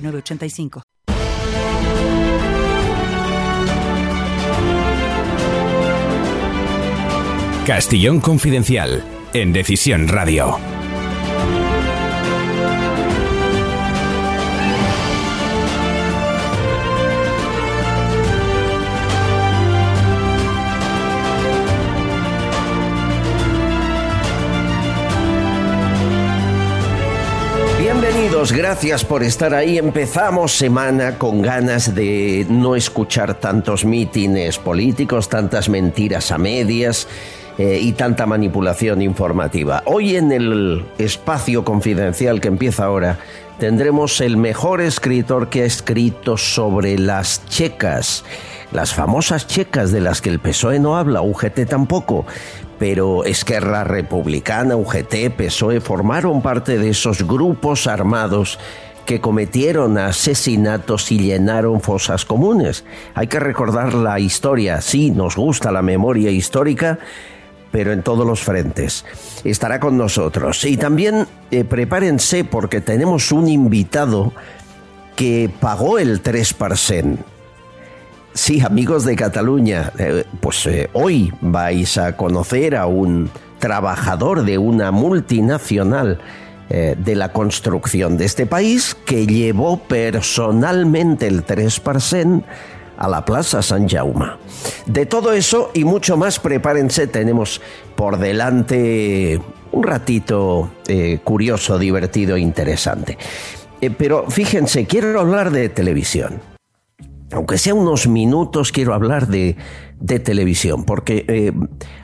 985. Castillón Confidencial, en Decisión Radio. Bienvenidos, gracias por estar ahí. Empezamos semana con ganas de no escuchar tantos mítines políticos, tantas mentiras a medias eh, y tanta manipulación informativa. Hoy en el espacio confidencial que empieza ahora tendremos el mejor escritor que ha escrito sobre las checas las famosas checas de las que el PSOE no habla, UGT tampoco, pero Esquerra Republicana, UGT, PSOE formaron parte de esos grupos armados que cometieron asesinatos y llenaron fosas comunes. Hay que recordar la historia, sí, nos gusta la memoria histórica, pero en todos los frentes. Estará con nosotros. Y también eh, prepárense porque tenemos un invitado que pagó el 3%. Sí, amigos de Cataluña, eh, pues eh, hoy vais a conocer a un trabajador de una multinacional eh, de la construcción de este país que llevó personalmente el 3% a la Plaza San Jaume. De todo eso y mucho más, prepárense, tenemos por delante un ratito curioso, divertido e interesante. pero fíjense, quiero hablar de televisión aunque sea unos minutos, quiero hablar de, televisión, porque eh,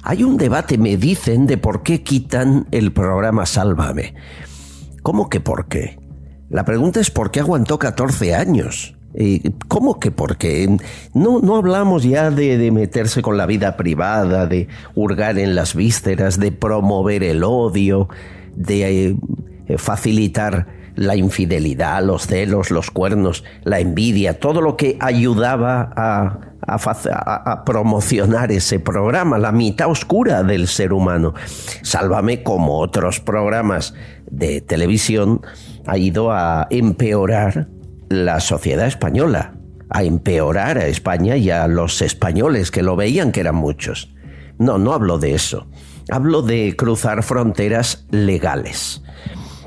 hay un debate, me dicen, de por qué quitan el programa Sálvame. ¿Cómo que por qué? La pregunta es por qué aguantó 14 años. ¿Cómo que por qué? No, no hablamos ya de, de, meterse con la vida privada, de hurgar en las vísceras, de promover el odio, de eh, facilitar la infidelidad, los celos, los cuernos, la envidia, todo lo que ayudaba a, promocionar ese programa, la mitad oscura del ser humano. Sálvame, como otros programas de televisión, ha ido a empeorar la sociedad española, a empeorar a España y a los españoles que lo veían, que eran muchos. No, no hablo de eso. Hablo de cruzar fronteras legales.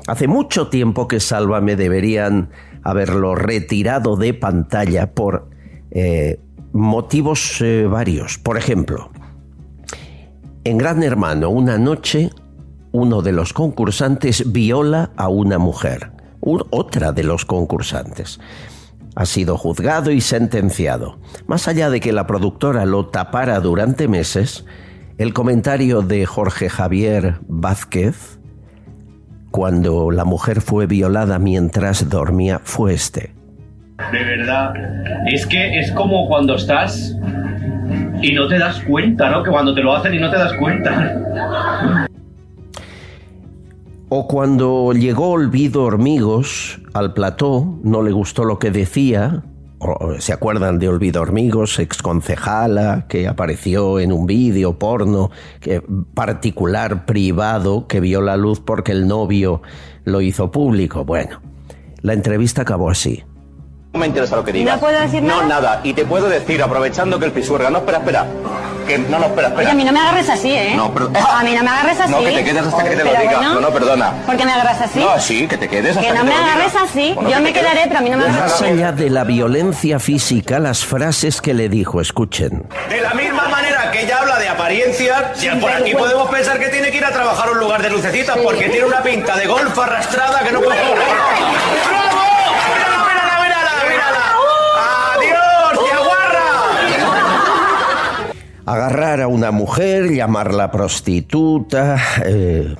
Hace mucho tiempo que Sálvame deberían haberlo retirado de pantalla por eh, motivos eh, varios. Por ejemplo, en Gran Hermano, una noche, uno de los concursantes viola a una mujer, otra de los concursantes. Ha sido juzgado y sentenciado. Más allá de que la productora lo tapara durante meses, el comentario de Jorge Javier Vázquez, cuando la mujer fue violada mientras dormía fue este. De verdad, es que es como cuando estás y no te das cuenta, ¿no? Que cuando te lo hacen y no te das cuenta. O cuando llegó Olvido Hormigos al plató, no le gustó lo que decía, ¿Se acuerdan de Olvido Hormigos, exconcejala, que apareció en un vídeo porno que, particular, privado, que vio la luz porque el novio lo hizo público? Bueno, la entrevista acabó así. No me interesa lo que digas. ¿No puedo decir nada? No, nada. Y te puedo decir, aprovechando que el pisuerga... No, espera, espera. Que no, no, espera, espera. Oye, a mí no me agarres así, ¿eh? No, pero... A mí no me agarres así. No, que te quedes hasta que te lo diga. bueno, No, no, perdona. ¿Por qué me agarras así? No, sí, que te quedes hasta Que que, no te me lo diga. agarres así. Bueno, Yo que me quedes. quedaré, pero a mí no me agarres Más así. allá de la violencia física, las frases que le dijo, escuchen. De la misma manera que ella habla de apariencias, ya por aquí podemos pensar que tiene que ir a trabajar a un lugar de lucecitas porque tiene una pinta de golf arrastrada que no puede. Agarrar a una mujer, llamarla prostituta, eh,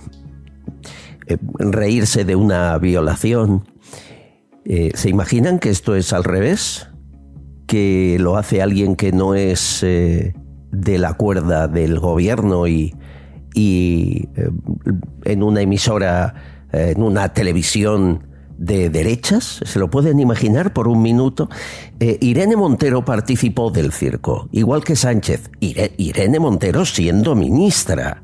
eh, reírse de una violación. Eh, ¿Se imaginan que esto es al revés? Que lo hace alguien que no es de la cuerda del gobierno y, y en una emisora, en una televisión de derechas, ¿se lo pueden imaginar por un minuto? Eh, Irene Montero participó del circo, igual que Sánchez. Ire- Irene Montero siendo ministra.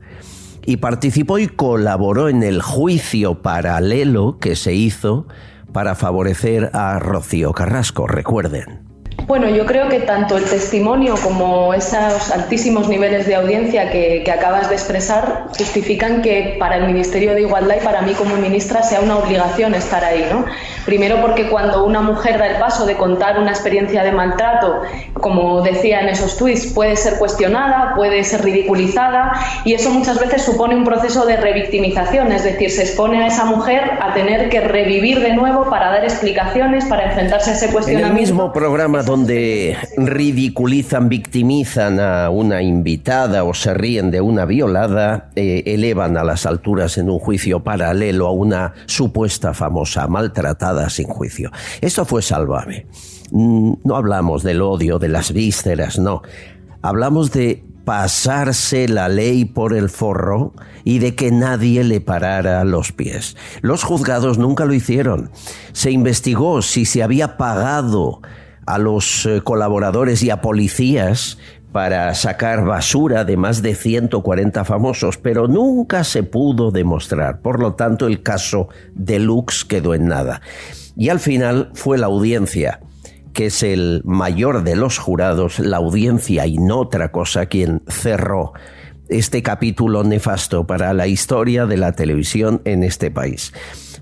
Y participó y colaboró en el juicio paralelo que se hizo para favorecer a Rocío Carrasco, recuerden. Bueno, yo creo que tanto el testimonio como esos altísimos niveles de audiencia que, que acabas de expresar justifican que para el Ministerio de Igualdad y para mí como ministra sea una obligación estar ahí. ¿no? Primero porque cuando una mujer da el paso de contar una experiencia de maltrato, como decía en esos tweets, puede ser cuestionada, puede ser ridiculizada y eso muchas veces supone un proceso de revictimización, es decir, se expone a esa mujer a tener que revivir de nuevo para dar explicaciones, para enfrentarse a ese En el cuestionamiento. mismo programa donde ridiculizan, victimizan a una invitada o se ríen de una violada, eh, elevan a las alturas en un juicio paralelo a una supuesta famosa maltratada sin juicio. Esto fue salvable. Mm, No hablamos del odio, de las vísceras, no. Hablamos de pasarse la ley por el forro y de que nadie le parara los pies. Los juzgados nunca lo hicieron. Se investigó si se había pagado a los eh, colaboradores y a policías para sacar basura de más de 140 famosos, pero nunca se pudo demostrar. Por lo tanto, el caso Deluxe quedó en nada. Y al final fue la audiencia que es el mayor de los jurados, la audiencia y no otra cosa, quien cerró este capítulo nefasto para la historia de la televisión en este país.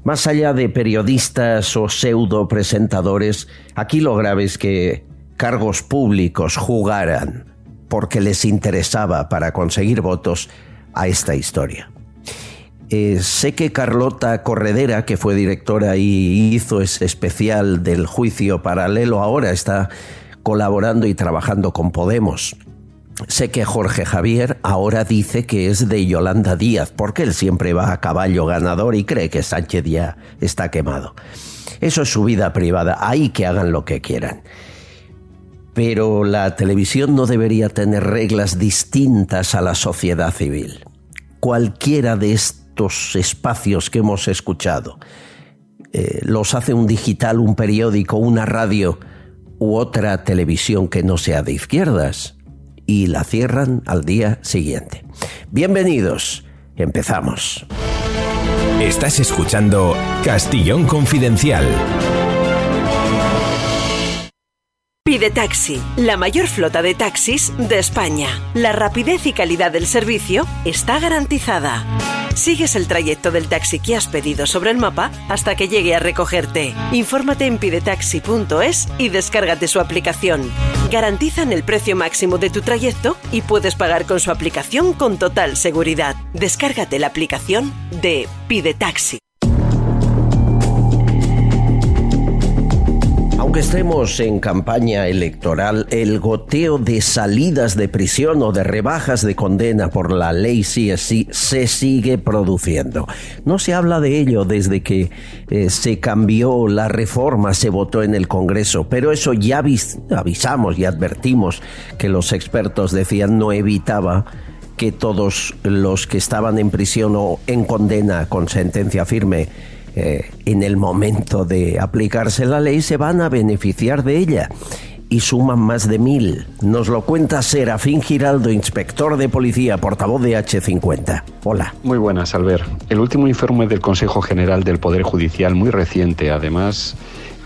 Más allá de periodistas o pseudo presentadores, aquí lo grave es que cargos públicos jugaran porque les interesaba para conseguir votos a esta historia. Eh, sé que Carlota Corredera, que fue directora y hizo ese especial del juicio paralelo, ahora está colaborando y trabajando con Podemos. Sé que Jorge Javier ahora dice que es de Yolanda Díaz, porque él siempre va a caballo ganador y cree que Sánchez ya está quemado. Eso es su vida privada, ahí que hagan lo que quieran. Pero la televisión no debería tener reglas distintas a la sociedad civil. Cualquiera de estos espacios que hemos escuchado eh, los hace un digital, un periódico, una radio u otra televisión que no sea de izquierdas y la cierran al día siguiente. Bienvenidos, empezamos. Estás escuchando Castillón Confidencial. Pide Taxi, la mayor flota de taxis de España. La rapidez y calidad del servicio está garantizada. Sigues el trayecto del taxi que has pedido sobre el mapa hasta que llegue a recogerte. Infórmate en pidetaxi.es y descárgate su aplicación. Garantizan el precio máximo de tu trayecto y puedes pagar con su aplicación con total seguridad. Descárgate la aplicación de Pide Taxi. Aunque estemos en campaña electoral, el goteo de salidas de prisión o de rebajas de condena por la ley CSI se sigue produciendo. No se habla de ello desde que eh, se cambió la reforma, se votó en el Congreso, pero eso ya avis avisamos y advertimos que los expertos decían no evitaba que todos los que estaban en prisión o en condena con sentencia firme eh, en el momento de aplicarse la ley se van a beneficiar de ella y suman más de mil. Nos lo cuenta Serafín Giraldo, inspector de policía, portavoz de H50. Hola. Muy buenas, Albert. El último informe del Consejo General del Poder Judicial, muy reciente, además,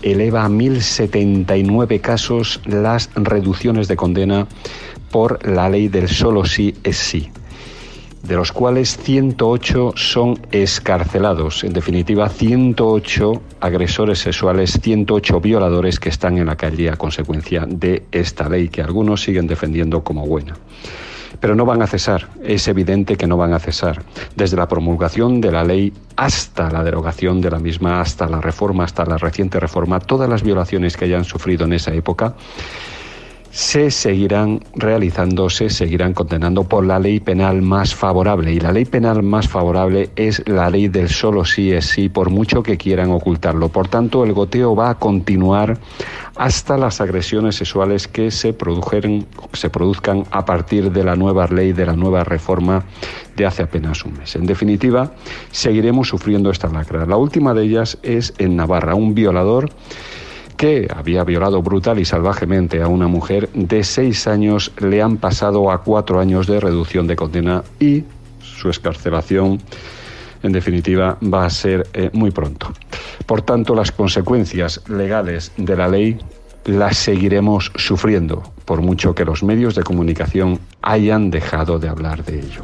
eleva a 1.079 casos las reducciones de condena por la ley del solo sí es sí de los cuales 108 son escarcelados. En definitiva, 108 agresores sexuales, 108 violadores que están en la calle a consecuencia de esta ley que algunos siguen defendiendo como buena. Pero no van a cesar, es evidente que no van a cesar. Desde la promulgación de la ley hasta la derogación de la misma, hasta la reforma, hasta la reciente reforma, todas las violaciones que hayan sufrido en esa época, se seguirán realizando, se seguirán condenando por la ley penal más favorable. Y la ley penal más favorable es la ley del solo sí es sí, por mucho que quieran ocultarlo. Por tanto, el goteo va a continuar hasta las agresiones sexuales que se, produjeron, se produzcan a partir de la nueva ley, de la nueva reforma de hace apenas un mes. En definitiva, seguiremos sufriendo esta lacra. La última de ellas es en Navarra, un violador que había violado brutal y salvajemente a una mujer de seis años le han pasado a cuatro años de reducción de condena y su escarcelación en definitiva va a ser eh, muy pronto. Por tanto, las consecuencias legales de la ley las seguiremos sufriendo, por mucho que los medios de comunicación hayan dejado de hablar de ello.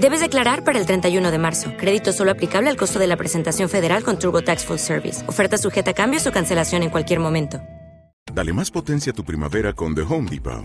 Debes declarar para el 31 de marzo. Crédito solo aplicable al costo de la presentación federal con TurboTax Full Service. Oferta sujeta a cambios o cancelación en cualquier momento. Dale más potencia a tu primavera con The Home Depot.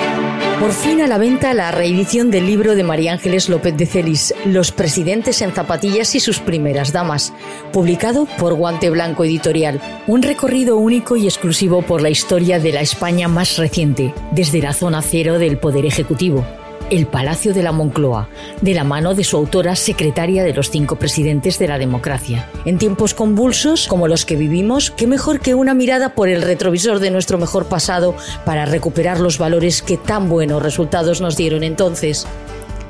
Por fin a la venta la reedición del libro de María Ángeles López de Celis, Los presidentes en zapatillas y sus primeras damas, publicado por Guante Blanco Editorial. Un recorrido único y exclusivo por la historia de la España más reciente, desde la zona cero del Poder Ejecutivo el Palacio de la Moncloa, de la mano de su autora secretaria de los cinco presidentes de la democracia. En tiempos convulsos como los que vivimos, qué mejor que una mirada por el retrovisor de nuestro mejor pasado para recuperar los valores que tan buenos resultados nos dieron entonces.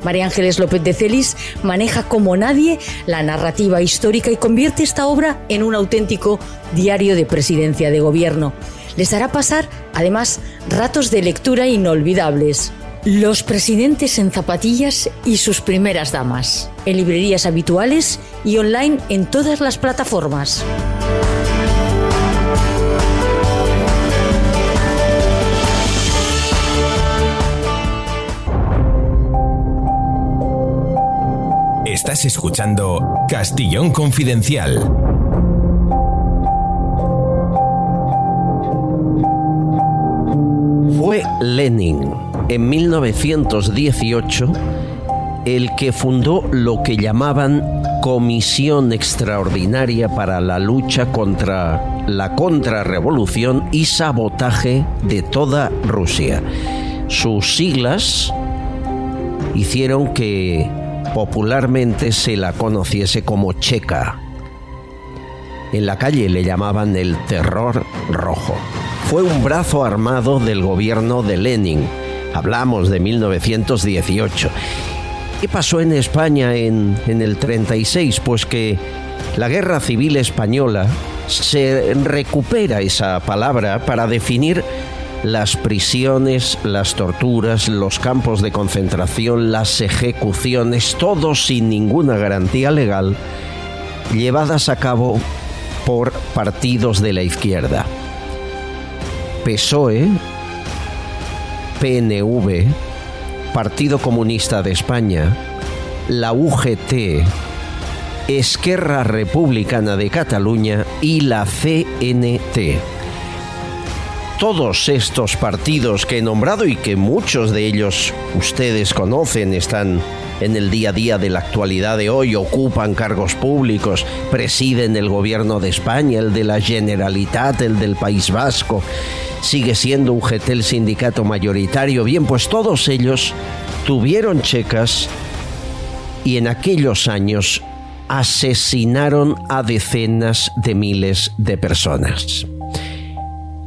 María Ángeles López de Celis maneja como nadie la narrativa histórica y convierte esta obra en un auténtico diario de presidencia de gobierno. Les hará pasar, además, ratos de lectura inolvidables. Los presidentes en zapatillas y sus primeras damas. En librerías habituales y online en todas las plataformas. Estás escuchando Castillón Confidencial. Fue Lenin en 1918 el que fundó lo que llamaban Comisión Extraordinaria para la lucha contra la contrarrevolución y sabotaje de toda Rusia. Sus siglas hicieron que popularmente se la conociese como Checa. En la calle le llamaban el terror rojo. Fue un brazo armado del gobierno de Lenin Hablamos de 1918. ¿Qué pasó en España en, el 36? Pues que la guerra civil española se recupera esa palabra para definir las prisiones, las torturas, los campos de concentración, las ejecuciones, todo sin ninguna garantía legal, llevadas a cabo por partidos de la izquierda. PSOE, PNV, Partido Comunista de España, la UGT, Esquerra Republicana de Cataluña y la CNT. todos estos partidos que he nombrado y que muchos de ellos ustedes conocen, están en el día a día de la actualidad de hoy, ocupan cargos públicos, presiden el gobierno de España, el de la Generalitat, el del País Vasco, sigue siendo UGT el sindicato mayoritario. Bien, pues todos ellos tuvieron checas y en aquellos años asesinaron a decenas de miles de personas.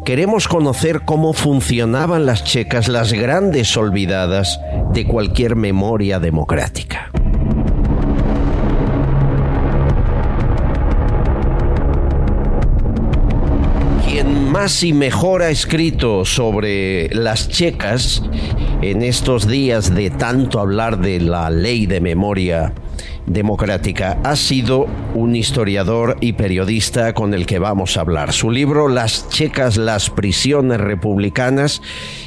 Queremos conocer cómo funcionaban las checas, las grandes olvidadas de cualquier memoria democrática. Más y mejor ha escrito sobre las checas en estos días de tanto hablar de la ley de memoria democrática ha sido un historiador y periodista con el que vamos a hablar. Su libro Las checas, las prisiones republicanas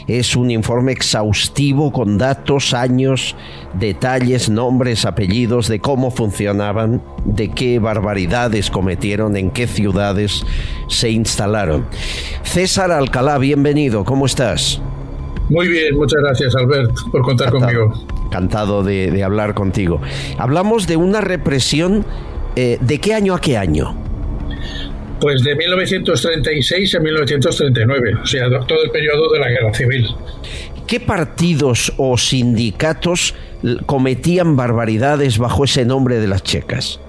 es un informe exhaustivo con datos, años, detalles, nombres, apellidos de cómo funcionaban, de qué barbaridades cometieron, en qué ciudades se instalaron. César Alcalá, bienvenido, ¿cómo estás? Muy bien, muchas gracias Albert por contar conmigo. Encantado de, hablar contigo. Hablamos de una represión, eh, ¿de qué año a qué año? Pues de 1936 a 1939, o sea, todo el periodo de la Guerra Civil. ¿Qué partidos o sindicatos cometían barbaridades bajo ese nombre de las checas?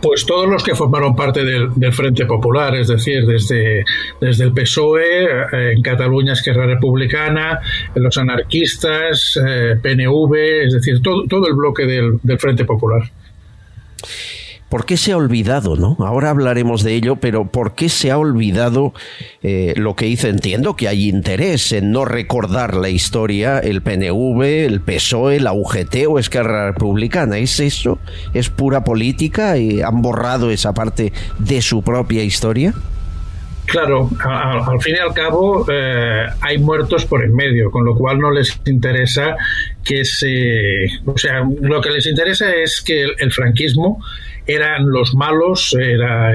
Pues todos los que formaron parte del, Frente Popular, es decir, desde, desde el PSOE, eh, en Cataluña Esquerra Republicana, los anarquistas, eh, PNV, es decir, todo, todo el bloque del, del Frente Popular. ¿Por qué se ha olvidado, no? Ahora hablaremos de ello, pero ¿por qué se ha olvidado eh, lo que hizo? Entiendo que hay interés en no recordar la historia, el PNV, el PSOE, la UGT o Esquerra Republicana. ¿Es eso? ¿Es pura política? y ¿Han borrado esa parte de su propia historia? Claro, al fin y al cabo eh, hay muertos por en medio, con lo cual no les interesa que se... O sea, lo que les interesa es que el franquismo eran los malos, era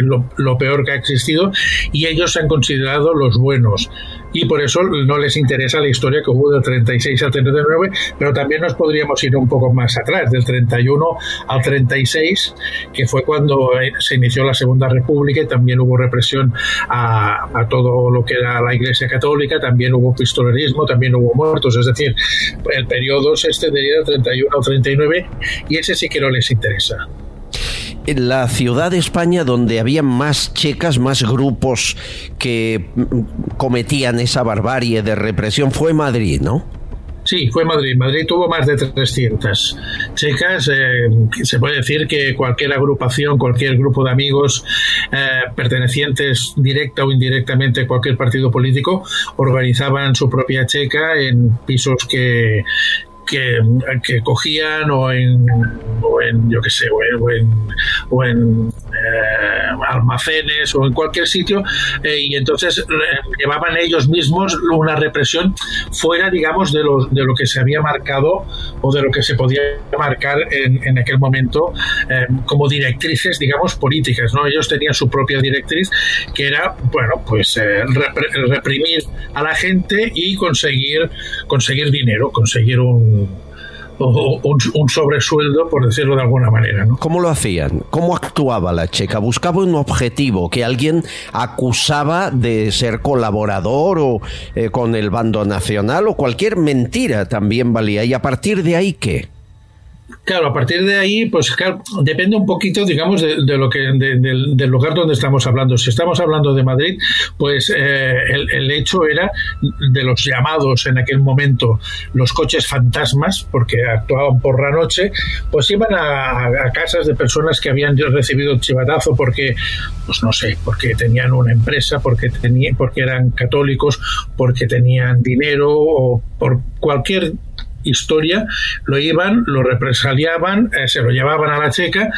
lo, peor que ha existido, y ellos se han considerado los buenos. Y por eso no les interesa la historia que hubo del 36 al 39, pero también nos podríamos ir un poco más atrás, del 31 al 36, que fue cuando eh, se inició la Segunda República y también hubo represión a, a todo lo que era la Iglesia Católica, también hubo pistolerismo, también hubo muertos, es decir, el periodo se extendería del 31 al 39 y ese sí que no les interesa la ciudad de España donde había más checas, más grupos que mm, cometían esa barbarie de represión fue Madrid, ¿no? Sí, fue Madrid. Madrid tuvo más de 300 checas. Eh, se puede decir que cualquier agrupación, cualquier grupo de amigos eh, pertenecientes directa o indirectamente a cualquier partido político organizaban su propia checa en pisos que, que, que cogían o en, o en yo qué sé, o en, o en, eh, almacenes o en cualquier sitio eh, y entonces eh, llevaban ellos mismos una represión fuera, digamos, de lo, de lo que se había marcado o de lo que se podía marcar en, en aquel momento como directrices, digamos, políticas, ¿no? Ellos tenían su propia directriz que era, bueno, pues reprimir a la gente y conseguir, conseguir dinero, conseguir un un, sobresueldo, por decirlo de alguna manera. ¿no? ¿Cómo lo hacían? ¿Cómo actuaba la checa? ¿Buscaba un objetivo que alguien acusaba de ser colaborador o eh, con el bando nacional o cualquier mentira también valía? ¿Y a partir de ahí qué? Claro, a partir de ahí, pues depende un poquito, digamos, de, lo que del, lugar donde estamos hablando. Si estamos hablando de Madrid, pues eh, el, hecho era de los llamados en aquel momento los coches fantasmas, porque actuaban por la noche, pues iban a, casas de personas que habían recibido el chivatazo porque, pues no sé, porque tenían una empresa, porque tenían, porque eran católicos, porque tenían dinero o por cualquier historia, lo iban, lo represaliaban, eh, se lo llevaban a la checa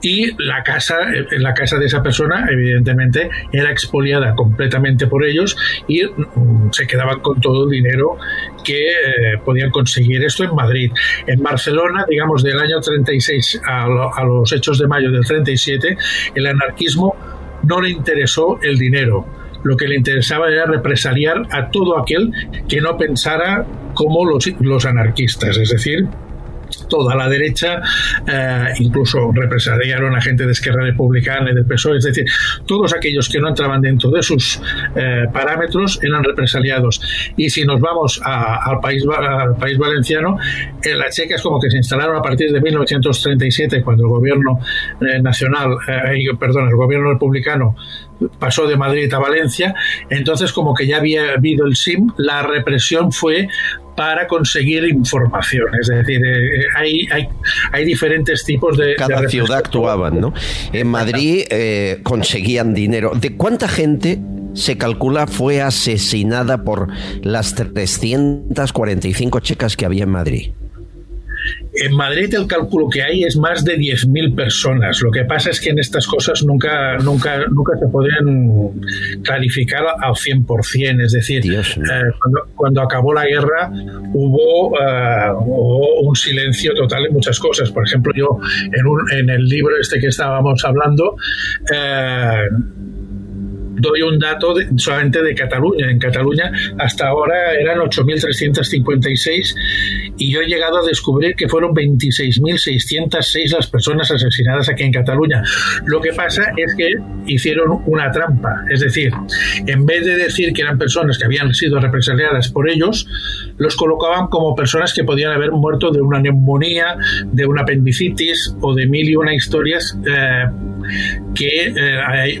y la casa, eh, la casa de esa persona, evidentemente, era expoliada completamente por ellos y mm, se quedaban con todo el dinero que eh, podían conseguir. Esto en Madrid. En Barcelona, digamos, del año 36 a, a los hechos de mayo del 37, el anarquismo no le interesó el dinero lo que le interesaba era represaliar a todo aquel que no pensara como los, anarquistas, es decir, toda la derecha, eh, incluso represaliaron a gente de Esquerra Republicana y del PSOE, es decir, todos aquellos que no entraban dentro de sus eh, parámetros eran represaliados. Y si nos vamos al, país, al país valenciano, en la Checa es como que se instalaron a partir de 1937, cuando el gobierno eh, nacional, perdón, el gobierno republicano pasó de Madrid a Valencia, entonces como que ya había habido el SIM, la represión fue para conseguir información. Es decir, eh, hay, hay, hay, diferentes tipos de... Cada ciudad actuaban, ¿no? En Madrid eh, conseguían dinero. ¿De cuánta gente se calcula fue asesinada por las 345 checas que había en Madrid? En Madrid el cálculo que hay es más de 10.000 personas. Lo que pasa es que en estas cosas nunca, nunca, nunca se pueden clarificar al 100%. Es decir, eh, cuando, acabó la guerra eh, hubo, un silencio total en muchas cosas. Por ejemplo, yo en, un, en el libro este que estábamos hablando, eh, doy un dato solamente de Cataluña. En Cataluña hasta ahora eran 8.356 y yo he llegado a descubrir que fueron 26.606 las personas asesinadas aquí en Cataluña. Lo que pasa es que hicieron una trampa, es decir, en vez de decir que eran personas que habían sido represaliadas por ellos, los colocaban como personas que podían haber muerto de una neumonía, de una apendicitis o de mil y una historias eh, que eh,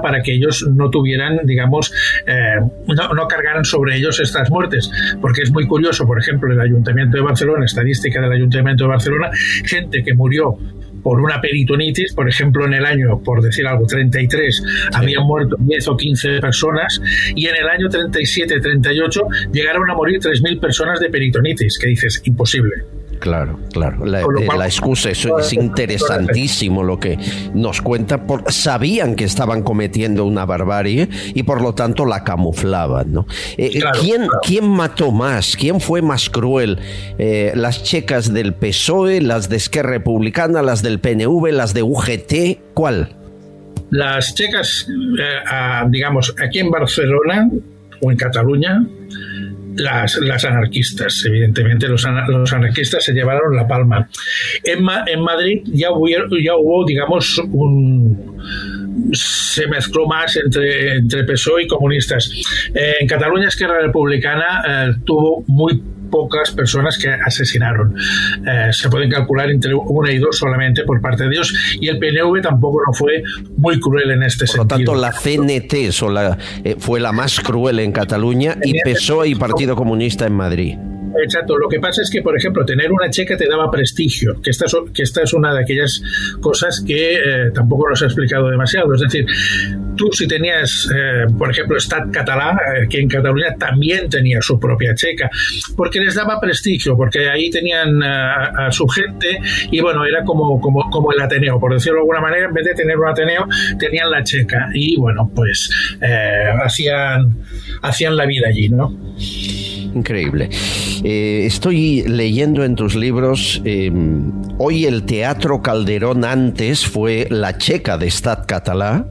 para que ellos no tuvieran, digamos, eh, no, no cargaran sobre ellos estas muertes, porque es muy curioso, por ejemplo, el Ayuntamiento de Barcelona, estadística del Ayuntamiento de Barcelona, gente que murió por una peritonitis, por ejemplo, en el año, por decir algo, 33, habían muerto 10 o 15 personas y en el año 37, 38 llegaron a morir 3.000 personas de peritonitis, que dices, imposible. Claro, claro. La, eh, excusa, eso es interesantísimo lo que nos cuenta. Por, sabían que estaban cometiendo una barbarie y por lo tanto la camuflaban. ¿no? Eh, eh, ¿quién, ¿quién, mató más? ¿Quién fue más cruel? ¿Las checas del PSOE, las de Esquerra Republicana, las del PNV, las de UGT? ¿Cuál? Las checas, digamos, aquí en Barcelona o en Cataluña, las, las anarquistas. Evidentemente, los, los, anarquistas se llevaron la palma. En, en Madrid ya hubo, ya hubo, digamos, un se mezcló más entre, entre PSOE y comunistas. Eh, en Cataluña Esquerra Republicana eh, tuvo muy pocas personas que asesinaron. Eh, se pueden calcular entre una y dos solamente por parte de Dios y el PNV tampoco no fue muy cruel en este sentido. Por lo tanto, la CNT eh, fue la más cruel en Cataluña y PSOE y Partido Comunista en Madrid. Exacto. Lo que pasa es que, por ejemplo, tener una checa te daba prestigio, que esta es, que esta es una de aquellas cosas que eh, tampoco nos ha explicado demasiado. Es decir, tú si tenías, eh, por ejemplo, Stat Catalá, eh, que en Cataluña también tenía su propia checa, porque les daba prestigio, porque ahí tenían a, su gente y bueno, era como, el Ateneo, por decirlo de alguna manera, en vez de tener un Ateneo, tenían la checa y bueno, pues hacían, hacían la vida allí, ¿no? Increíble. Eh, estoy leyendo en tus libros, em, hoy el Teatro Calderón antes fue la checa de Stat Catalá,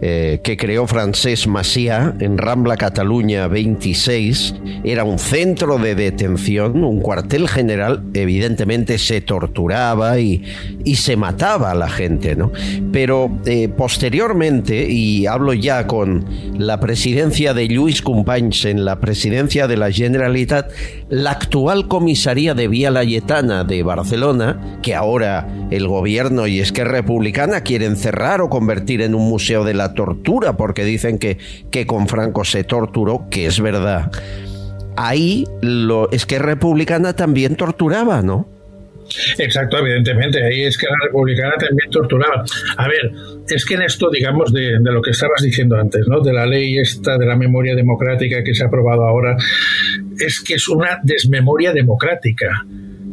eh, que creó Francés Macià en Rambla Cataluña 26. Era un centro de detención, un cuartel general, evidentemente se torturaba y, y se mataba a la gente, ¿no? Pero eh, posteriormente, y hablo ya con la presidencia de Lluís Companys en la presidencia de la Generalitat, la actual comisaría de Vía Layetana de Barcelona, que ahora el gobierno y es que republicana quieren cerrar o convertir en un museo de la tortura, porque dicen que, que con Franco se torturó, que es verdad. Ahí lo, es que republicana también torturaba, ¿no? Exacto, evidentemente. Ahí es que la republicana también torturaba. A ver, es que en esto, digamos, de, de, lo que estabas diciendo antes, ¿no? De la ley esta de la memoria democrática que se ha aprobado ahora, es que es una desmemoria democrática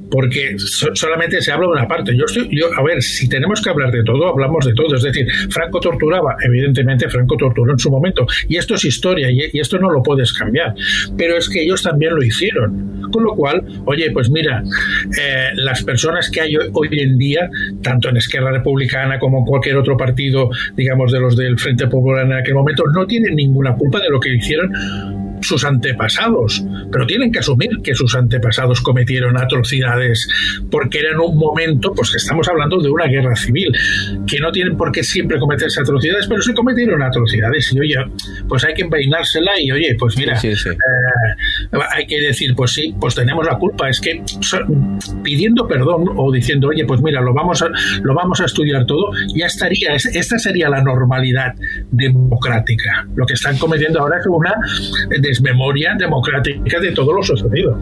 porque solamente se habla de una parte. Yo estoy, yo, a ver, si tenemos que hablar de todo, hablamos de todo. Es decir, Franco torturaba, evidentemente Franco torturó en su momento, y esto es historia, y, esto no lo puedes cambiar. Pero es que ellos también lo hicieron. Con lo cual, oye, pues mira, eh, las personas que hay hoy en día, tanto en Esquerra Republicana como en cualquier otro partido, digamos, de los del Frente Popular en aquel momento, no tienen ninguna culpa de lo que hicieron sus antepasados, pero tienen que asumir que sus antepasados cometieron atrocidades porque era en un momento, pues que estamos hablando de una guerra civil, que no tienen por qué siempre cometerse atrocidades, pero se cometieron atrocidades. Y oye, pues hay que envainársela y oye, pues mira, eh, hay que decir, pues sí, pues tenemos la culpa, es que pidiendo perdón o diciendo, oye, pues mira, lo vamos a, lo vamos a estudiar todo, ya estaría, esta sería la normalidad democrática. Lo que están cometiendo ahora es una desmemoria democrática de todo lo sucedido.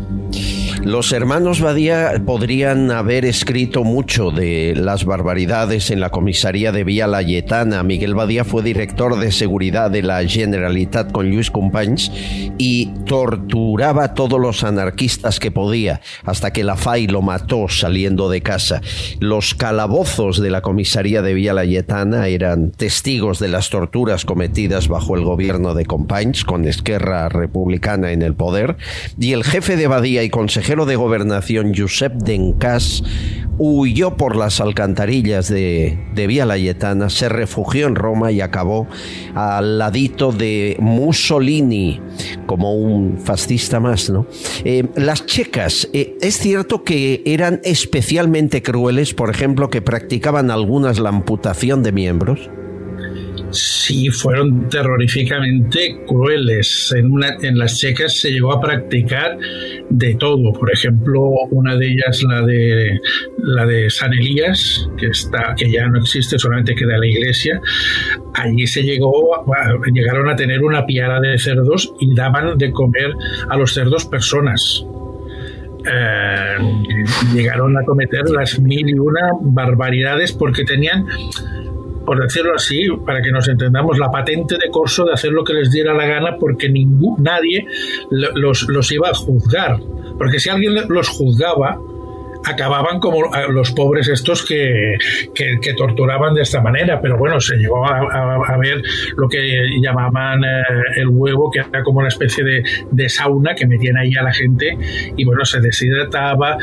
Los hermanos Badía podrían haber escrito mucho de las barbaridades en la comisaría de Vía Layetana. Miguel Badía fue director de seguridad de la Generalitat con Luis Companys y torturaba a todos los anarquistas que podía hasta que la FAI lo mató saliendo de casa. Los calabozos de la comisaría de Vía Layetana eran testigos de las torturas cometidas bajo el gobierno de Companys con Esquerra Republicana en el poder y el jefe de Badía y consejero de Gobernación Josep Dencas huyó por las alcantarillas de, de Vía Layetana, se refugió en Roma y acabó al ladito de Mussolini como un fascista más, ¿no? Eh, las checas, eh, es cierto que eran especialmente crueles, por ejemplo, que practicaban algunas la amputación de miembros sí fueron terroríficamente crueles. En, una, en las checas se llegó a practicar de todo. Por ejemplo, una de ellas, la de la de San Elías, que que ya no existe, solamente queda la iglesia. Allí se llegó, llegaron a tener una piara de cerdos y daban de comer a los cerdos personas. Eh, llegaron a cometer las mil y una barbaridades porque tenían por decirlo así, para que nos entendamos, la patente de corso de hacer lo que les diera la gana porque ningún, nadie los, los iba a juzgar. Porque si alguien los juzgaba, acababan como los pobres estos que, que, torturaban de esta manera, pero bueno, se llegó a, ver lo que llamaban eh, el huevo, que era como una especie de, de, sauna que metían ahí a la gente y bueno, se deshidrataba,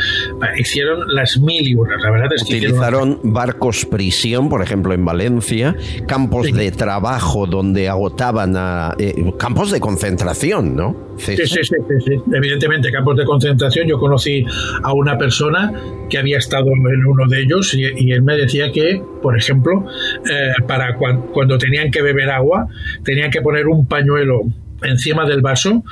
hicieron las mil y una, la verdad es que utilizaron barcos prisión, por ejemplo, en Valencia, campos de trabajo donde agotaban a eh, campos de concentración, ¿no? Sí sí, sí, sí, evidentemente campos de concentración. Yo conocí a una persona que había estado en uno de ellos y, él me decía que, por ejemplo, eh, para cuando tenían que beber agua, tenían que poner un pañuelo encima del vaso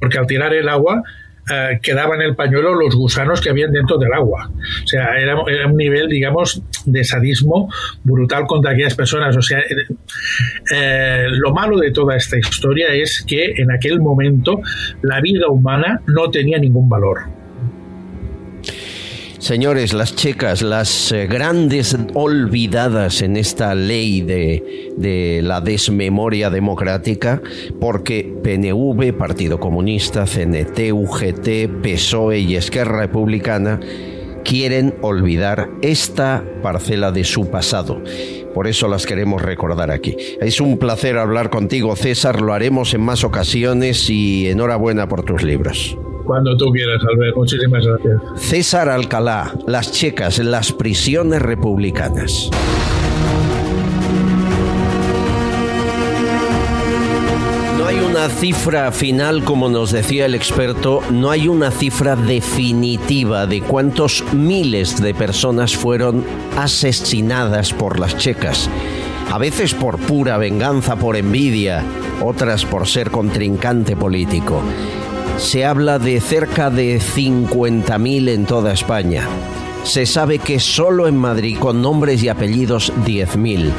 porque al tirar el agua eh, quedaban en el pañuelo los gusanos que habían dentro del agua. O sea, era, un nivel, digamos, de sadismo brutal contra aquellas personas. O sea, eh, lo malo de toda esta historia es que en aquel momento la vida humana no tenía ningún valor. Señores, las checas, las eh, grandes olvidadas en esta ley de, de, la desmemoria democrática, porque PNV, Partido Comunista, CNT, UGT, PSOE y Esquerra Republicana quieren olvidar esta parcela de su pasado. Por eso las queremos recordar aquí. Es un placer hablar contigo, César. Lo haremos en más ocasiones y enhorabuena por tus libros. Cuando tú quieras, Albert. Muchísimas gracias. César Alcalá, las checas, las prisiones republicanas. No hay una cifra final, como nos decía el experto, no hay una cifra definitiva de cuántos miles de personas fueron asesinadas por las checas. A veces por pura venganza, por envidia, otras por ser contrincante político se habla de cerca de 50.000 en toda España. Se sabe que solo en Madrid, con nombres y apellidos, 10.000.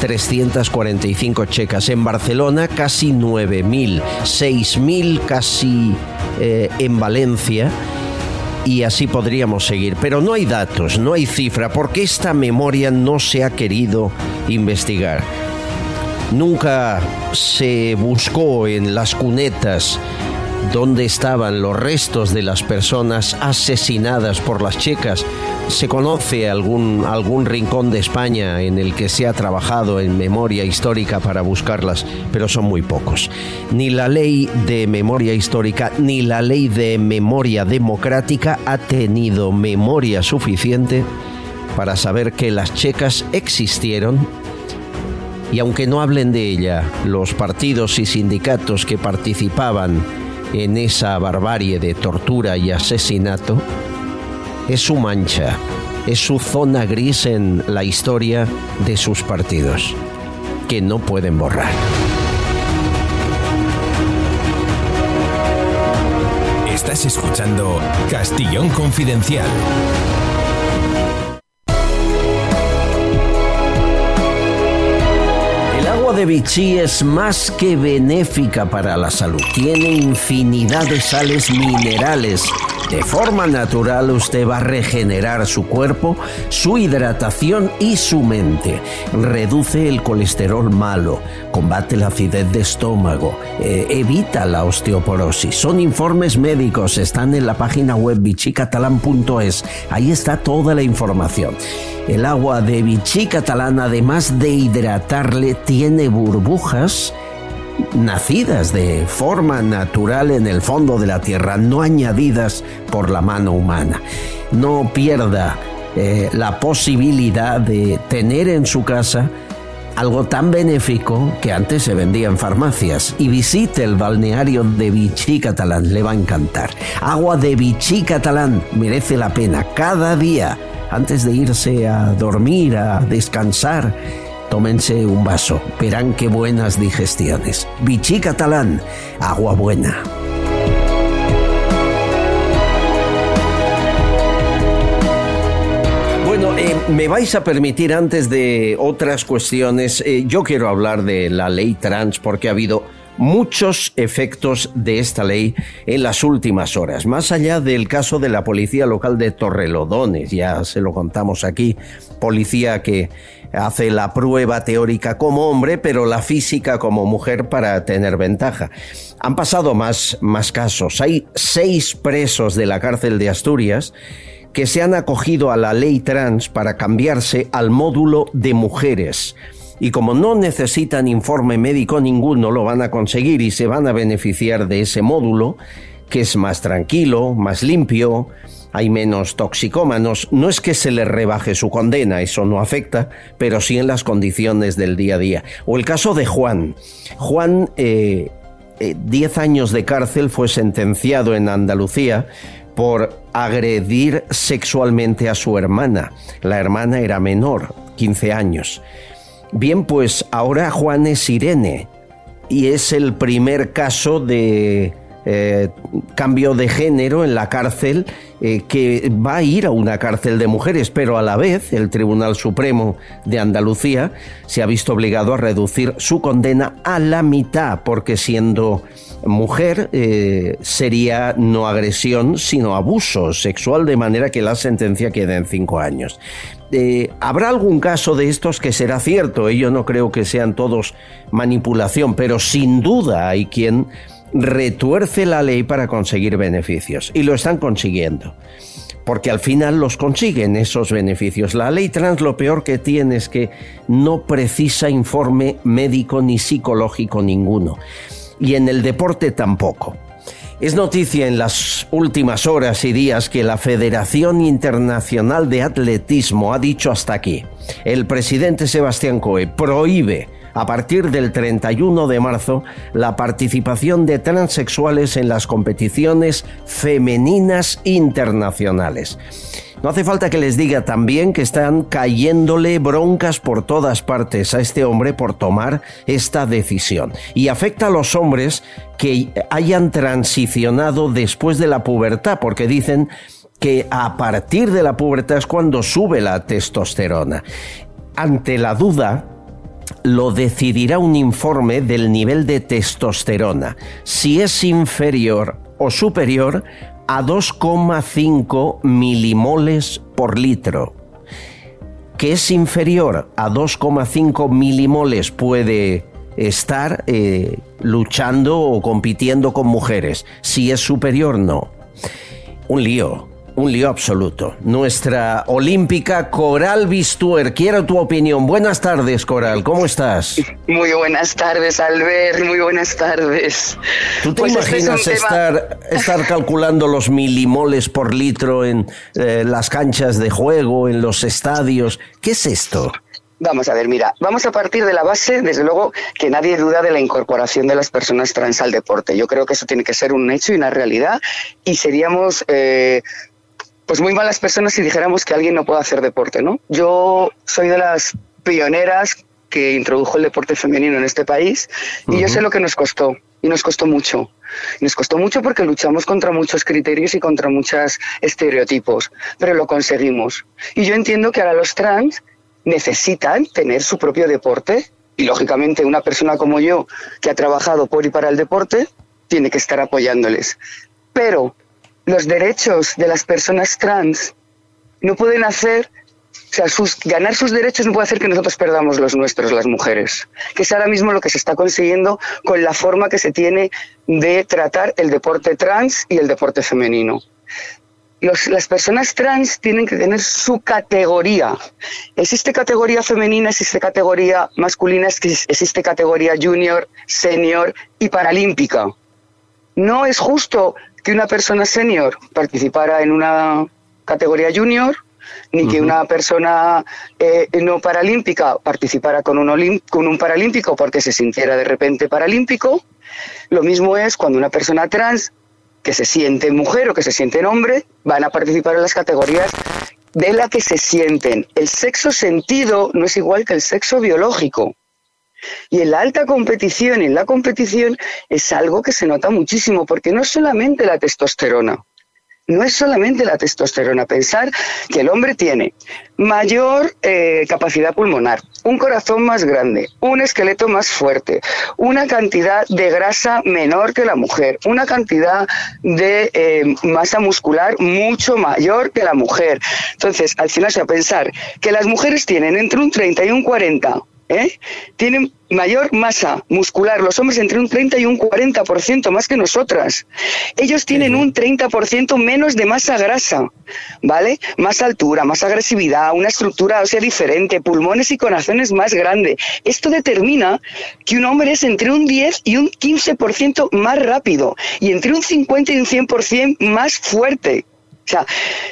345 checas. En Barcelona casi 9.000, 6.000 casi eh, en Valencia y así podríamos seguir. Pero no hay datos, no hay cifra, porque esta memoria no se ha querido investigar. Nunca se buscó en las cunetas dónde estaban los restos de las personas asesinadas por las checas. Se conoce algún, algún rincón de España en el que se ha trabajado en memoria histórica para buscarlas, pero son muy pocos. Ni la ley de memoria histórica ni la ley de memoria democrática ha tenido memoria suficiente para saber que las checas existieron y aunque no hablen de ella los partidos y sindicatos que participaban en esa barbarie de tortura y asesinato, es su mancha, es su zona gris en la historia de sus partidos, que no pueden borrar. Estás escuchando Castillón Confidencial. De Vichy es más que benéfica para la salud. Tiene infinidad de sales minerales. De forma natural usted va a regenerar su cuerpo, su hidratación y su mente. Reduce el colesterol malo, combate la acidez de estómago, eh, evita la osteoporosis. Son informes médicos, están en la página web bichicatalan.es. Ahí está toda la información. El agua de Vichy catalán, además de hidratarle, tiene burbujas nacidas de forma natural en el fondo de la tierra, no añadidas por la mano humana. No pierda eh, la posibilidad de tener en su casa algo tan benéfico que antes se vendía en farmacias. Y visite el balneario de Vichy Catalán, le va a encantar. Agua de Vichy Catalán merece la pena cada día antes de irse a dormir, a descansar. Tómense un vaso, verán qué buenas digestiones. Vichy Catalán, agua buena. Bueno, eh, me vais a permitir antes de otras cuestiones, eh, yo quiero hablar de la ley trans porque ha habido muchos efectos de esta ley en las últimas horas. Más allá del caso de la policía local de Torrelodones, ya se lo contamos aquí, policía que hace la prueba teórica como hombre, pero la física como mujer para tener ventaja. Han pasado más, más casos. Hay seis presos de la cárcel de Asturias que se han acogido a la ley trans para cambiarse al módulo de mujeres. Y como no necesitan informe médico ninguno, lo van a conseguir y se van a beneficiar de ese módulo, que es más tranquilo, más limpio, hay menos toxicómanos. No es que se les rebaje su condena, eso no afecta, pero sí en las condiciones del día a día. O el caso de Juan. Juan, 10 eh, eh, años de cárcel, fue sentenciado en Andalucía por agredir sexualmente a su hermana. La hermana era menor, 15 años. Bien, pues ahora Juan es Irene y es el primer caso de eh, cambio de género en la cárcel eh, que va a ir a una cárcel de mujeres, pero a la vez el Tribunal Supremo de Andalucía se ha visto obligado a reducir su condena a la mitad, porque siendo mujer eh, sería no agresión, sino abuso sexual, de manera que la sentencia quede en cinco años. Habrá algún caso de estos que será cierto, yo no creo que sean todos manipulación, pero sin duda hay quien retuerce la ley para conseguir beneficios. Y lo están consiguiendo. Porque al final los consiguen esos beneficios. La ley trans lo peor que tiene es que no precisa informe médico ni psicológico ninguno. Y en el deporte tampoco. Es noticia en las últimas horas y días que la Federación Internacional de Atletismo ha dicho hasta aquí. El presidente Sebastián Coe prohíbe a partir del 31 de marzo la participación de transexuales en las competiciones femeninas internacionales. No hace falta que les diga también que están cayéndole broncas por todas partes a este hombre por tomar esta decisión. Y afecta a los hombres que hayan transicionado después de la pubertad, porque dicen que a partir de la pubertad es cuando sube la testosterona. Ante la duda, lo decidirá un informe del nivel de testosterona. Si es inferior o superior a 2,5 milimoles por litro. Que es inferior a 2,5 milimoles puede estar eh, luchando o compitiendo con mujeres. Si es superior, no. Un lío, un lío absoluto. Nuestra olímpica Coral Bistuer, quiero tu opinión. Buenas tardes, Coral, ¿cómo estás? Muy buenas tardes, Albert, muy buenas tardes. ¿Tú te Pues este es imaginas tema- estar calculando los milimoles por litro en eh, las canchas de juego, en los estadios? ¿Qué es esto? Vamos a ver, mira, vamos a partir de la base, desde luego, que nadie duda de la incorporación de las personas trans al deporte. Yo creo que eso tiene que ser un hecho y una realidad y seríamos... eh, pues muy malas personas si dijéramos que alguien no puede hacer deporte, ¿no? Yo soy de las pioneras que introdujo el deporte femenino en este país y yo sé lo que nos costó y nos costó mucho. Y Nos costó mucho porque luchamos contra muchos criterios y contra muchos estereotipos, pero lo conseguimos. Y yo entiendo que ahora los trans necesitan tener su propio deporte y lógicamente una persona como yo que ha trabajado por y para el deporte tiene que estar apoyándoles. Pero los derechos de las personas trans no pueden hacer, o sea, sus, ganar sus derechos no puede hacer que nosotros perdamos los nuestros, las mujeres, que es ahora mismo lo que se está consiguiendo con la forma que se tiene de tratar el deporte trans y el deporte femenino. Las personas trans tienen que tener su categoría. Existe categoría femenina, existe categoría masculina, exis- existe categoría junior, senior y paralímpica. No es justo que una persona senior participara en una categoría junior, ni que una persona eh, no paralímpica participara con un, con un paralímpico porque se sintiera de repente paralímpico. Lo mismo es cuando una persona trans que se siente mujer o que se sienten hombre van a participar en las categorías de la que se sienten. El sexo sentido no es igual que el sexo biológico. Y en la alta competición en la competición es algo que se nota muchísimo, porque no es solamente la testosterona, no es solamente la testosterona. Pensar que el hombre tiene mayor eh, capacidad pulmonar, un corazón más grande, un esqueleto más fuerte, una cantidad de grasa menor que la mujer, una cantidad de eh, masa muscular mucho mayor que la mujer. Entonces, al final, o sea, pensar que las mujeres tienen entre un 30 y un 40 ¿eh? tienen mayor masa muscular, los hombres entre un 30 y un 40% más que nosotras. Ellos tienen un 30% menos de masa grasa, ¿vale? Más altura, más agresividad, una estructura ósea diferente, pulmones y corazones más grande. Esto determina que un hombre es entre un 10 y un 15% más rápido y entre un 50 y un 100% más fuerte. O sea,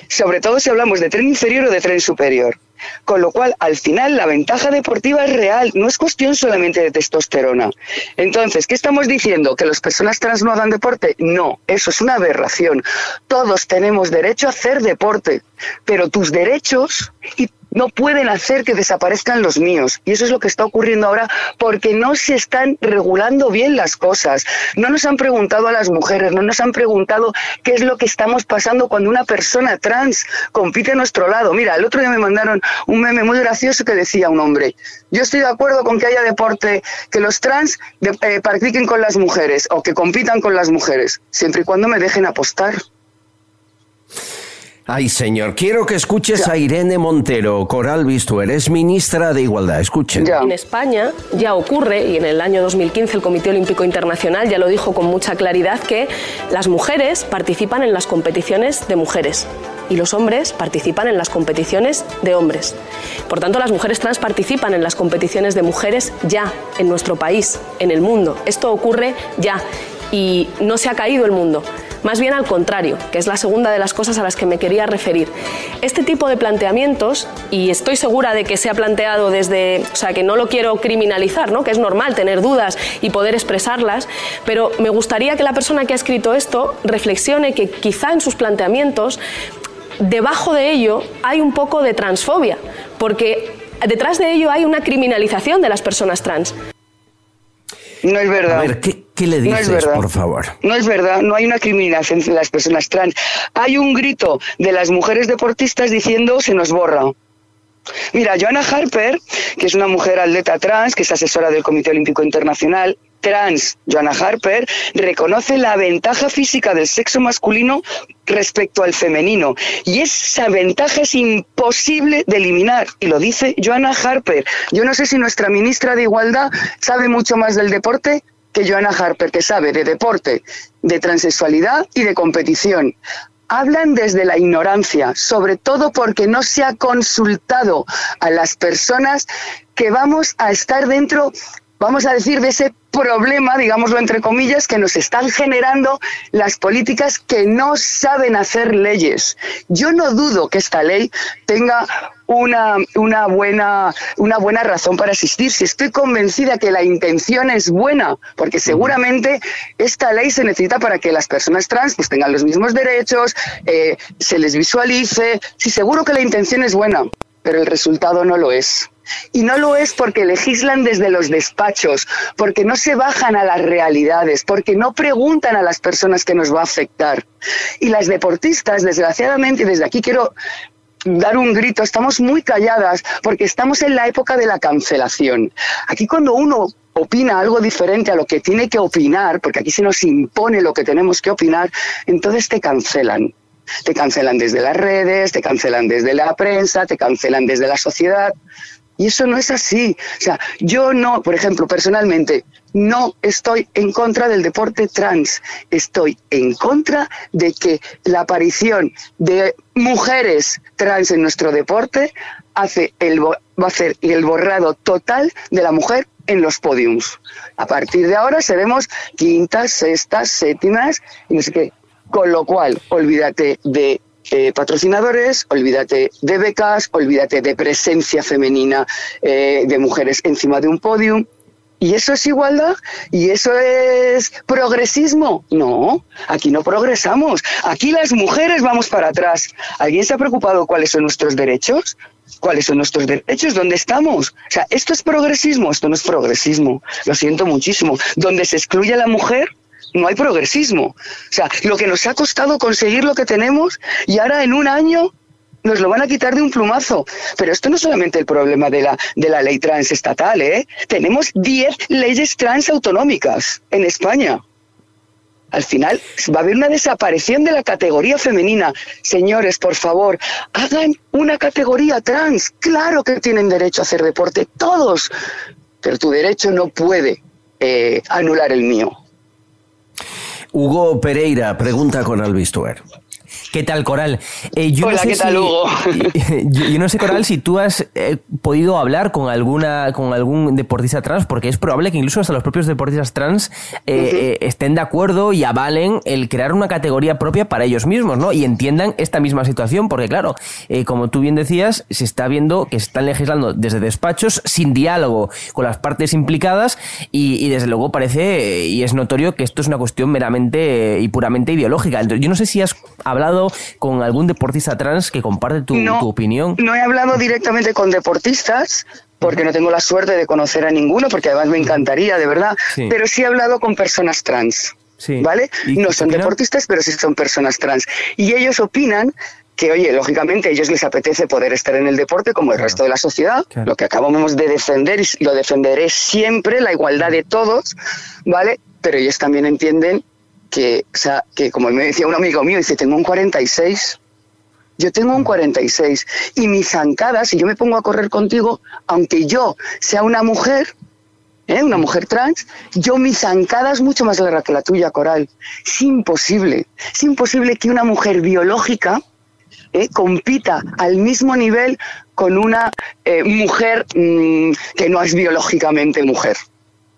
sobre todo si hablamos de tren inferior o de tren superior. Con lo cual, al final, la ventaja deportiva es real, no es cuestión solamente de testosterona. Entonces, ¿qué estamos diciendo? ¿Que las personas trans no hagan deporte? No, eso es una aberración. Todos tenemos derecho a hacer deporte, pero tus derechos y no pueden hacer que desaparezcan los míos. Y eso es lo que está ocurriendo ahora porque no se están regulando bien las cosas. No nos han preguntado a las mujeres, no nos han preguntado qué es lo que estamos pasando cuando una persona trans compite a nuestro lado. Mira, el otro día me mandaron un meme muy gracioso que decía un hombre, yo estoy de acuerdo con que haya deporte, que los trans eh, practiquen con las mujeres o que compitan con las mujeres, siempre y cuando me dejen apostar. Ay, señor, quiero que escuches a Irene Montero, Coral Bistuer, es ministra de Igualdad. Escuchen. En España ya ocurre, y en el año 2015 el Comité Olímpico Internacional ya lo dijo con mucha claridad, que las mujeres participan en las competiciones de mujeres y los hombres participan en las competiciones de hombres. Por tanto, las mujeres trans participan en las competiciones de mujeres ya en nuestro país, en el mundo. Esto ocurre ya y no se ha caído el mundo. Más bien al contrario, que es la segunda de las cosas a las que me quería referir. Este tipo de planteamientos, y estoy segura de que se ha planteado desde, o sea, que no lo quiero criminalizar, ¿no? que es normal tener dudas y poder expresarlas, pero me gustaría que la persona que ha escrito esto reflexione que quizá en sus planteamientos, debajo de ello hay un poco de transfobia, porque detrás de ello hay una criminalización de las personas trans. No es verdad. A ver, ¿qué, qué le No es verdad. por favor? No es verdad, no hay una criminalización de las personas trans. Hay un grito de las mujeres deportistas diciendo se nos borra. Mira, Joanna Harper, que es una mujer atleta trans, que es asesora del Comité Olímpico Internacional, trans, Joanna Harper, reconoce la ventaja física del sexo masculino respecto al femenino. Y esa ventaja es imposible de eliminar. Y lo dice Joanna Harper. Yo no sé si nuestra ministra de Igualdad sabe mucho más del deporte que Joanna Harper, que sabe de deporte, de transexualidad y de competición. Hablan desde la ignorancia, sobre todo porque no se ha consultado a las personas que vamos a estar dentro, vamos a decir, de ese problema, digámoslo entre comillas, que nos están generando las políticas que no saben hacer leyes. Yo no dudo que esta ley tenga una, una, buena, una buena razón para existir. estoy convencida que la intención es buena, porque seguramente esta ley se necesita para que las personas trans pues, tengan los mismos derechos, eh, se les visualice. Sí, seguro que la intención es buena, pero el resultado no lo es. Y no lo es porque legislan desde los despachos, porque no se bajan a las realidades, porque no preguntan a las personas que nos va a afectar. Y las deportistas, desgraciadamente, desde aquí quiero dar un grito, estamos muy calladas porque estamos en la época de la cancelación. Aquí cuando uno opina algo diferente a lo que tiene que opinar, porque aquí se nos impone lo que tenemos que opinar, entonces te cancelan. Te cancelan desde las redes, te cancelan desde la prensa, te cancelan desde la sociedad. Y eso no es así. O sea, yo no, por ejemplo, personalmente, no estoy en contra del deporte trans. Estoy en contra de que la aparición de mujeres trans en nuestro deporte hace el, va a hacer el borrado total de la mujer en los podiums. A partir de ahora seremos quintas, sextas, séptimas y no sé qué. Con lo cual, olvídate de eh, patrocinadores, olvídate de becas, olvídate de presencia femenina eh, de mujeres encima de un podium. ¿Y eso es igualdad? ¿Y eso es progresismo? No, aquí no progresamos. Aquí las mujeres vamos para atrás. ¿Alguien se ha preocupado cuáles son nuestros derechos? ¿Cuáles son nuestros derechos? ¿Dónde estamos? O sea, ¿esto es progresismo? Esto no es progresismo. Lo siento muchísimo. Donde se excluye a la mujer, no hay progresismo. O sea, lo que nos ha costado conseguir lo que tenemos y ahora en un año nos lo van a quitar de un plumazo. Pero esto no es solamente el problema de la, de la ley trans estatal, ¿eh? Tenemos 10 leyes trans autonómicas en España. Al final va a haber una desaparición de la categoría femenina. Señores, por favor, hagan una categoría trans. Claro que tienen derecho a hacer deporte, todos. Pero tu derecho no puede eh, anular el mío. Hugo Pereira pregunta con Albistuer. ¿Qué tal, Coral? Eh, yo Hola, no sé ¿qué tal, Hugo? Yo, no sé, Coral, si tú has eh, podido hablar con alguna con algún deportista trans, porque es probable que incluso hasta los propios deportistas trans eh, estén de acuerdo y avalen el crear una categoría propia para ellos mismos, ¿no? Y entiendan esta misma situación, porque claro, como tú bien decías, se está viendo que se están legislando desde despachos sin diálogo con las partes implicadas y, y desde luego parece y es notorio que esto es una cuestión meramente y puramente ideológica. Entonces, yo no sé si has hablado con algún deportista trans que comparte tu, opinión? No he hablado directamente con deportistas, porque no tengo la suerte de conocer a ninguno, porque además me encantaría, de verdad, pero sí he hablado con personas trans. ¿Vale? No son deportistas, pero sí son personas trans. Y ellos opinan que, oye, lógicamente a ellos les apetece poder estar en el deporte como el resto de la sociedad, lo que acabamos de defender y lo defenderé siempre, la igualdad de todos, ¿vale? Pero ellos también entienden que, o sea, que como me decía un amigo mío, dice, tengo un 46. Yo tengo un 46 y mis zancadas, si yo me pongo a correr contigo, aunque yo sea una mujer, ¿eh? una mujer trans, yo mi zancada mucho más larga que la tuya, Coral. Es imposible. Es imposible que una mujer biológica ¿eh? compita al mismo nivel con una eh, mujer mm, que no es biológicamente mujer.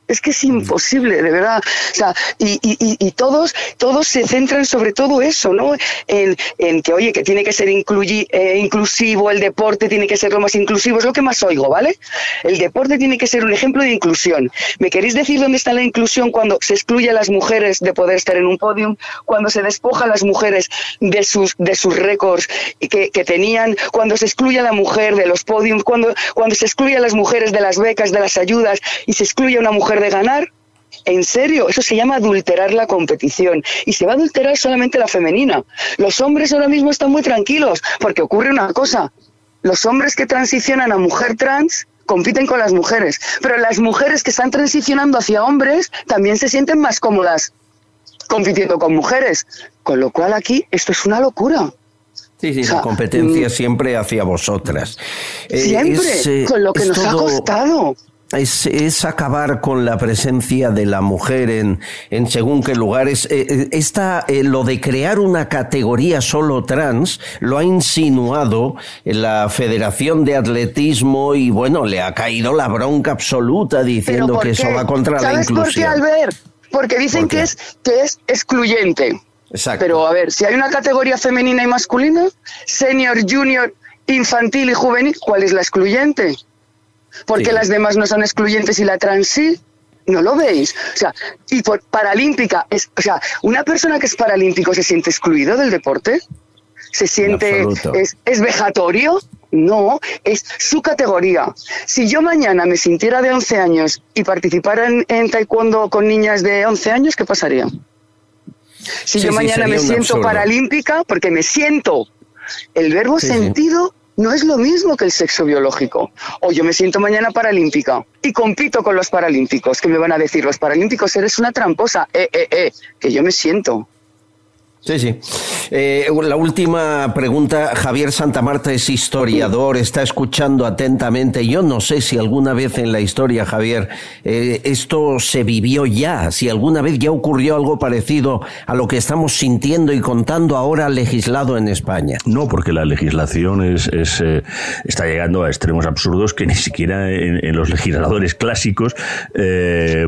Es que es imposible, de verdad. O sea, y, y, y, todos, todos se centran sobre todo eso, ¿no? En, en que, oye, que tiene que ser eh, inclusivo, el deporte tiene que ser lo más inclusivo, es lo que más oigo, ¿vale? El deporte tiene que ser un ejemplo de inclusión. ¿Me queréis decir dónde está la inclusión cuando se excluye a las mujeres de poder estar en un podium, cuando se despoja a las mujeres de sus, de sus récords que, que tenían, cuando se excluye a la mujer de los podiums, cuando, cuando se excluye a las mujeres de las becas, de las ayudas y se excluye a una mujer de ganar? En serio, eso se llama adulterar la competición. Y se va a adulterar solamente la femenina. Los hombres ahora mismo están muy tranquilos porque ocurre una cosa. Los hombres que transicionan a mujer trans compiten con las mujeres. Pero las mujeres que están transicionando hacia hombres también se sienten más cómodas compitiendo con mujeres. Con lo cual aquí esto es una locura. Sí, sí, O sea, la competencia mm, siempre hacia vosotras. Eh, Siempre, es, eh, con lo que nos ha costado. Es, es acabar con la presencia de la mujer en, en según qué lugares. Eh, eh, esta, eh, lo de crear una categoría solo trans lo ha insinuado la Federación de Atletismo y bueno, le ha caído la bronca absoluta ¿Pero diciendo que eso va contra la ¿Sabes por qué, inclusión. Albert? Porque dicen que es, que es excluyente. Exacto. Pero a ver, si hay una categoría femenina y masculina, senior, junior, infantil y juvenil, ¿cuál es la excluyente? Porque Sí. las demás no son excluyentes y la trans sí. ¿No lo veis? O sea, y por paralímpica, es, o sea, una persona que es paralímpico se siente excluido del deporte, se siente, es, es vejatorio, no, es su categoría. Si yo mañana me sintiera de 11 años y participara en, en taekwondo con niñas de 11 años, ¿qué pasaría? Si Sí, yo mañana me siento absurdo. paralímpica, porque me siento, el verbo sí. sentido no es lo mismo que el sexo biológico. O yo me siento mañana paralímpica y compito con los paralímpicos, que me van a decir, los paralímpicos eres una tramposa, eh, eh, eh, que yo me siento. Sí, sí. Eh, la última pregunta. Javier Santamarta es historiador, está escuchando atentamente. Yo no sé si alguna vez en la historia, Javier, eh, esto se vivió ya, si alguna vez ya ocurrió algo parecido a lo que estamos sintiendo y contando ahora legislado en España. No, porque la legislación es, es, eh, está llegando a extremos absurdos que ni siquiera en, en los legisladores clásicos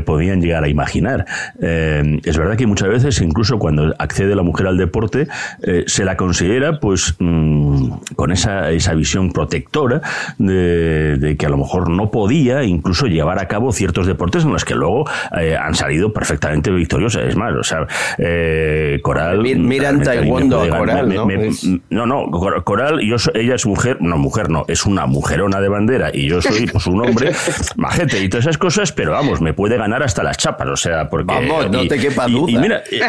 podían llegar a imaginar. Es verdad que muchas veces, incluso cuando accede la mujer al deporte, eh, se la considera pues mm, con esa, esa visión protectora de, de que a lo mejor no podía incluso llevar a cabo ciertos deportes en los que luego eh, han salido perfectamente victoriosos. Es más, o sea, eh, Coral... Mi- mira en realmente a mí me taekwondo a Coral, me- ¿no? me- Es- no, no, Cor- Coral, yo so- ella es mujer, no, mujer no, es una mujerona de bandera y yo soy pues un hombre majete y todas esas cosas, pero vamos, me puede ganar hasta las chapas, o sea, porque... Vamos, no te quepa duda. Y mira, eh,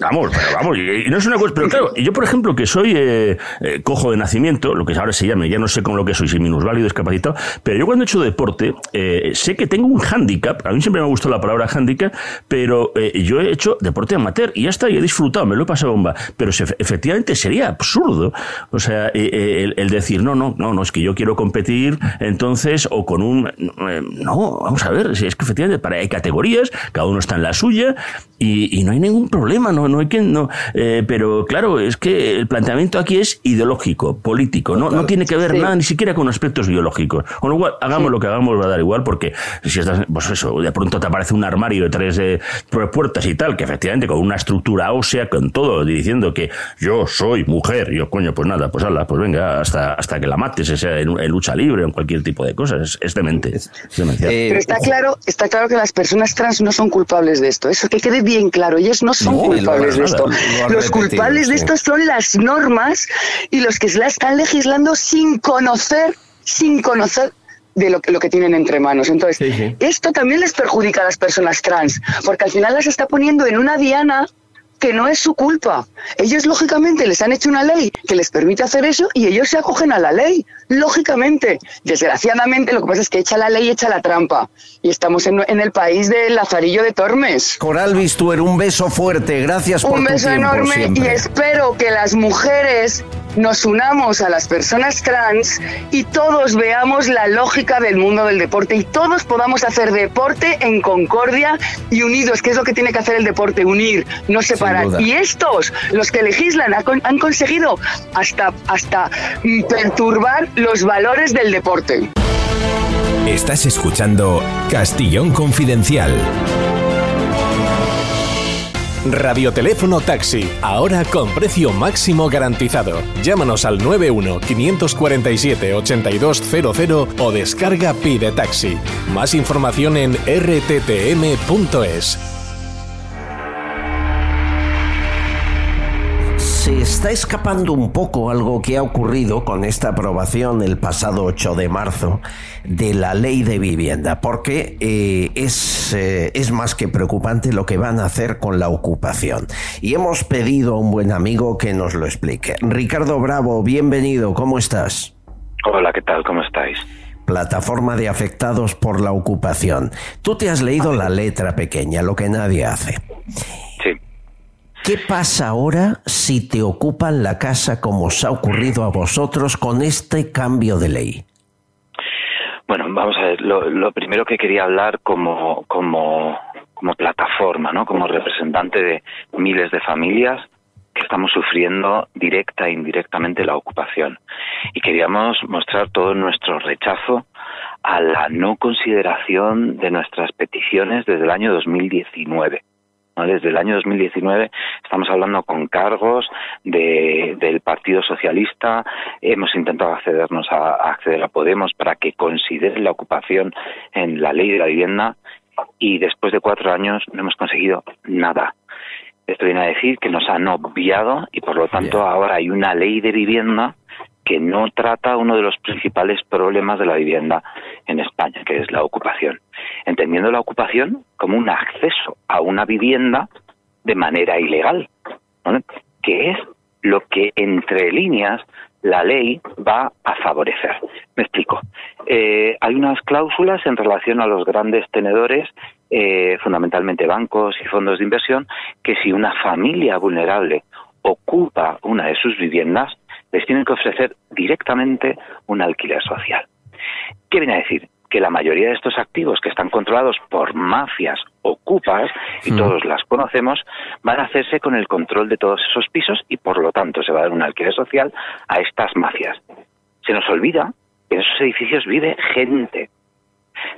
vamos, pero vamos, y, no es una cosa, pero claro, yo por ejemplo que soy eh, eh, cojo de nacimiento, lo que ahora se llame, ya no sé con lo que soy, si minusválido, discapacitado, pero yo cuando he hecho deporte, eh, sé que tengo un hándicap, a mí siempre me ha gustado la palabra hándicap, pero eh, yo he hecho deporte amateur y ya está, y he disfrutado, me lo he pasado bomba, pero efectivamente sería absurdo, o sea, eh, el, el decir, no, no, no, no, es que yo quiero competir, entonces, o con un... eh, No, vamos a ver, es que efectivamente para, hay categorías, cada uno está en la suya y, y no hay ningún problema, no, no hay que... No, eh, pero claro, es que el planteamiento aquí es ideológico, político, no, no tiene que ver Sí. nada ni siquiera con aspectos biológicos. Con lo cual, hagamos lo que hagamos, va a dar igual, porque si estás, pues eso, de pronto te aparece un armario de tres eh, puertas y tal, que efectivamente con una estructura ósea, con todo, diciendo que yo soy mujer, yo coño, pues nada, pues ala, pues venga, hasta, hasta que la mates, sea en, en lucha libre o en cualquier tipo de cosas, es, es demente. Es demencial. Eh, Pero está claro, está claro que las personas trans no son culpables de esto. Eso que quede bien claro, ellas no son No, culpables de esto. Los culpables de esto son las normas y los que la están legislando sin conocer, sin conocer de lo, que- lo que tienen entre manos. Entonces, Sí, sí. esto también les perjudica a las personas trans, porque al final las está poniendo en una diana que no es su culpa. Ellos, lógicamente, les han hecho una ley que les permite hacer eso y ellos se acogen a la ley, lógicamente. Desgraciadamente, lo que pasa es que echa la ley, echa la trampa. Y estamos en, en el país del Lazarillo de Tormes. Coral Bistuer, un beso fuerte. Gracias por Un tu beso tiempo enorme y siempre. espero que las mujeres nos unamos a las personas trans y todos veamos la lógica del mundo del deporte y todos podamos hacer deporte en concordia y unidos, que es lo que tiene que hacer el deporte, unir, no separar. Y estos, los que legislan, han conseguido hasta, hasta mm, perturbar los valores del deporte. Estás escuchando Castillón Confidencial. Radioteléfono Taxi, ahora con precio máximo garantizado. Llámanos al 91 547 8200 o descarga Pide Taxi. Más información en rttm.es. Se está escapando un poco algo que ha ocurrido con esta aprobación el pasado 8 de marzo de la ley de vivienda, porque eh, es, eh, es más que preocupante lo que van a hacer con la ocupación. Y hemos pedido a un buen amigo que nos lo explique. Ricardo Bravo, bienvenido, ¿cómo estás? Hola, ¿qué tal? ¿Cómo estáis? plataforma de afectados por la ocupación. Tú te has leído la letra pequeña, lo que nadie hace. ¿Qué pasa ahora si te ocupan la casa como os ha ocurrido a vosotros con este cambio de ley? Bueno, vamos a ver, lo, lo primero que quería hablar como, como, como plataforma, ¿no? como representante de miles de familias que estamos sufriendo directa e indirectamente la ocupación. Y queríamos mostrar todo nuestro rechazo a la no consideración de nuestras peticiones desde el año 2019. Desde el año 2019 estamos hablando con cargos de, del Partido Socialista, hemos intentado accedernos a, a acceder a Podemos para que considere la ocupación en la ley de la vivienda y después de cuatro años no hemos conseguido nada. Esto viene a decir que nos han obviado y por lo tanto ahora hay una ley de vivienda que no trata uno de los principales problemas de la vivienda en España, que es la ocupación. Entendiendo la ocupación como un acceso a una vivienda de manera ilegal, que es lo que entre líneas la ley va a favorecer. Me explico. Eh, hay unas cláusulas en relación a los grandes tenedores, eh, fundamentalmente bancos y fondos de inversión, que si una familia vulnerable ocupa una de sus viviendas, les tienen que ofrecer directamente un alquiler social. ¿Qué viene a decir? Que la mayoría de estos activos que están controlados por mafias ocupas, y todos las conocemos, van a hacerse con el control de todos esos pisos y por lo tanto se va a dar un alquiler social a estas mafias. Se nos olvida que en esos edificios vive gente,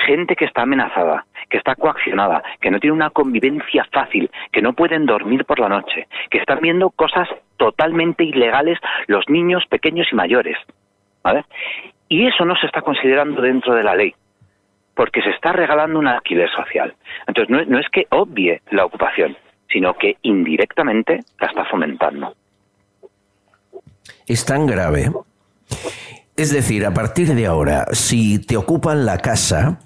gente que está amenazada, que está coaccionada, que no tiene una convivencia fácil, que no pueden dormir por la noche, que están viendo cosas totalmente ilegales los niños pequeños y mayores. ¿vale? Y eso no se está considerando dentro de la ley, porque se está regalando un alquiler social. Entonces, no, no es que obvie la ocupación, sino que indirectamente la está fomentando. Es tan grave. Es decir, a partir de ahora, si te ocupan la casa,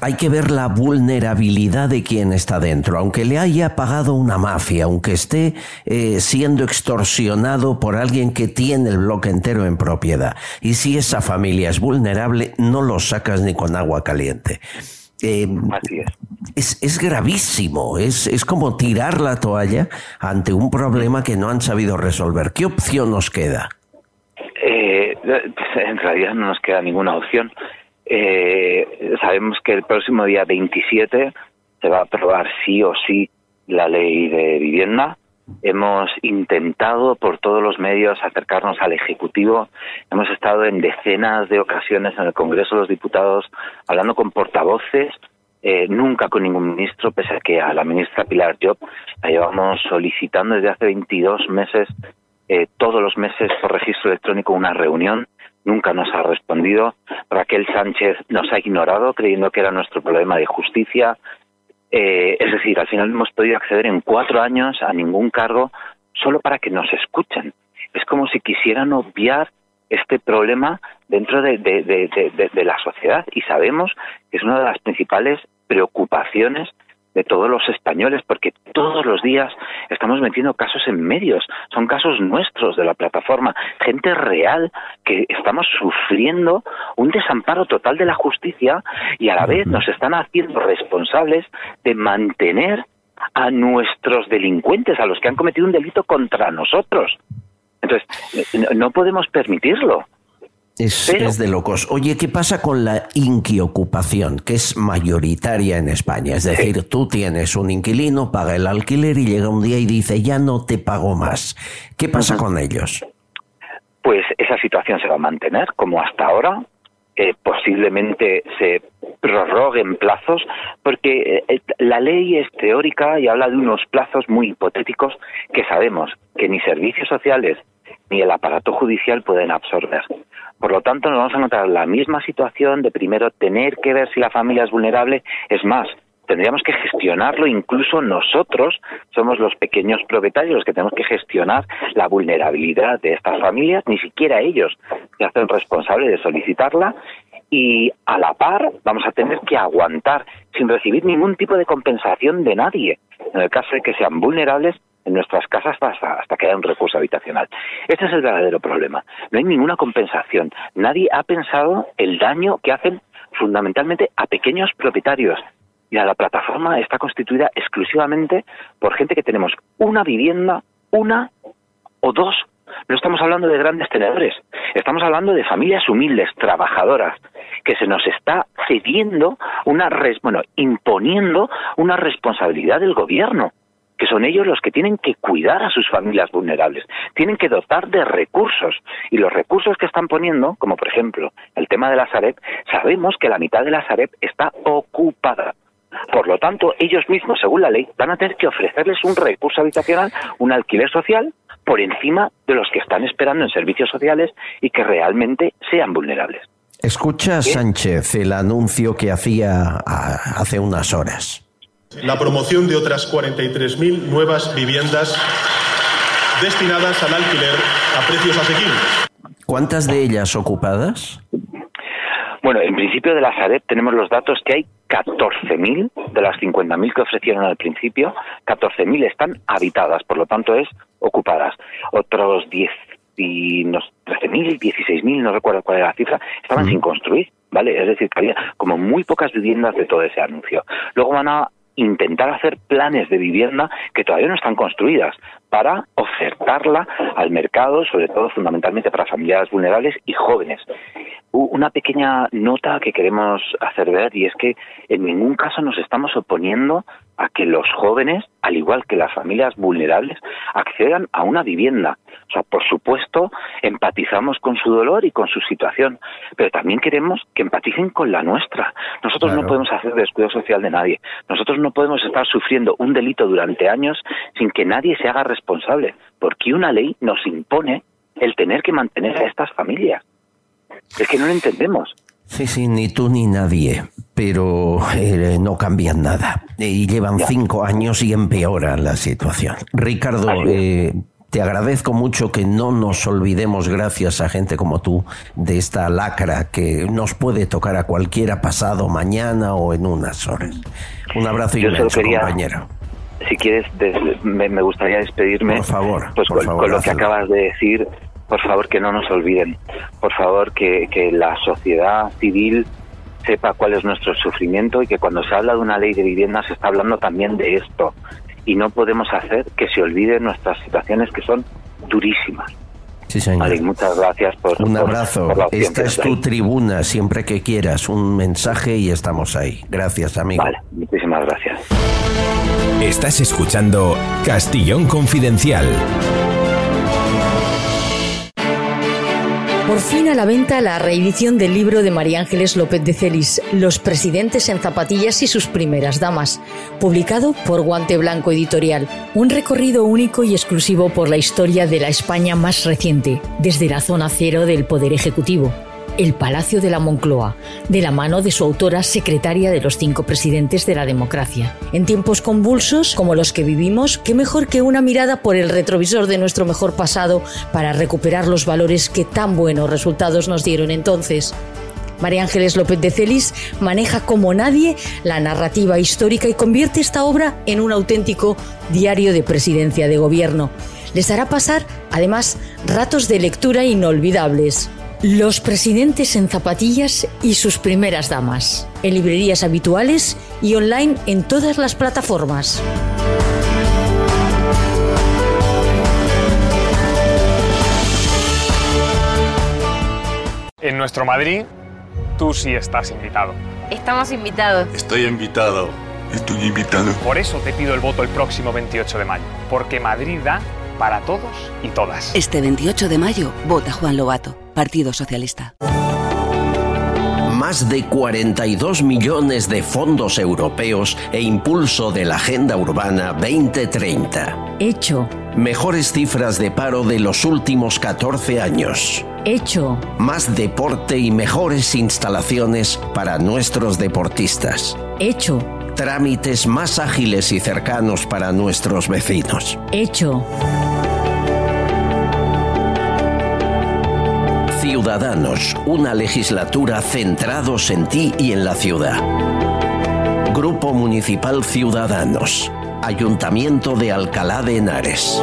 hay que ver la vulnerabilidad de quien está dentro, aunque le haya pagado una mafia, aunque esté eh, siendo extorsionado por alguien que tiene el bloque entero en propiedad. Y si esa familia es vulnerable, no lo sacas ni con agua caliente. Eh, es. Es, gravísimo, es, es como tirar la toalla ante un problema que no han sabido resolver. ¿Qué opción nos queda? Eh, en realidad no nos queda ninguna opción. Eh, sabemos que el próximo día 27 se va a aprobar sí o sí la ley de vivienda. Hemos intentado por todos los medios acercarnos al Ejecutivo. Hemos estado en decenas de ocasiones en el Congreso de los Diputados hablando con portavoces, eh, nunca con ningún ministro, pese a que a la ministra Pilar Job la llevamos solicitando desde hace 22 meses, eh, todos los meses por registro electrónico, una reunión nunca nos ha respondido. Raquel Sánchez nos ha ignorado creyendo que era nuestro problema de justicia. Eh, es decir, al final no hemos podido acceder en cuatro años a ningún cargo solo para que nos escuchen. Es como si quisieran obviar este problema dentro de, de, la sociedad y sabemos que es una de las principales preocupaciones de todos los españoles, porque todos los días estamos metiendo casos en medios, son casos nuestros de la plataforma, gente real que estamos sufriendo un desamparo total de la justicia y a la vez nos están haciendo responsables de mantener a nuestros delincuentes, a los que han cometido un delito contra nosotros. Entonces, no podemos permitirlo. Es, es, de locos. Oye, ¿qué pasa con la inquiocupación, que es mayoritaria en España? Es decir, tú tienes un inquilino, paga el alquiler y llega un día y dice, ya no te pago más. ¿Qué pasa uh -huh. con ellos? Pues esa situación se va a mantener como hasta ahora. Eh, posiblemente se prorroguen plazos, porque eh, la ley es teórica y habla de unos plazos muy hipotéticos que sabemos que ni servicios sociales ni el aparato judicial pueden absorber. Por lo tanto, nos vamos a encontrar la misma situación de primero tener que ver si la familia es vulnerable. Es más, tendríamos que gestionarlo incluso nosotros, somos los pequeños propietarios los que tenemos que gestionar la vulnerabilidad de estas familias, ni siquiera ellos se hacen responsables de solicitarla y a la par vamos a tener que aguantar sin recibir ningún tipo de compensación de nadie. En el caso de que sean vulnerables, en nuestras casas hasta, hasta que haya un recurso habitacional. Este es el verdadero problema. No hay ninguna compensación. Nadie ha pensado el daño que hacen fundamentalmente a pequeños propietarios. Mira, la plataforma está constituida exclusivamente por gente que tenemos una vivienda, una o dos. No estamos hablando de grandes tenedores, estamos hablando de familias humildes, trabajadoras, que se nos está cediendo una, bueno, imponiendo una responsabilidad del gobierno que son ellos los que tienen que cuidar a sus familias vulnerables, tienen que dotar de recursos. Y los recursos que están poniendo, como por ejemplo el tema de la Sareb, sabemos que la mitad de la Sareb está ocupada. Por lo tanto, ellos mismos, según la ley, van a tener que ofrecerles un recurso habitacional, un alquiler social, por encima de los que están esperando en servicios sociales y que realmente sean vulnerables. Escucha, Sánchez, el anuncio que hacía hace unas horas la promoción de otras 43.000 nuevas viviendas destinadas al alquiler a precios asequibles. ¿Cuántas de ellas ocupadas? Bueno, en principio de la Sareb tenemos los datos que hay 14.000 de las 50.000 que ofrecieron al principio, 14.000 están habitadas, por lo tanto es ocupadas. Otros 10 y 13.000, 16.000, no recuerdo cuál era la cifra, estaban sin construir, ¿vale? Es decir, que había como muy pocas viviendas de todo ese anuncio. Luego van a intentar hacer planes de vivienda que todavía no están construidas para ofertarla al mercado, sobre todo fundamentalmente para familias vulnerables y jóvenes. Una pequeña nota que queremos hacer ver y es que en ningún caso nos estamos oponiendo a que los jóvenes, al igual que las familias vulnerables, accedan a una vivienda. O sea, por supuesto, empatizamos con su dolor y con su situación, pero también queremos que empaticen con la nuestra. Nosotros no podemos hacer descuido social de nadie. Nosotros no podemos estar sufriendo un delito durante años sin que nadie se haga responsable, porque una ley nos impone el tener que mantener a estas familias. Es que no lo entendemos. Sí, sí, ni tú ni nadie, pero eh, no cambian nada. Y llevan cinco años y empeoran la situación. Ricardo, eh, te agradezco mucho que no nos olvidemos, gracias a gente como tú, de esta lacra que nos puede tocar a cualquiera pasado mañana o en unas horas. Un abrazo inmenso, compañero. Si quieres, me, gustaría despedirme. Por favor. Pues con, lo que acabas de decir, por favor que no nos olviden, por favor que, que la sociedad civil sepa cuál es nuestro sufrimiento y que cuando se habla de una ley de vivienda se está hablando también de esto y no podemos hacer que se olviden nuestras situaciones que son durísimas. Sí, señor. muchas gracias por un abrazo. Esta es tu tribuna, siempre que quieras, un mensaje y estamos ahí. Gracias, amigo. Vale, muchísimas gracias. Estás escuchando Castillón Confidencial. Por fin a la venta la reedición del libro de María Ángeles López de Celis, Los presidentes en zapatillas y sus primeras damas, publicado por Guante Blanco Editorial. Un recorrido único y exclusivo por la historia de la España más reciente, desde la zona cero del Poder Ejecutivo el Palacio de la Moncloa, de la mano de su autora secretaria de los cinco presidentes de la democracia. En tiempos convulsos como los que vivimos, qué mejor que una mirada por el retrovisor de nuestro mejor pasado para recuperar los valores que tan buenos resultados nos dieron entonces. María Ángeles López de Celis maneja como nadie la narrativa histórica y convierte esta obra en un auténtico diario de presidencia de gobierno. Les hará pasar, además, ratos de lectura inolvidables. Los presidentes en zapatillas y sus primeras damas. En librerías habituales y online en todas las plataformas. En nuestro Madrid, tú sí estás invitado. Estamos invitados. Estoy invitado. Estoy invitado. Por eso te pido el voto el próximo 28 de mayo. Porque Madrid da para todos y todas. Este 28 de mayo, vota Juan Lobato, Partido Socialista. Más de 42 millones de fondos europeos e impulso de la Agenda Urbana 2030. Hecho. Mejores cifras de paro de los últimos 14 años. Hecho. Más deporte y mejores instalaciones para nuestros deportistas. Hecho trámites más ágiles y cercanos para nuestros vecinos. Hecho. Ciudadanos, una legislatura centrados en ti y en la ciudad. Grupo Municipal Ciudadanos. Ayuntamiento de Alcalá de Henares.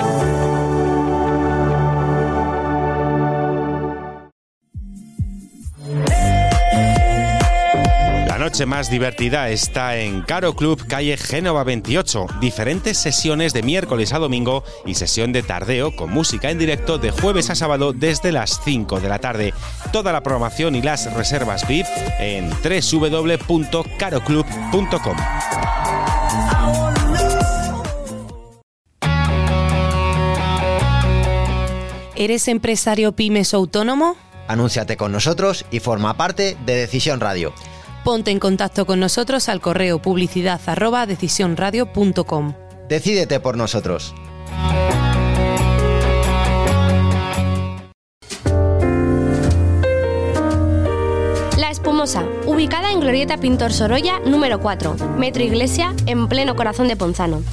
Noche más divertida está en Caro Club, calle Génova 28. Diferentes sesiones de miércoles a domingo y sesión de tardeo con música en directo de jueves a sábado desde las 5 de la tarde. Toda la programación y las reservas VIP en www.caroclub.com. ¿Eres empresario pymes o autónomo? Anúnciate con nosotros y forma parte de Decisión Radio. Ponte en contacto con nosotros al correo publicidad arroba decisionradio.com. Decídete por nosotros. La Espumosa, ubicada en Glorieta Pintor Sorolla, número 4, Metro Iglesia, en pleno corazón de Ponzano.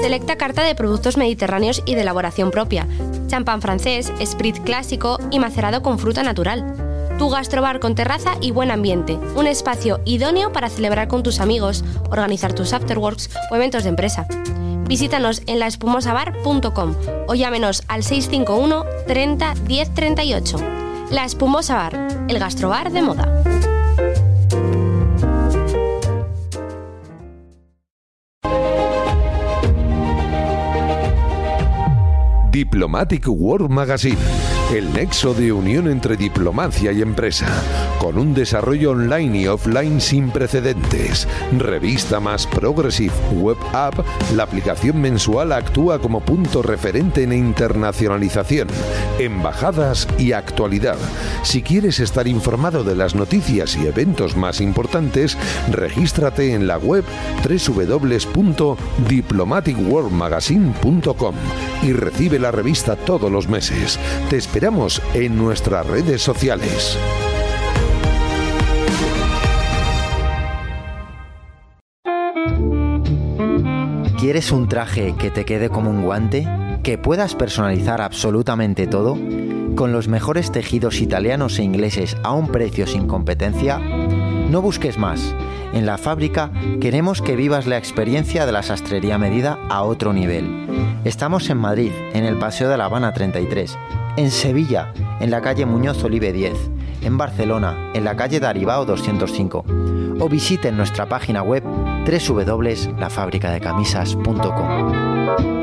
Selecta carta de productos mediterráneos y de elaboración propia, champán francés, sprit clásico y macerado con fruta natural. Tu gastrobar con terraza y buen ambiente, un espacio idóneo para celebrar con tus amigos, organizar tus afterworks o eventos de empresa. Visítanos en laespumosabar.com o llámenos al 651 30 10 38. La Espumosa Bar, el gastrobar de moda. Diplomatic World Magazine, el nexo de unión entre diplomacia y empresa, con un desarrollo online y offline sin precedentes. Revista más progressive web app, la aplicación mensual actúa como punto referente en internacionalización, embajadas y actualidad. Si quieres estar informado de las noticias y eventos más importantes, regístrate en la web www.diplomaticworldmagazine.com y recibe la revista todos los meses. Te en nuestras redes sociales. ¿Quieres un traje que te quede como un guante? ¿Que puedas personalizar absolutamente todo? ¿Con los mejores tejidos italianos e ingleses a un precio sin competencia? No busques más. En la fábrica queremos que vivas la experiencia de la sastrería medida a otro nivel. Estamos en Madrid, en el Paseo de la Habana 33, en Sevilla, en la calle Muñoz Olive 10, en Barcelona, en la calle Daribao 205, o visiten nuestra página web www.lafabricadecamisas.com.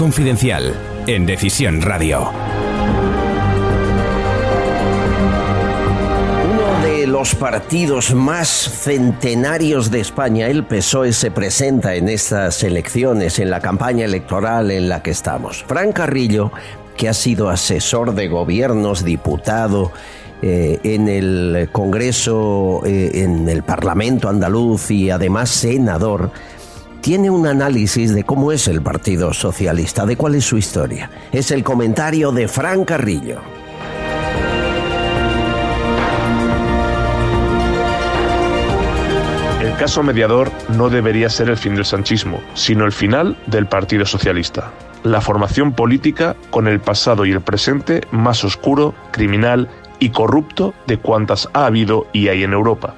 Confidencial, en Decisión Radio. Uno de los partidos más centenarios de España, el PSOE, se presenta en estas elecciones, en la campaña electoral en la que estamos. Fran Carrillo, que ha sido asesor de gobiernos, diputado, eh, en el Congreso, eh, en el Parlamento andaluz y además senador, tiene un análisis de cómo es el Partido Socialista, de cuál es su historia. Es el comentario de Fran Carrillo. El caso mediador no debería ser el fin del sanchismo, sino el final del Partido Socialista. La formación política con el pasado y el presente más oscuro, criminal y corrupto de cuantas ha habido y hay en Europa.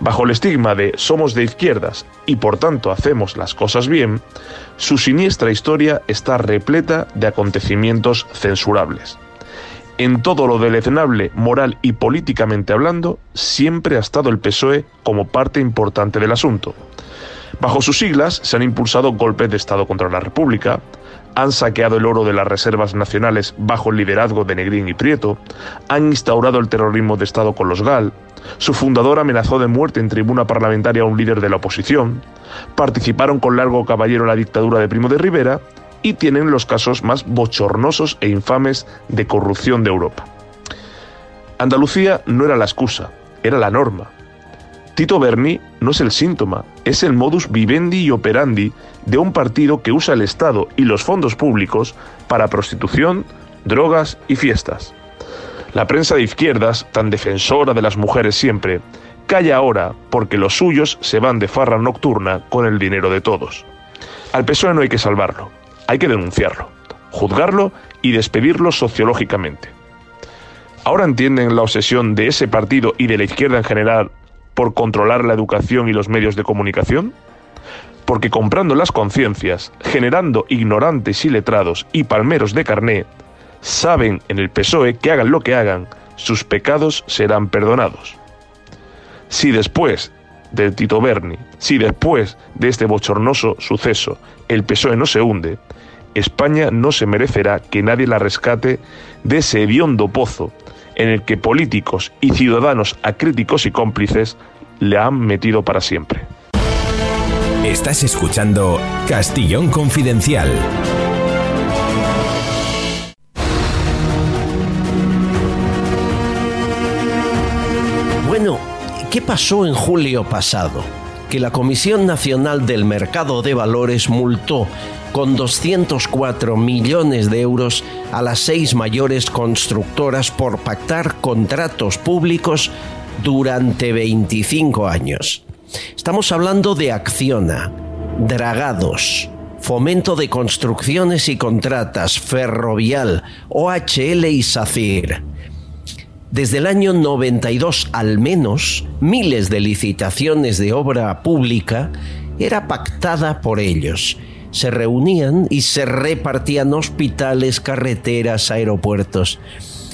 Bajo el estigma de somos de izquierdas y por tanto hacemos las cosas bien, su siniestra historia está repleta de acontecimientos censurables. En todo lo deleznable, moral y políticamente hablando, siempre ha estado el PSOE como parte importante del asunto. Bajo sus siglas se han impulsado golpes de Estado contra la República, han saqueado el oro de las reservas nacionales bajo el liderazgo de Negrín y Prieto, han instaurado el terrorismo de Estado con los GAL, su fundador amenazó de muerte en tribuna parlamentaria a un líder de la oposición, participaron con largo caballero en la dictadura de Primo de Rivera y tienen los casos más bochornosos e infames de corrupción de Europa. Andalucía no era la excusa, era la norma. Tito Berni no es el síntoma, es el modus vivendi y operandi de un partido que usa el Estado y los fondos públicos para prostitución, drogas y fiestas. La prensa de izquierdas, tan defensora de las mujeres siempre, calla ahora porque los suyos se van de farra nocturna con el dinero de todos. Al PSOE no hay que salvarlo, hay que denunciarlo, juzgarlo y despedirlo sociológicamente. ¿Ahora entienden la obsesión de ese partido y de la izquierda en general por controlar la educación y los medios de comunicación? Porque comprando las conciencias, generando ignorantes y letrados y palmeros de carné, saben en el PSOE que hagan lo que hagan, sus pecados serán perdonados. Si después del Tito Berni, si después de este bochornoso suceso el PSOE no se hunde, España no se merecerá que nadie la rescate de ese hediondo pozo en el que políticos y ciudadanos acríticos y cómplices le han metido para siempre. Estás escuchando Castillón Confidencial. ¿Qué pasó en julio pasado? Que la Comisión Nacional del Mercado de Valores multó con 204 millones de euros a las seis mayores constructoras por pactar contratos públicos durante 25 años. Estamos hablando de Acciona, Dragados, Fomento de Construcciones y Contratas, Ferrovial, OHL y SACIR. Desde el año 92 al menos, miles de licitaciones de obra pública era pactada por ellos se reunían y se repartían hospitales, carreteras, aeropuertos,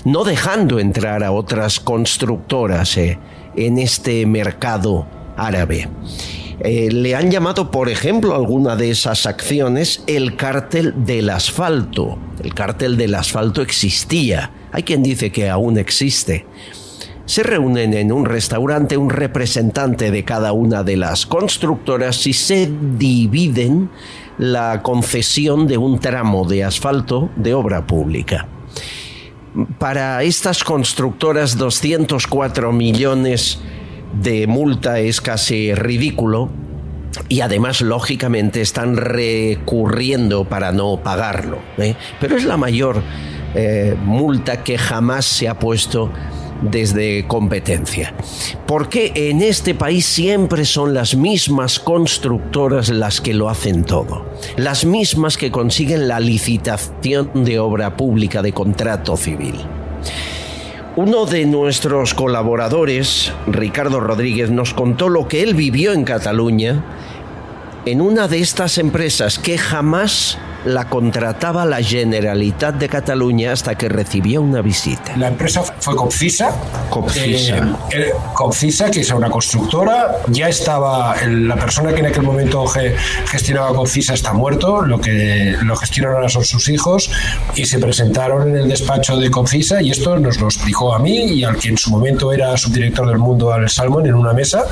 no dejando entrar a otras constructoras eh, en este mercado árabe. Eh, le han llamado, por ejemplo, alguna de esas acciones el cártel del asfalto. El cártel del asfalto existía. Hay quien dice que aún existe. Se reúnen en un restaurante un representante de cada una de las constructoras y se dividen la concesión de un tramo de asfalto de obra pública. Para estas constructoras 204 millones de multa es casi ridículo y además lógicamente están recurriendo para no pagarlo. ¿eh? Pero es la mayor eh, multa que jamás se ha puesto desde competencia. Porque en este país siempre son las mismas constructoras las que lo hacen todo. Las mismas que consiguen la licitación de obra pública de contrato civil. Uno de nuestros colaboradores, Ricardo Rodríguez, nos contó lo que él vivió en Cataluña en una de estas empresas que jamás la contrataba la Generalitat de Cataluña hasta que recibía una visita. La empresa fue Copfisa. Copfisa. Eh, eh, Copfisa, que es una constructora, ya estaba, la persona que en aquel momento gestionaba Copfisa está muerto, lo que lo gestionan ahora son sus hijos, y se presentaron en el despacho de Copfisa, y esto nos lo explicó a mí y al que en su momento era subdirector del mundo, Al Salmon, en una mesa.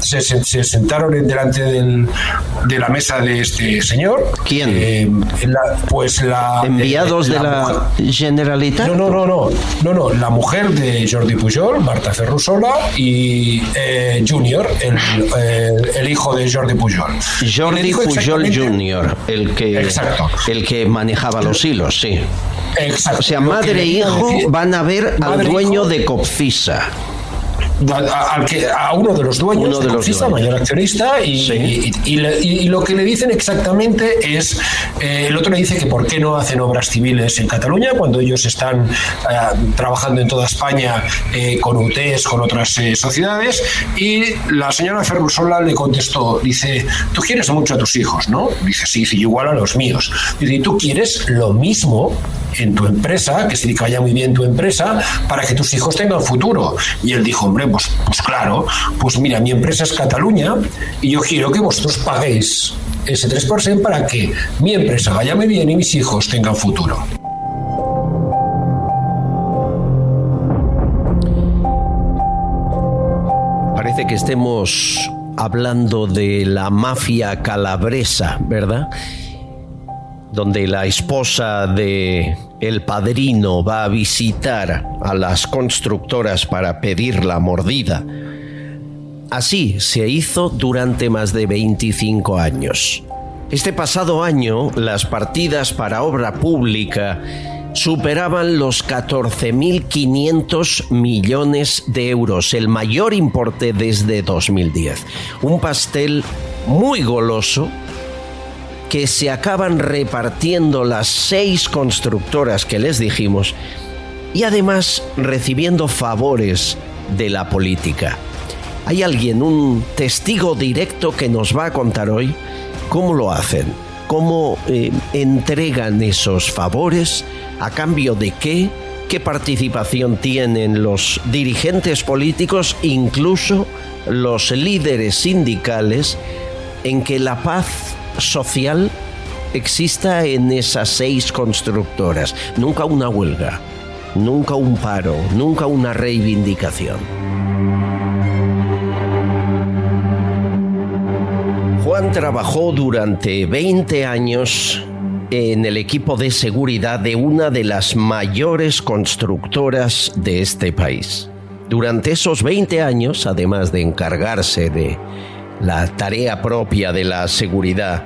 Se, sentaron en, delante de la mesa de este señor. ¿Quién? Eh, pues la enviados de la Generalitat. No, no, no, no, no, no, la mujer de Jordi Pujol, Marta Ferrusola y eh, Junior, el, hijo de Jordi Pujol. Jordi Pujol Junior, el que Exacto. el que manejaba los hilos, sí. Exacto. O sea, madre e hijo van a ver al dueño de Copfisa a, que, a uno de los dueños, de los mayor accionista, y, y, lo que le dicen exactamente es, eh, el otro le dice que por qué no hacen obras civiles en Cataluña cuando ellos están eh, trabajando en toda España eh, con UTES, con otras sociedades, y la señora Ferrusola le contestó, dice, tú quieres mucho a tus hijos, ¿no? Dice, sí, sí, igual a los míos. Dice, tú quieres lo mismo en tu empresa, que se que vaya muy bien tu empresa, para que tus hijos tengan futuro. Y él dijo, hombre, pues, pues claro, pues mira, mi empresa es Cataluña y yo quiero que vosotros paguéis ese 3% para que mi empresa vaya bien y mis hijos tengan futuro. Parece que estemos hablando de la mafia calabresa, ¿verdad? donde la esposa de el padrino va a visitar a las constructoras para pedir la mordida. Así se hizo durante más de 25 años. Este pasado año, las partidas para obra pública superaban los 14.500 millones de euros, el mayor importe desde 2010. Un pastel muy goloso que se acaban repartiendo las seis constructoras que les dijimos y además recibiendo favores de la política. Hay alguien, un testigo directo que nos va a contar hoy cómo lo hacen, cómo eh, entregan esos favores, a cambio de qué, qué participación tienen los dirigentes políticos, incluso los líderes sindicales, en que la paz social exista en esas seis constructoras. Nunca una huelga, nunca un paro, nunca una reivindicación. Juan trabajó durante 20 años en el equipo de seguridad de una de las mayores constructoras de este país. Durante esos 20 años, además de encargarse de la tarea propia de la seguridad,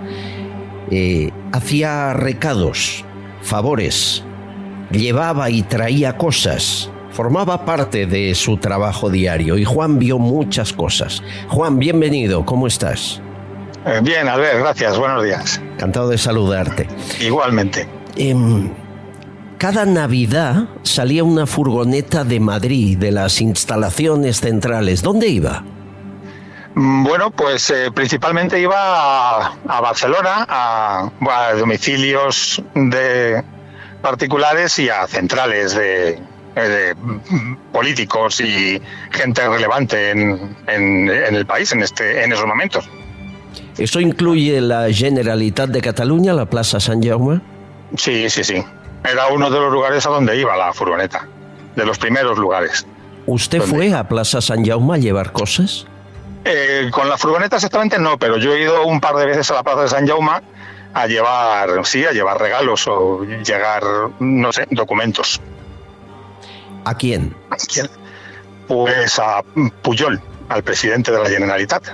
eh, hacía recados, favores, llevaba y traía cosas, formaba parte de su trabajo diario y Juan vio muchas cosas. Juan, bienvenido, ¿cómo estás? Eh, bien, Albert, gracias, buenos días. Encantado de saludarte. Igualmente. Em, cada Navidad salía una furgoneta de Madrid, de las instalaciones centrales. ¿Dónde iba? Mm, bueno, pues eh, principalmente iba a, Barcelona, a, domicilios de particulares y a centrales de, eh, políticos y gente relevante en, el país en, este, en esos momentos. ¿Eso incluye la Generalitat de Cataluña, la Plaza San Jaume? Sí, sí, sí. Era uno de los lugares a donde iba la furgoneta, de los primeros lugares. ¿Usted fue a Plaza San Jaume a llevar cosas? Eh, con la furgoneta exactamente no, pero yo he ido un par de veces a la Plaza de San Jaume a llevar, sí, a llevar regalos o llegar, no sé, documentos. ¿A quién? ¿A quién? Pues a Puyol, al presidente de la Generalitat,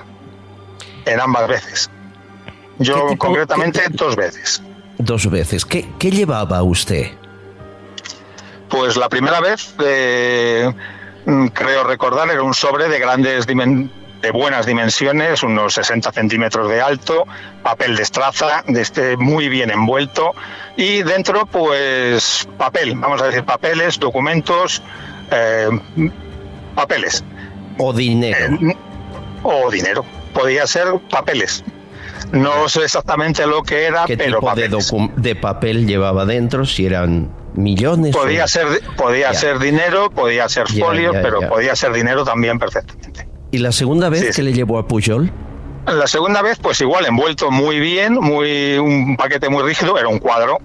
en ambas veces. Yo concretamente dos veces. Dos veces. ¿Qué, qué llevaba usted? Pues la primera vez, eh, creo recordar, era un sobre de grandes dimensiones de buenas dimensiones, unos 60 centímetros de alto, papel de estraza, de este muy bien envuelto y dentro pues papel, vamos a decir papeles, documentos, eh, papeles. O dinero. Eh, o dinero. Podía ser papeles. No sé exactamente lo que era, ¿Qué pero tipo de, de, papel llevaba dentro? Si eran millones. Podía ser, podía ser dinero, podía ser folios, pero podía ser dinero también perfectamente. ¿Y la segunda vez que le llevó a Pujol? La segunda vez, pues igual, envuelto muy bien, muy un paquete muy rígido, era un cuadro,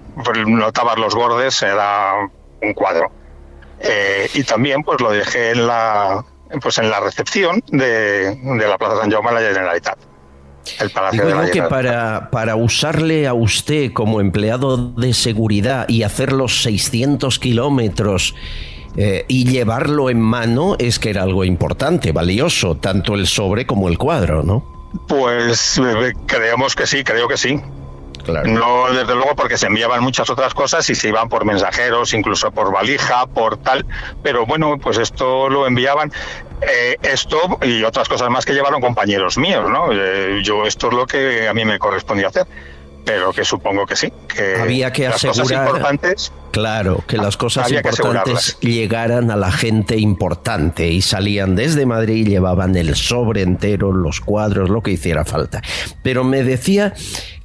notabas los bordes, era un cuadro. Eh, y también pues lo dejé en la pues en la recepción de, la Plaza San Jaume de la Generalitat. El Palacio de la que para, para usarle a usted como empleado de seguridad y hacer los 600 kilómetros eh, y llevarlo en mano es que era algo importante, valioso, tanto el sobre como el cuadro, ¿no? Pues eh, creemos que sí, creo que sí. Claro. No, desde luego, porque se enviaban muchas otras cosas y se iban por mensajeros, incluso por valija, por tal. Pero bueno, pues esto lo enviaban. Eh, esto y otras cosas más que llevaron compañeros míos, ¿no? yo esto es lo que a mí me correspondía hacer pero que supongo que sí. Que Había que asegurar. importantes, claro, que las cosas importantes llegaran a la gente importante y salían desde Madrid y llevaban el sobre entero, los cuadros, lo que hiciera falta. Pero me decía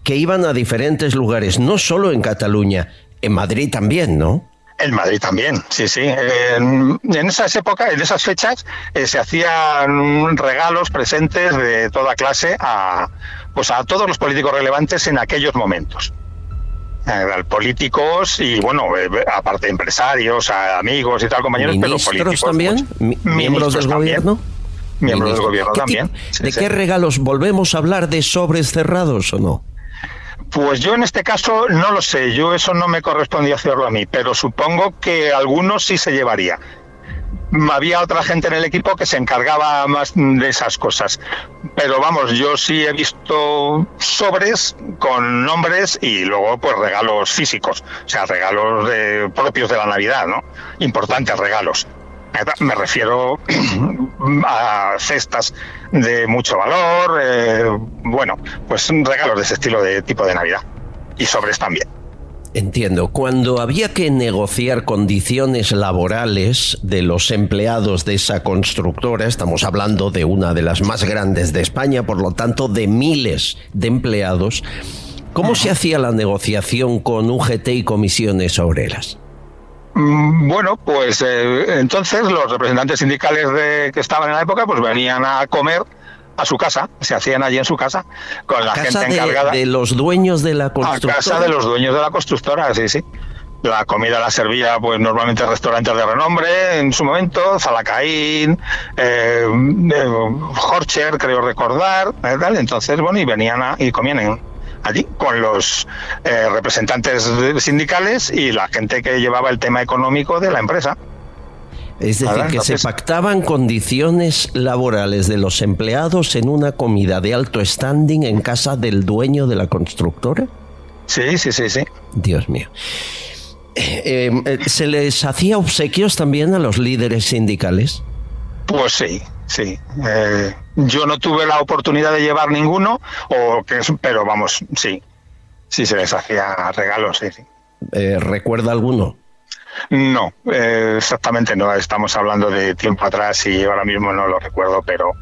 que iban a diferentes lugares, no solo en Cataluña, en Madrid también, ¿no? En Madrid también, sí, sí. En, esas épocas, en esas fechas, eh, se hacían regalos, presentes de toda clase a, pues a todos los políticos relevantes en aquellos momentos. Eh, políticos y bueno, eh, aparte empresarios, amigos y tal, compañeros, pero políticos. también? ¿Miembros del gobierno? Miembros del gobierno también. ¿De qué regalos volvemos a hablar de sobres cerrados o no? Pues yo en este caso no lo sé, yo eso no me correspondía hacerlo a mí, pero supongo que algunos sí se llevaría había otra gente en el equipo que se encargaba más de esas cosas. Pero vamos, yo sí he visto sobres con nombres y luego pues regalos físicos, o sea, regalos propios de la Navidad, ¿no? Importantes regalos. Me refiero a cestas de mucho valor, eh, bueno, pues regalos de ese estilo de tipo de Navidad. y sobres también. Entiendo. Cuando había que negociar condiciones laborales de los empleados de esa constructora, estamos hablando de una de las más grandes de España, por lo tanto de miles de empleados, ¿cómo se hacía la negociación con UGT y comisiones obreras? Mm, bueno, pues eh, entonces los representantes sindicales de, que estaban en la época pues venían a comer a su casa, se hacían allí en su casa, con la gente encargada. De los dueños de la constructora. A casa de los dueños de la constructora, sí, sí. La comida la servía, pues normalmente restaurantes de renombre en su momento, Zalacaín, eh, eh Horcher, creo recordar, eh, entonces, bueno, y venían y comían allí con los eh, representantes sindicales y la gente que llevaba el tema económico de la empresa. Es decir, que se pactaban condiciones laborales de los empleados en una comida de alto standing en casa del dueño de la constructora. Sí, sí, sí, sí. Dios mío. Eh, eh, ¿Se les hacía obsequios también a los líderes sindicales? Pues sí, sí. Eh, yo no tuve la oportunidad de llevar ninguno, o que, pero vamos, sí. Sí se les hacía regalos, sí, sí. ¿Recuerda alguno? No, eh, exactamente no. Estamos hablando de tiempo atrás y ahora mismo no lo recuerdo, pero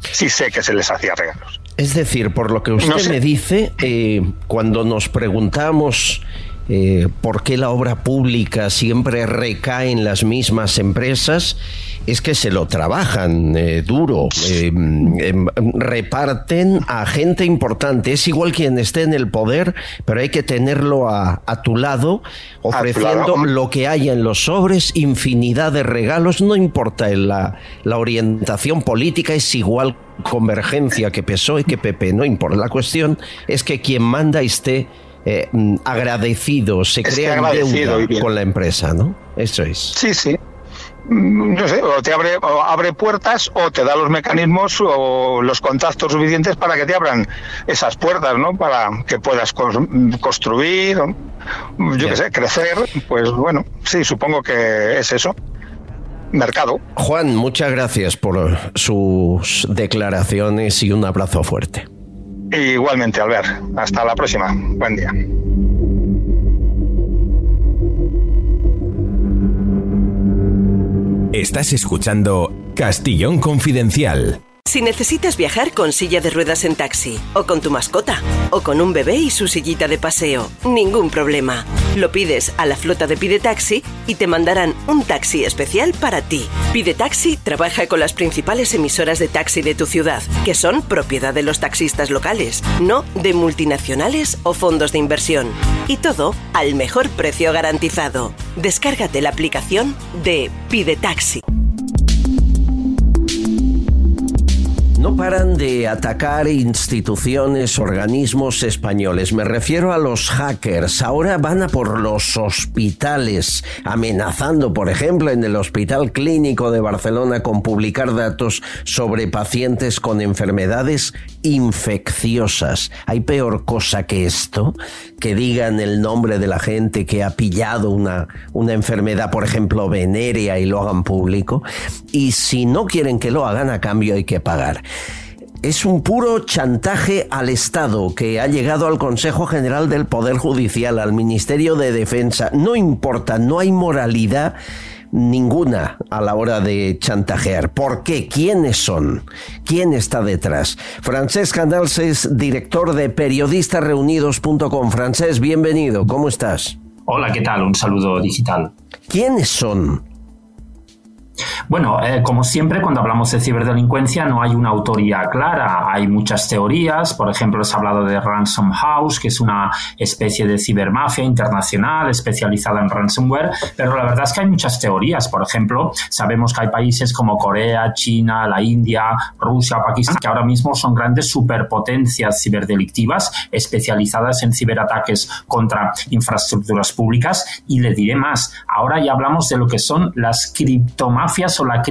sí sé que se les hacía regalos. Es decir, por lo que usted me dice, eh, cuando nos preguntamos eh, por qué la obra pública siempre recae en las mismas empresas, es que se lo trabajan eh, duro, eh, em, reparten a gente importante. Es igual quien esté en el poder, pero hay que tenerlo a, tu lado, ofreciendo lo que haya en los sobres, infinidad de regalos, no importa la, la orientación política, es igual convergencia que PSOE que PP, no importa. La cuestión es que quien manda esté eh, agradecido, se crea deuda con la empresa, ¿no? Eso es. Sí, sí. No sé, o te abre, abre puertas o te da los mecanismos o los contactos suficientes para que te abran esas puertas, ¿no? Para que puedas construir, yo qué sé, crecer. Pues bueno, sí, supongo que es eso. Mercado. Juan, muchas gracias por sus declaraciones y un abrazo fuerte. Igualmente, Albert. Hasta la próxima. Buen día. Estás escuchando Castillón Confidencial. Si necesitas viajar con silla de ruedas en taxi, o con tu mascota, o con un bebé y su sillita de paseo, ningún problema. Lo pides a la flota de Pide Taxi y te mandarán un taxi especial para ti. Pide Taxi trabaja con las principales emisoras de taxi de tu ciudad, que son propiedad de los taxistas locales, no de multinacionales o fondos de inversión. Y todo al mejor precio garantizado. Descárgate la aplicación de Pide Taxi. No paran de atacar instituciones, organismos españoles. Me refiero a los hackers. Ahora van a por los hospitales, amenazando, por ejemplo, en el Hospital Clínico de Barcelona con publicar datos sobre pacientes con enfermedades infecciosas. ¿Hay peor cosa que esto? Que digan el nombre de la gente que ha pillado una, una enfermedad, por ejemplo, venérea y lo hagan público. Y si no quieren que lo hagan, a cambio hay que pagar es un puro chantaje al Estado que ha llegado al Consejo General del Poder Judicial, al Ministerio de Defensa. No importa, no hay moralidad ninguna a la hora de chantajear. ¿Por qué? ¿Quiénes son? ¿Quién está detrás? Francesc Canals es director de periodistasreunidos.com. Francesc, bienvenido. ¿Cómo estás? Hola, ¿qué tal? Un saludo digital. ¿Quiénes son? Bueno, eh, como siempre, cuando hablamos de ciberdelincuencia no hay una autoría clara. Hay muchas teorías. Por ejemplo, se ha hablado de Ransom House, que es una especie de cibermafia internacional especializada en ransomware. Pero la verdad es que hay muchas teorías. Por ejemplo, sabemos que hay países como Corea, China, la India, Rusia, Pakistán, que ahora mismo son grandes superpotencias ciberdelictivas especializadas en ciberataques contra infraestructuras públicas. Y le diré más. Ahora ya hablamos de lo que son las criptomafias ciberdelincuencias o la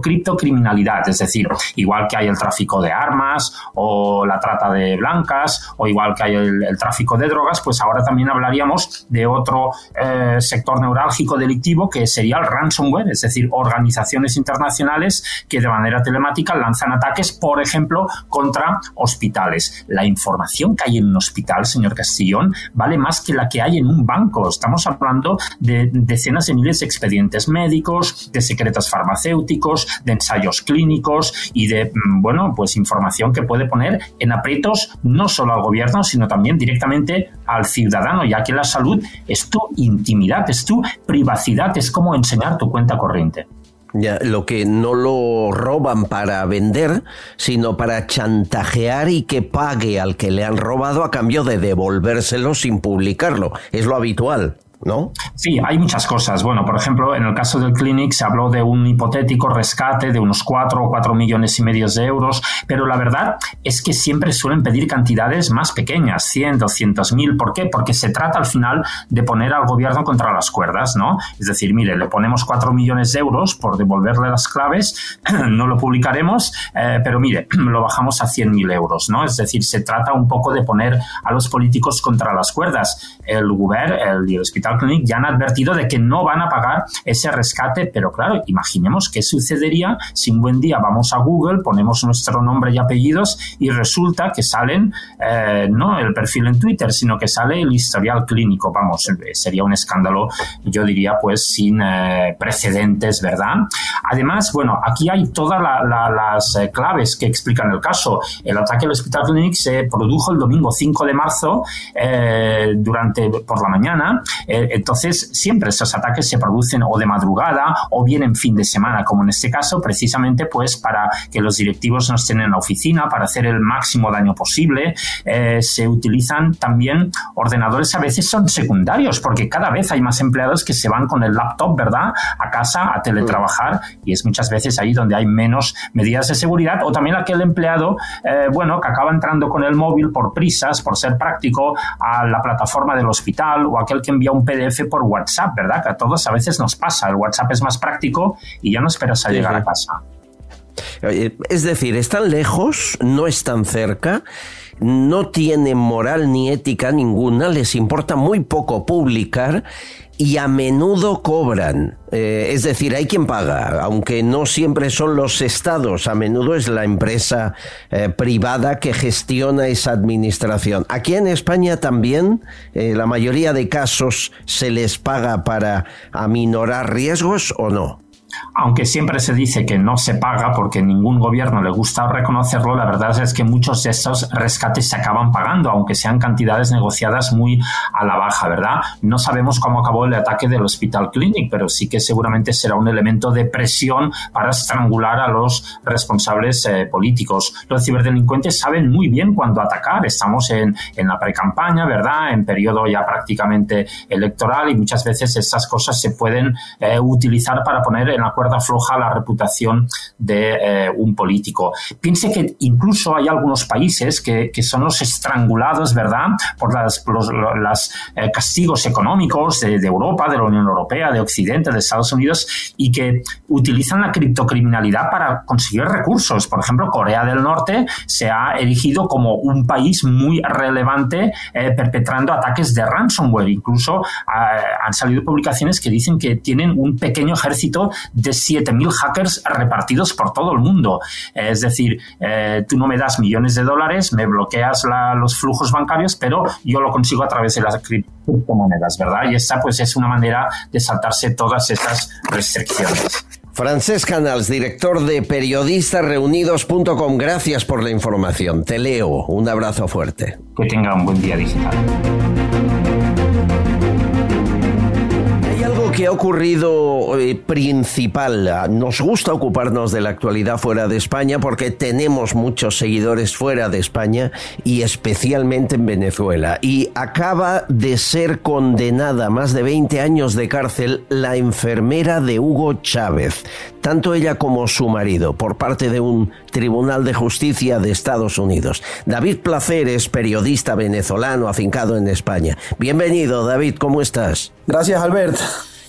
criptocriminalidad, es decir, igual que hay el tráfico de armas o la trata de blancas o igual que hay el, tráfico de drogas, pues ahora también hablaríamos de otro eh, sector neurálgico delictivo que sería el ransomware, es decir, organizaciones internacionales que de manera telemática lanzan ataques, por ejemplo, contra hospitales. La información que hay en un hospital, señor Castillón, vale más que la que hay en un banco. Estamos hablando de decenas de miles de expedientes médicos, de secretos farmacéuticos, de ensayos clínicos y de, mm, bueno, pues información que puede poner en aprietos no solo al gobierno, sino también directamente al ciudadano, ya que la salud es tu intimidad, es tu privacidad, es como enseñar tu cuenta corriente. Ya, lo que no lo roban para vender, sino para chantajear y que pague al que le han robado a cambio de devolvérselo sin publicarlo. Es lo habitual. ¿No? Sí, hay muchas cosas. Bueno, por ejemplo, en el caso del Clinic se habló de un hipotético rescate de unos 4 o 4 millones y medio de euros, pero la verdad es que siempre suelen pedir cantidades más pequeñas, 100, 200 mil. ¿Por qué? Porque se trata al final de poner al gobierno contra las cuerdas, ¿no? Es decir, mire, le ponemos 4 millones de euros por devolverle las claves, no lo publicaremos, eh, pero mire, lo bajamos a 100 mil euros, ¿no? Es decir, se trata un poco de poner a los políticos contra las cuerdas. El gobierno, el, el hospital Clinic ya han advertido de que no van a pagar ese rescate, pero claro, imaginemos qué sucedería si un buen día vamos a Google, ponemos nuestro nombre y apellidos y resulta que salen eh, no el perfil en Twitter, sino que sale el historial clínico. Vamos, sería un escándalo, yo diría, pues sin eh, precedentes, ¿verdad? Además, bueno, aquí hay todas las eh, claves que explican el caso. El ataque al Hospital Clinic se produjo el domingo 5 de marzo durante por la mañana. Eh, entonces, siempre esos ataques se producen o de madrugada o bien en fin de semana, como en este caso, precisamente pues para que los directivos no estén en la oficina, para hacer el máximo daño posible. Eh, se utilizan también ordenadores, a veces son secundarios, porque cada vez hay más empleados que se van con el laptop, ¿verdad?, a casa a teletrabajar y es muchas veces ahí donde hay menos medidas de seguridad o también aquel empleado, eh, bueno, que acaba entrando con el móvil por prisas, por ser práctico, a la plataforma del hospital o aquel que envía un PDF por WhatsApp, ¿verdad? Que a todos a veces nos pasa. El WhatsApp es más práctico y ya no esperas a llegar a casa. Es decir, están lejos, no están cerca, no tienen moral ni ética ninguna, les importa muy poco publicar y a menudo cobran. Eh, es decir, hay quien paga, aunque no siempre son los estados, a menudo es la empresa eh, privada que gestiona esa administración. Aquí en España también eh, la mayoría de casos se les paga para aminorar riesgos o no aunque siempre se dice que no se paga porque ningún gobierno le gusta reconocerlo, la verdad es que muchos de estos rescates se acaban pagando, aunque sean cantidades negociadas muy a la baja, ¿verdad? No sabemos cómo acabó el ataque del Hospital Clinic, pero sí que seguramente será un elemento de presión para estrangular a los responsables eh, políticos. Los ciberdelincuentes saben muy bien cuándo atacar. Estamos en, en la precampaña, ¿verdad? En periodo ya prácticamente electoral y muchas veces estas cosas se pueden eh, utilizar para poner en la cuerda floja la reputación de eh, un político. Piense que incluso hay algunos países que, son los estrangulados, ¿verdad?, por las, los eh, castigos económicos de, Europa, de la Unión Europea, de Occidente, de Estados Unidos, y que utilizan la criptocriminalidad para conseguir recursos. Por ejemplo, Corea del Norte se ha erigido como un país muy relevante eh, perpetrando ataques de ransomware. Incluso han salido publicaciones que dicen que tienen un pequeño ejército de 7.000 hackers repartidos por todo el mundo. Es decir, eh, tú no me das millones de dólares, me bloqueas los flujos bancarios, pero yo lo consigo a través de las criptomonedas, ¿verdad? Y esta pues es una manera de saltarse todas estas restricciones. Francesc Canals, director de periodistasreunidos.com, gracias por la información. Te leo. Un abrazo fuerte. Que tenga un buen día digital. Que ha ocurrido eh, principal. Nos gusta ocuparnos de la actualidad fuera de España porque tenemos muchos seguidores fuera de España y especialmente en Venezuela. Y acaba de ser condenada a más de 20 años de cárcel la enfermera de Hugo Chávez, tanto ella como su marido, por parte de un tribunal de justicia de Estados Unidos. David Placer es periodista venezolano afincado en España. Bienvenido, David, ¿cómo estás? Gracias, Albert.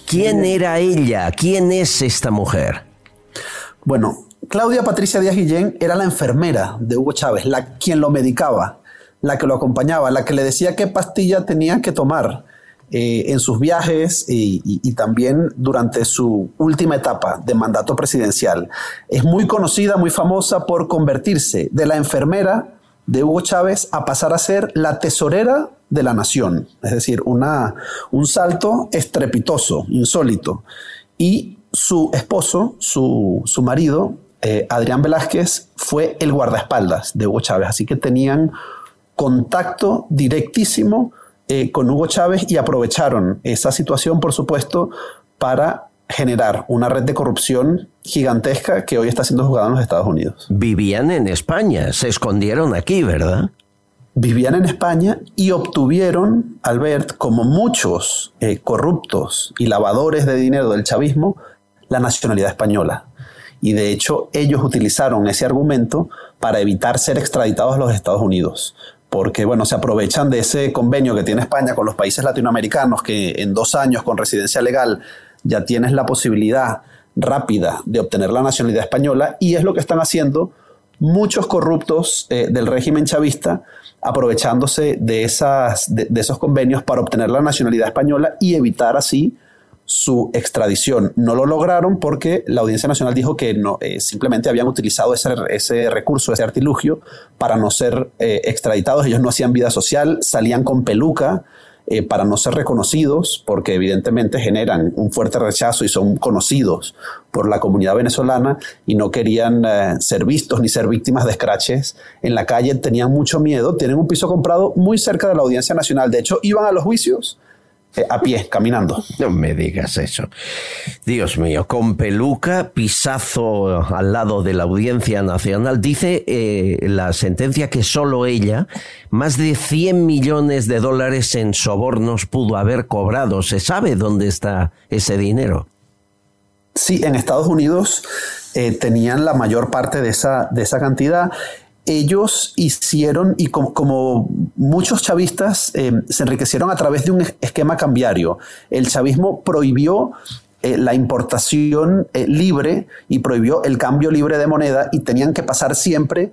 ¿Quién era ella? ¿Quién es esta mujer? Bueno, Claudia Patricia Díaz Guillén era la enfermera de Hugo Chávez, la quien lo medicaba, la que lo acompañaba, la que le decía qué pastilla tenía que tomar eh, en sus viajes y, también durante su última etapa de mandato presidencial. Es muy conocida, muy famosa por convertirse de la enfermera de Hugo Chávez a pasar a ser la tesorera de la nación, es decir, una, un salto estrepitoso, insólito. Y su esposo, su, su marido, eh, Adrián Velázquez, fue el guardaespaldas de Hugo Chávez, así que tenían contacto directísimo eh, con Hugo Chávez y aprovecharon esa situación, por supuesto, para generar una red de corrupción gigantesca que hoy está siendo juzgada en los Estados Unidos. Vivían en España, se escondieron aquí, ¿verdad? Vivían en España y obtuvieron, Albert, como muchos eh, corruptos y lavadores de dinero del chavismo, la nacionalidad española. Y de hecho ellos utilizaron ese argumento para evitar ser extraditados a los Estados Unidos porque bueno, se aprovechan de ese convenio que tiene España con los países latinoamericanos, que en dos años con residencia legal ya tienes la posibilidad rápida de obtener la nacionalidad española, y es lo que están haciendo muchos corruptos eh, del régimen chavista, aprovechándose de, esas, de esos convenios para obtener la nacionalidad española y evitar así su extradición. No lo lograron porque la Audiencia Nacional dijo que no, eh, simplemente habían utilizado ese, ese, recurso, ese artilugio, para no ser eh, extraditados. Ellos no hacían vida social, salían con peluca. Eh, para no ser reconocidos, porque evidentemente generan un fuerte rechazo y son conocidos por la comunidad venezolana y no querían ser vistos ni ser víctimas de escraches en la calle, tenían mucho miedo, tienen un piso comprado muy cerca de la Audiencia Nacional, de hecho iban a los juicios a pie, caminando. No me digas eso. Dios mío, con peluca, pisazo al lado de la Audiencia Nacional. Dice eh, la sentencia que solo ella, más de 100 millones de dólares en sobornos pudo haber cobrado. ¿Se sabe dónde está ese dinero? Sí, en Estados Unidos eh, tenían la mayor parte de esa, de esa cantidad ellos hicieron, y como, muchos chavistas eh, se enriquecieron a través de un esquema cambiario, el chavismo prohibió eh, la importación eh, libre y prohibió el cambio libre de moneda y tenían que pasar siempre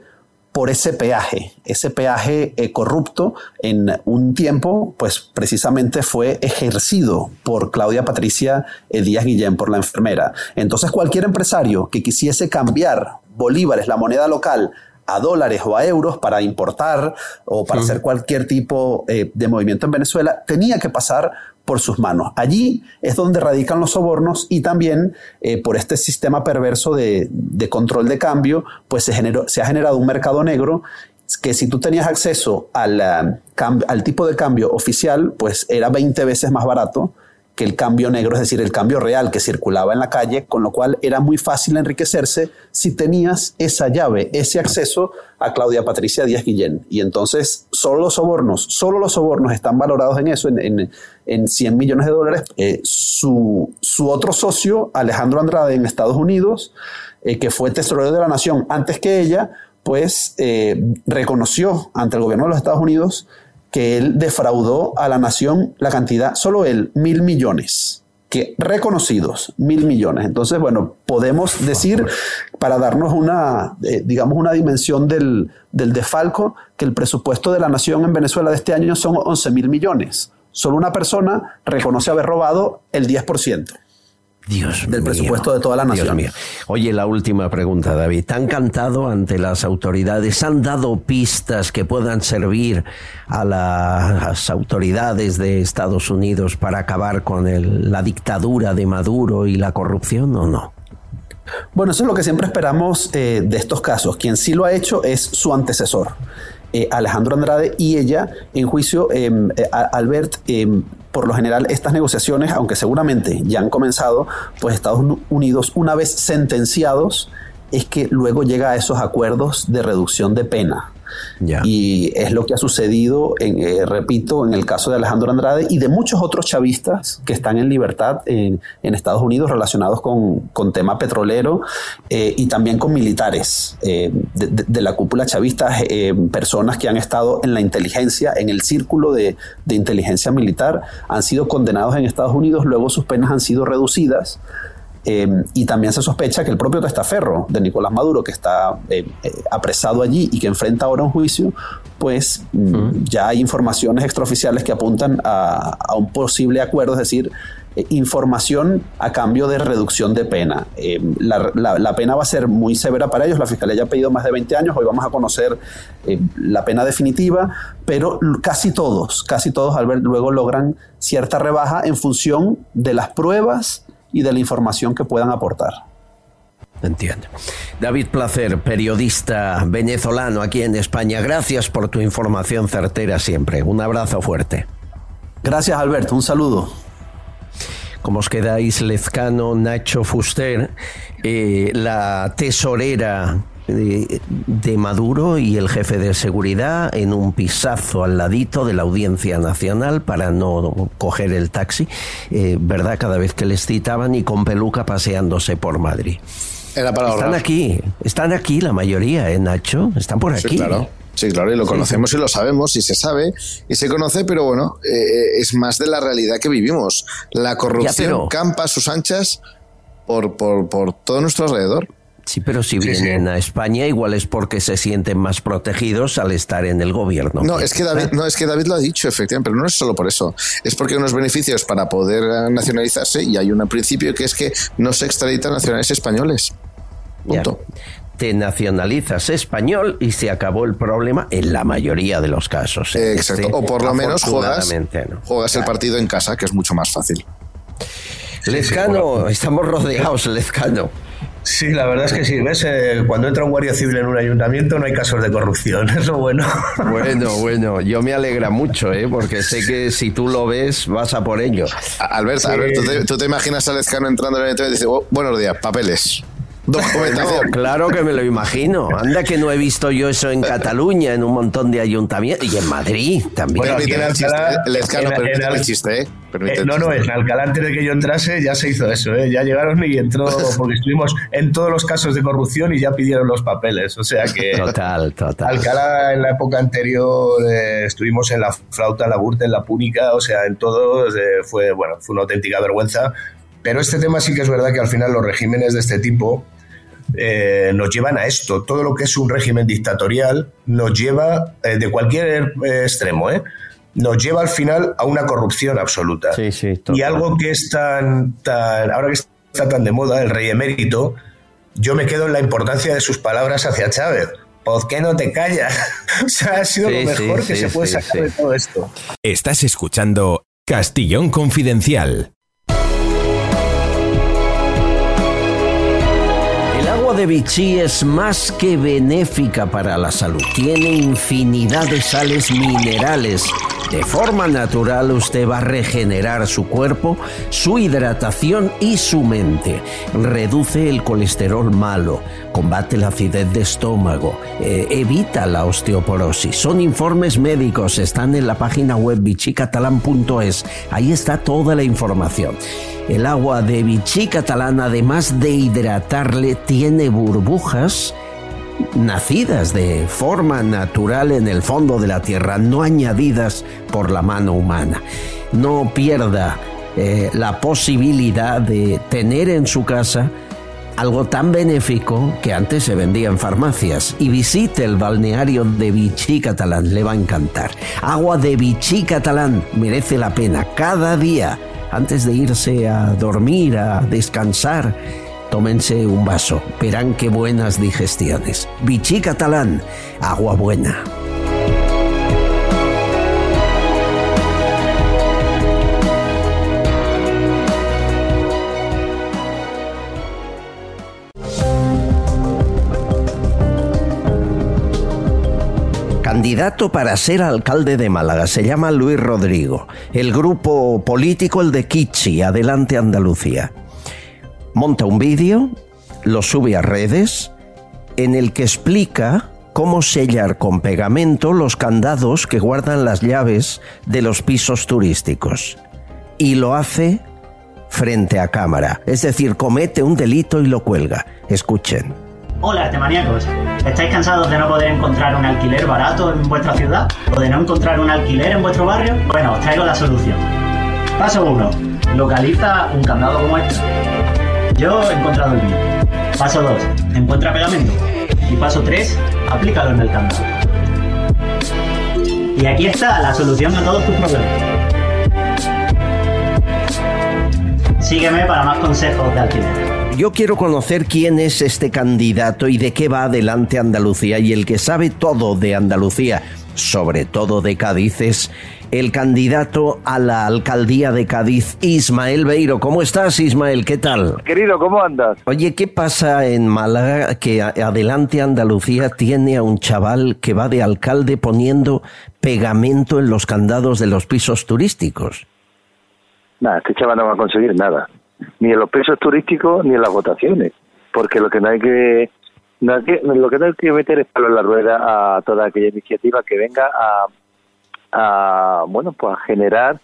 por ese peaje, ese peaje corrupto en un tiempo, pues precisamente fue ejercido por Claudia Patricia Díaz Guillén, por la enfermera. Entonces cualquier empresario que quisiese cambiar bolívares, la moneda local, a dólares o a euros para importar o para hacer cualquier tipo eh, de movimiento en Venezuela, tenía que pasar por sus manos. Allí es donde radican los sobornos y también eh, por este sistema perverso de, control de cambio, pues se, generó, se ha generado un mercado negro que si tú tenías acceso al, al tipo de cambio oficial, pues era 20 veces más barato que el cambio negro, es decir, el cambio real que circulaba en la calle, con lo cual era muy fácil enriquecerse si tenías esa llave, ese acceso a Claudia Patricia Díaz Guillén. Y entonces solo los sobornos, solo los sobornos están valorados en eso, en, en, 100 millones de dólares. Eh, su, su, otro socio, Alejandro Andrade, en Estados Unidos, eh, que fue tesorero de la nación antes que ella, pues eh, reconoció ante el gobierno de los Estados Unidos que él defraudó a la nación la cantidad, solo él, mil millones, que reconocidos, mil millones. Entonces, bueno, podemos decir, para darnos una, eh, digamos, una dimensión del, del defalco, que el presupuesto de la nación en Venezuela de este año son 11 mil millones. Solo una persona reconoce haber robado el 10%. Dios del presupuesto de toda la nación. mío. Oye, la última pregunta, David. ¿Han cantado ante las autoridades? ¿Han dado pistas que puedan servir a las autoridades de Estados Unidos para acabar con la dictadura de Maduro y la corrupción o no? Bueno, eso es lo que siempre esperamos eh, de estos casos. Quien sí lo ha hecho es su antecesor. Eh, Alejandro Andrade y ella en juicio, em, eh, Albert, em, por lo general estas negociaciones, aunque seguramente ya han comenzado, pues Estados Unidos, una vez sentenciados, es que luego llega a esos acuerdos de reducción de pena. Y es lo que ha sucedido, en, eh, repito, en el caso de Alejandro Andrade y de muchos otros chavistas que están en libertad en, Estados Unidos relacionados con, tema petrolero eh, y también con militares eh, de, la cúpula chavista, personas que han estado en la inteligencia, en el círculo de, de inteligencia militar, han sido condenados en Estados Unidos, luego sus penas han sido reducidas Em, y también se sospecha que el propio testaferro de Nicolás Maduro, que está eh, eh, apresado allí y que enfrenta ahora un juicio, pues mm, ya hay informaciones extraoficiales que apuntan a, un posible acuerdo, es decir, eh, información a cambio de reducción de pena. Em, la, pena va a ser muy severa para ellos, la Fiscalía ya ha pedido más de 20 años, hoy vamos a conocer la pena definitiva, pero casi todos, casi todos, Albert, luego logran cierta rebaja en función de las pruebas y de la información que puedan aportar. Entiendo. David Placer, periodista venezolano aquí en España, gracias por tu información certera siempre. Un abrazo fuerte. Gracias Alberto, un saludo. ¿Cómo os quedáis, Lezcano, Nacho Fuster, eh, la tesorera de, Maduro y el jefe de seguridad en un pisazo al ladito de la Audiencia Nacional para no coger el taxi, eh, ¿verdad? Cada vez que les citaban y con peluca paseándose por Madrid. Era para Están aquí, están aquí la mayoría, ¿eh, Nacho? Están por aquí. Sí, claro. Sí, claro, y lo conocemos y lo sabemos y se sabe y se conoce, pero bueno, eh, es más de la realidad que vivimos. La corrupción campa a sus anchas por, por, por todo nuestro alrededor. Sí, pero si vienen a España, igual es porque se sienten más protegidos al estar en el gobierno. No, es que David, no, es que David lo ha dicho, efectivamente, pero no es solo por eso. Es porque hay unos beneficios para poder nacionalizarse y hay un principio que es que no se extraditan nacionales españoles. Punto. Te nacionalizas español y se acabó el problema en la mayoría de los casos. ¿eh? Exacto. Este, o por lo menos juegas, juegas el partido en casa, que es mucho más fácil. Lezcano, estamos rodeados, Lezcano. Sí, la verdad es que sí. ¿Ves? Eh, cuando entra un guardia civil en un ayuntamiento no hay casos de corrupción. Es lo bueno. Bueno, bueno. Yo me alegra mucho, ¿eh? porque sé que si tú lo ves, vas a por ello. Alberto, ¿tú, te, imaginas a Lescano entrando en el ayuntamiento y dice, oh, buenos días, papeles. claro que me lo imagino. Anda que no he visto yo eso en Cataluña, en un montón de ayuntamientos. Y en Madrid también. Bueno, aquí en Alcalá, el chiste, ¿eh? eh no, no, en Alcalá antes de que yo entrase ya se hizo eso, ¿eh? Ya llegaron y entró, porque estuvimos en todos los casos de corrupción y ya pidieron los papeles. O sea que... Total, total. Alcalá en la época anterior eh, estuvimos en la flauta, en la burta, en la púnica, o sea, en todo fue, bueno, fue una auténtica vergüenza. Pero este tema sí que es verdad que al final los regímenes de este tipo eh, nos llevan a esto. Todo lo que es un régimen dictatorial nos lleva, eh, de cualquier eh, extremo, nos lleva al final a una corrupción absoluta. y algo que es tan, tan, ahora que está tan de moda, el rey emérito, yo me quedo en la importancia de sus palabras hacia Chávez. ¿Por qué no te callas? o sea, ha sido lo mejor que se puede sacar de todo esto. Estás escuchando Castillón Confidencial. De Vichy es más que benéfica para la salud. Tiene infinidad de sales minerales. De forma natural usted va a regenerar su cuerpo, su hidratación y su mente. Reduce el colesterol malo, combate la acidez de estómago, eh, evita la osteoporosis. Son informes médicos, están en la página web vichycatalan.es. Ahí está toda la información. El agua de Vichy catalán, además de hidratarle, tiene burbujas nacidas de forma natural en el fondo de la tierra, no añadidas por la mano humana. No pierda eh, la posibilidad de tener en su casa algo tan benéfico que antes se vendía en farmacias. Y visite el balneario de Vichy Catalán, le va a encantar. Agua de Vichy Catalán merece la pena cada día antes de irse a dormir, a descansar, tómense un vaso. Verán qué buenas digestiones. Vichy catalán, agua buena. candidato para ser alcalde de Málaga. Se llama Luis Rodrigo. El grupo político, el de Kichi, Adelante Andalucía. Monta un vídeo, lo sube a redes, en el que explica cómo sellar con pegamento los candados que guardan las llaves de los pisos turísticos. Y lo hace frente a cámara, es decir, comete un delito y lo cuelga. Escuchen. Hola, temaníacos. ¿Estáis cansados de no poder encontrar un alquiler barato en vuestra ciudad? ¿O de no encontrar un alquiler en vuestro barrio? Bueno, os traigo la solución. Paso 1. Localiza un candado como este. Yo he encontrado el mío. Paso 2. Encuentra pegamento. Y paso 3. Aplícalo en el candado. Y aquí está la solución a todos tus problemas. Sígueme para más consejos de alquiler. Yo quiero conocer quién es este candidato y de qué va adelante Andalucía. Y el que sabe todo de Andalucía, sobre todo de Cádiz, es el candidato a la alcaldía de Cádiz, Ismael Beiro. ¿Cómo estás, Ismael? ¿Qué tal? Querido, ¿cómo andas? Oye, ¿qué pasa en Málaga que adelante Andalucía tiene a un chaval que va de alcalde poniendo pegamento en los candados de los pisos turísticos? Nada, este chaval no va a conseguir nada, ni en los pisos turísticos ni en las votaciones, porque lo que no hay que, lo que no hay que meter es palo en la rueda a toda aquella iniciativa que venga a, a bueno, pues a generar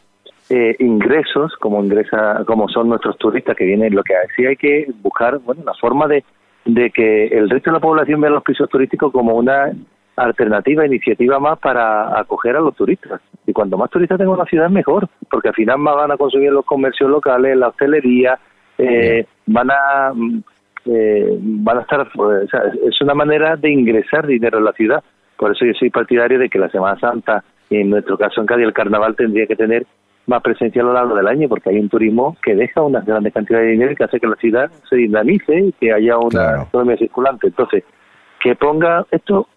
eh, ingresos como ingresa, como son nuestros turistas que vienen. Lo que sí hay que buscar, bueno, la forma de, de que el resto de la población vea los pisos turísticos como una alternativa, iniciativa más para acoger a los turistas. Y cuanto más turistas tenga una ciudad, mejor, porque al final más van a consumir los comercios locales, la hostelería, eh, van a mm, eh, van a estar, pues, es una manera de ingresar dinero en la ciudad. Por eso yo soy partidario de que la Semana Santa, en nuestro caso en Cádiz, el carnaval tendría que tener más presencia a lo largo del año, porque hay un turismo que deja una grandes cantidades de dinero y que hace que la ciudad se dinamice y que haya una economía circulante. Entonces, que ponga esto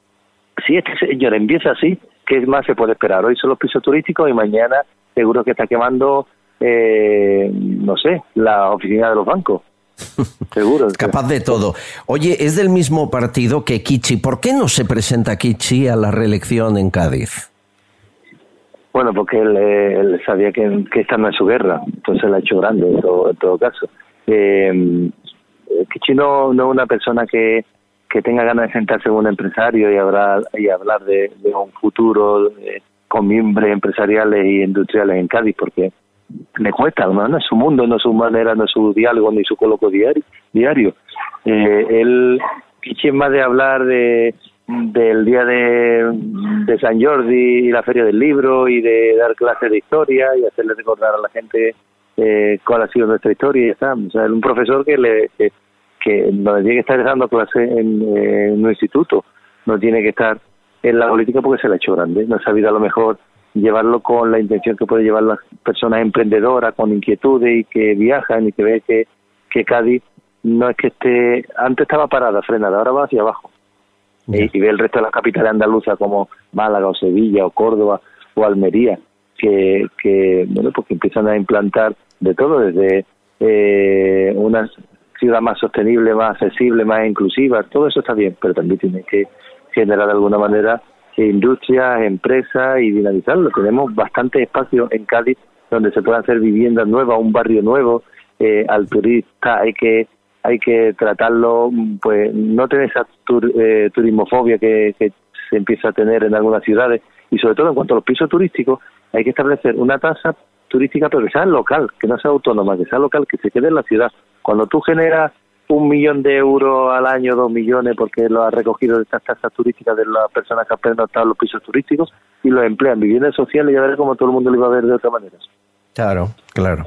si este señor empieza así, ¿qué más se puede esperar? Hoy son los pisos turísticos y mañana seguro que está quemando, eh, no sé, la oficina de los bancos. Seguro. Capaz de todo. Oye, es del mismo partido que Kichi. ¿Por qué no se presenta Kichi a la reelección en Cádiz? Bueno, porque él, sabía que, que, esta no es su guerra, entonces la ha hecho grande en todo, caso. Eh, Kichi no, no es una persona que, que tenga ganas de sentarse con un empresario y hablar, y hablar de, un futuro con miembros empresariales y industriales en Cádiz, porque le cuesta, no, es su mundo, no es su manera, no es su diálogo ni su coloquio diario. diario. Eh, él quiere más de hablar de del día de, de San Jordi y la feria del libro y de dar clases de historia y hacerle recordar a la gente eh, cuál ha sido nuestra historia y ya está. O sea, un profesor que le que no tiene que estar dando clase en, un instituto, no tiene que estar en la política porque se la ha hecho grande, no ha sabido a lo mejor llevarlo con la intención que puede llevar las personas emprendedoras con inquietudes y que viajan y que ve que, que Cádiz no es que esté, antes estaba parada, frenada, ahora va hacia abajo. Y, ve el resto de las capitales andaluzas como Málaga o Sevilla o Córdoba o Almería, que, que bueno, pues que empiezan a implantar de todo, desde eh, unas ciudad más sostenible, más accesible, más inclusiva, todo eso está bien, pero también tiene que generar de alguna manera industrias, empresas y dinamizarlo. Tenemos bastante espacio en Cádiz donde se puedan hacer viviendas nuevas, un barrio nuevo, eh, al turista hay que hay que tratarlo, pues no tener esa eh, turismofobia que, que se empieza a tener en algunas ciudades y sobre todo en cuanto a los pisos turísticos hay que establecer una tasa turística pero que sea local, que no sea autónoma, que sea local, que se quede en la ciudad, cuando tú generas un millón de euros al año, dos millones, porque lo has recogido de estas tasas turísticas de las personas que han en los pisos turísticos y los emplean viviendas sociales, ya verás como todo el mundo lo iba a ver de otra manera. Claro, claro.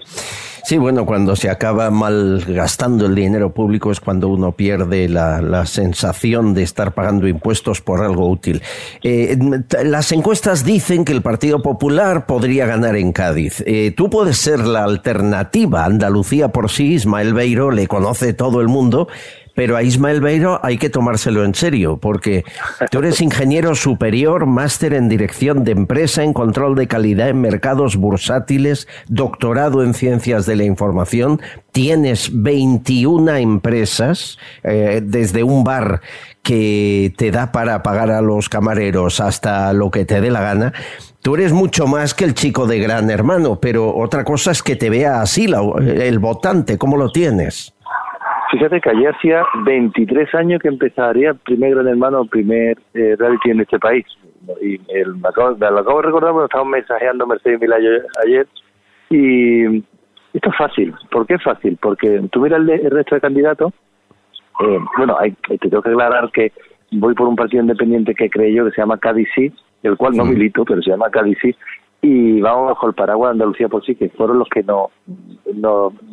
Sí, bueno, cuando se acaba malgastando el dinero público es cuando uno pierde la, sensación de estar pagando impuestos por algo útil. Eh, las encuestas dicen que el Partido Popular podría ganar en Cádiz. Eh, tú puedes ser la alternativa. Andalucía por sí, Ismael Beiro le conoce todo el mundo pero a Ismael Beiro hay que tomárselo en serio, porque tú eres ingeniero superior, máster en dirección de empresa, en control de calidad en mercados bursátiles, doctorado en ciencias de la información, tienes 21 empresas, eh, desde un bar que te da para pagar a los camareros hasta lo que te dé la gana. Tú eres mucho más que el chico de gran hermano, pero otra cosa es que te vea así el votante, ¿cómo lo tienes? Fíjate que allí hacía 23 años que empezaría el primer Gran Hermano, primer eh, reality en este país. Y el, me, acabo, me lo acabo de recordar porque estábamos mensajeando Mercedes Milá ayer. Y esto es fácil. ¿Por qué es fácil? Porque tú miras el, resto de candidatos. Eh, bueno, hay, te tengo que aclarar que voy por un partido independiente que creo yo que se llama CADICI, el cual no milito, pero se llama CADICI, y vamos bajo el paraguas Andalucía por sí, que fueron los que nos,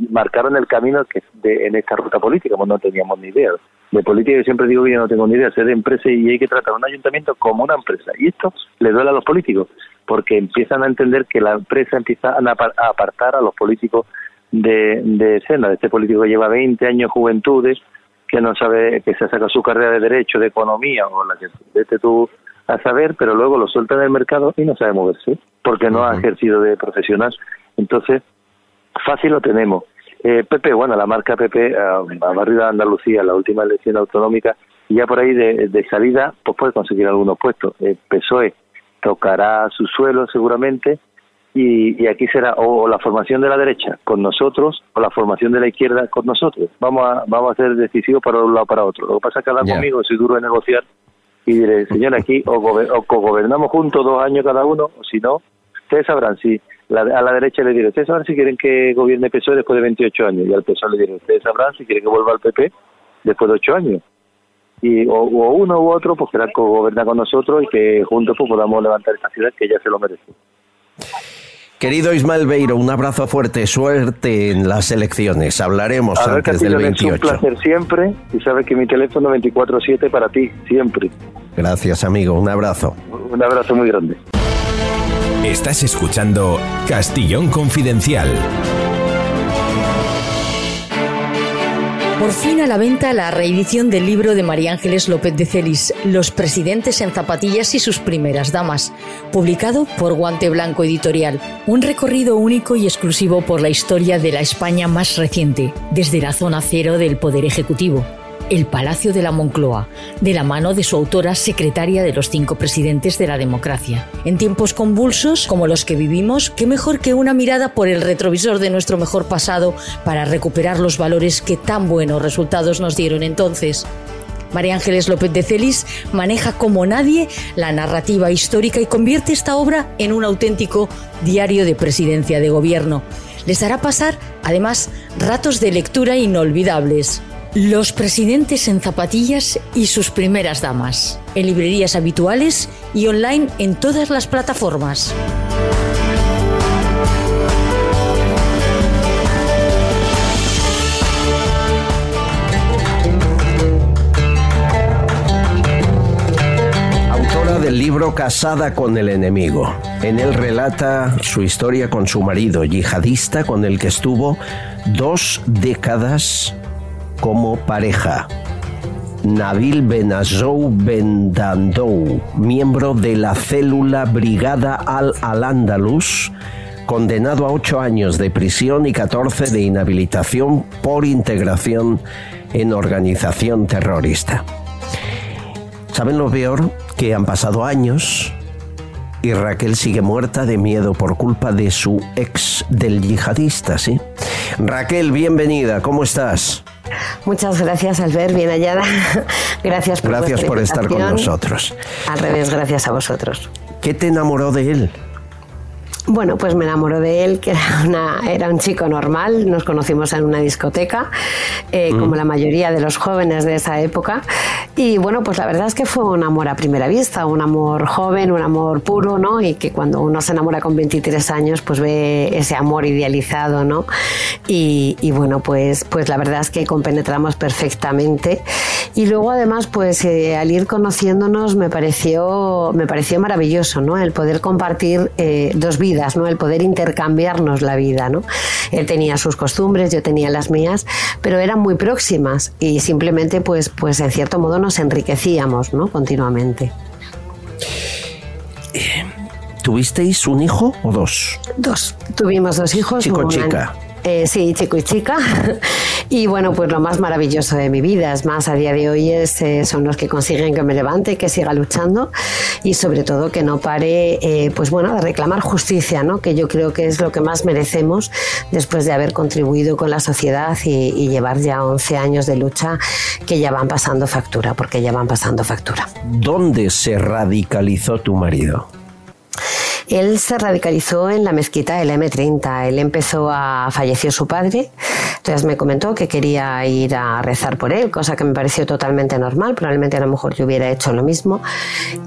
marcaron el camino que de, en esta ruta política, pues no teníamos ni idea. De política yo siempre digo que yo no tengo ni idea, sé de empresa y hay que tratar a un ayuntamiento como una empresa. Y esto le duele a los políticos, porque empiezan a entender que la empresa empieza a apartar a los políticos de, de escena, de este político que lleva 20 años juventudes, que no sabe, que se ha sacado su carrera de Derecho, de Economía, o la que vete tú a saber, pero luego lo suelta en el mercado y no sabe moverse porque no ha ejercido de profesional. Entonces, fácil lo tenemos. Eh, Pepe, bueno, la marca Pepe a, barrio de Andalucía, la última elección autonómica, y ya por ahí de, salida, pues puede conseguir algunos puestos. El PSOE tocará su suelo seguramente, y, y, aquí será o, la formación de la derecha con nosotros o la formación de la izquierda con nosotros. Vamos a, vamos a ser decisivos para un lado para otro. Lo que pasa es que hablar conmigo, soy duro de negociar y diré, señor, aquí o, o gobernamos juntos dos años cada uno, o si no, ustedes sabrán si a la derecha le diré, ustedes sabrán si quieren que gobierne PSOE después de 28 años, y al PSOE le diré, ustedes sabrán si quieren que vuelva al PP después de 8 años. Y o, uno u otro, pues que gobernar con nosotros y que juntos pues, podamos levantar esta ciudad que ya se lo merece. Querido Ismael Beiro, un abrazo fuerte, suerte en las elecciones. Hablaremos antes del 28. Es un placer siempre y sabes que mi teléfono 24/7 para ti, siempre. Gracias, amigo. Un abrazo. Un abrazo muy grande. Estás escuchando Castillón Confidencial. Por fin a la venta la reedición del libro de María Ángeles López de Celis, Los presidentes en zapatillas y sus primeras damas, publicado por Guante Blanco Editorial. Un recorrido único y exclusivo por la historia de la España más reciente, desde la zona cero del Poder Ejecutivo el Palacio de la Moncloa, de la mano de su autora secretaria de los cinco presidentes de la democracia. En tiempos convulsos como los que vivimos, qué mejor que una mirada por el retrovisor de nuestro mejor pasado para recuperar los valores que tan buenos resultados nos dieron entonces. María Ángeles López de Celis maneja como nadie la narrativa histórica y convierte esta obra en un auténtico diario de presidencia de gobierno. Les hará pasar, además, ratos de lectura inolvidables. Los presidentes en zapatillas y sus primeras damas. En librerías habituales y online en todas las plataformas. Autora del libro Casada con el enemigo. En él relata su historia con su marido, yihadista con el que estuvo dos décadas como pareja. Nabil Benazou Bendandou, miembro de la célula Brigada Al-Al-Andalus, condenado a ocho años de prisión y 14 de inhabilitación por integración en organización terrorista. ¿Saben lo peor? Que han pasado años y Raquel sigue muerta de miedo por culpa de su ex del yihadista, ¿sí? Raquel, bienvenida, ¿cómo estás? Muchas gracias, Albert, bien hallada. gracias por, gracias por estar con nosotros. Al revés, gracias a vosotros. ¿Qué te enamoró de él? Bueno, pues me enamoró de él, que era, una, era un chico normal, nos conocimos en una discoteca, eh, mm. como la mayoría de los jóvenes de esa época, y bueno, pues la verdad es que fue un amor a primera vista, un amor joven, un amor puro, ¿no? Y que cuando uno se enamora con 23 años, pues ve ese amor idealizado, ¿no? Y, bueno, pues, pues la verdad es que compenetramos perfectamente, y luego además, pues eh, al ir conociéndonos me pareció, me pareció maravilloso, ¿no? El poder compartir eh, dos vidas ¿no? El poder intercambiarnos la vida, ¿no? Él tenía sus costumbres, yo tenía las mías, pero eran muy próximas y simplemente, pues, pues en cierto modo nos enriquecíamos, ¿no? Continuamente. ¿Tuvisteis un hijo o dos? Dos. Tuvimos dos hijos. Chico chica. Eh, sí, chico y chica. y bueno, pues lo más maravilloso de mi vida, es más, a día de hoy es, eh, son los que consiguen que me levante, que siga luchando y sobre todo que no pare, eh, pues bueno, de reclamar justicia, ¿no? Que yo creo que es lo que más merecemos después de haber contribuido con la sociedad y, llevar ya 11 años de lucha que ya van pasando factura, porque ya van pasando factura. ¿Dónde se radicalizó tu marido? Él se radicalizó en la mezquita del M30. Él empezó a. falleció su padre. Entonces me comentó que quería ir a rezar por él, cosa que me pareció totalmente normal. Probablemente a lo mejor yo hubiera hecho lo mismo.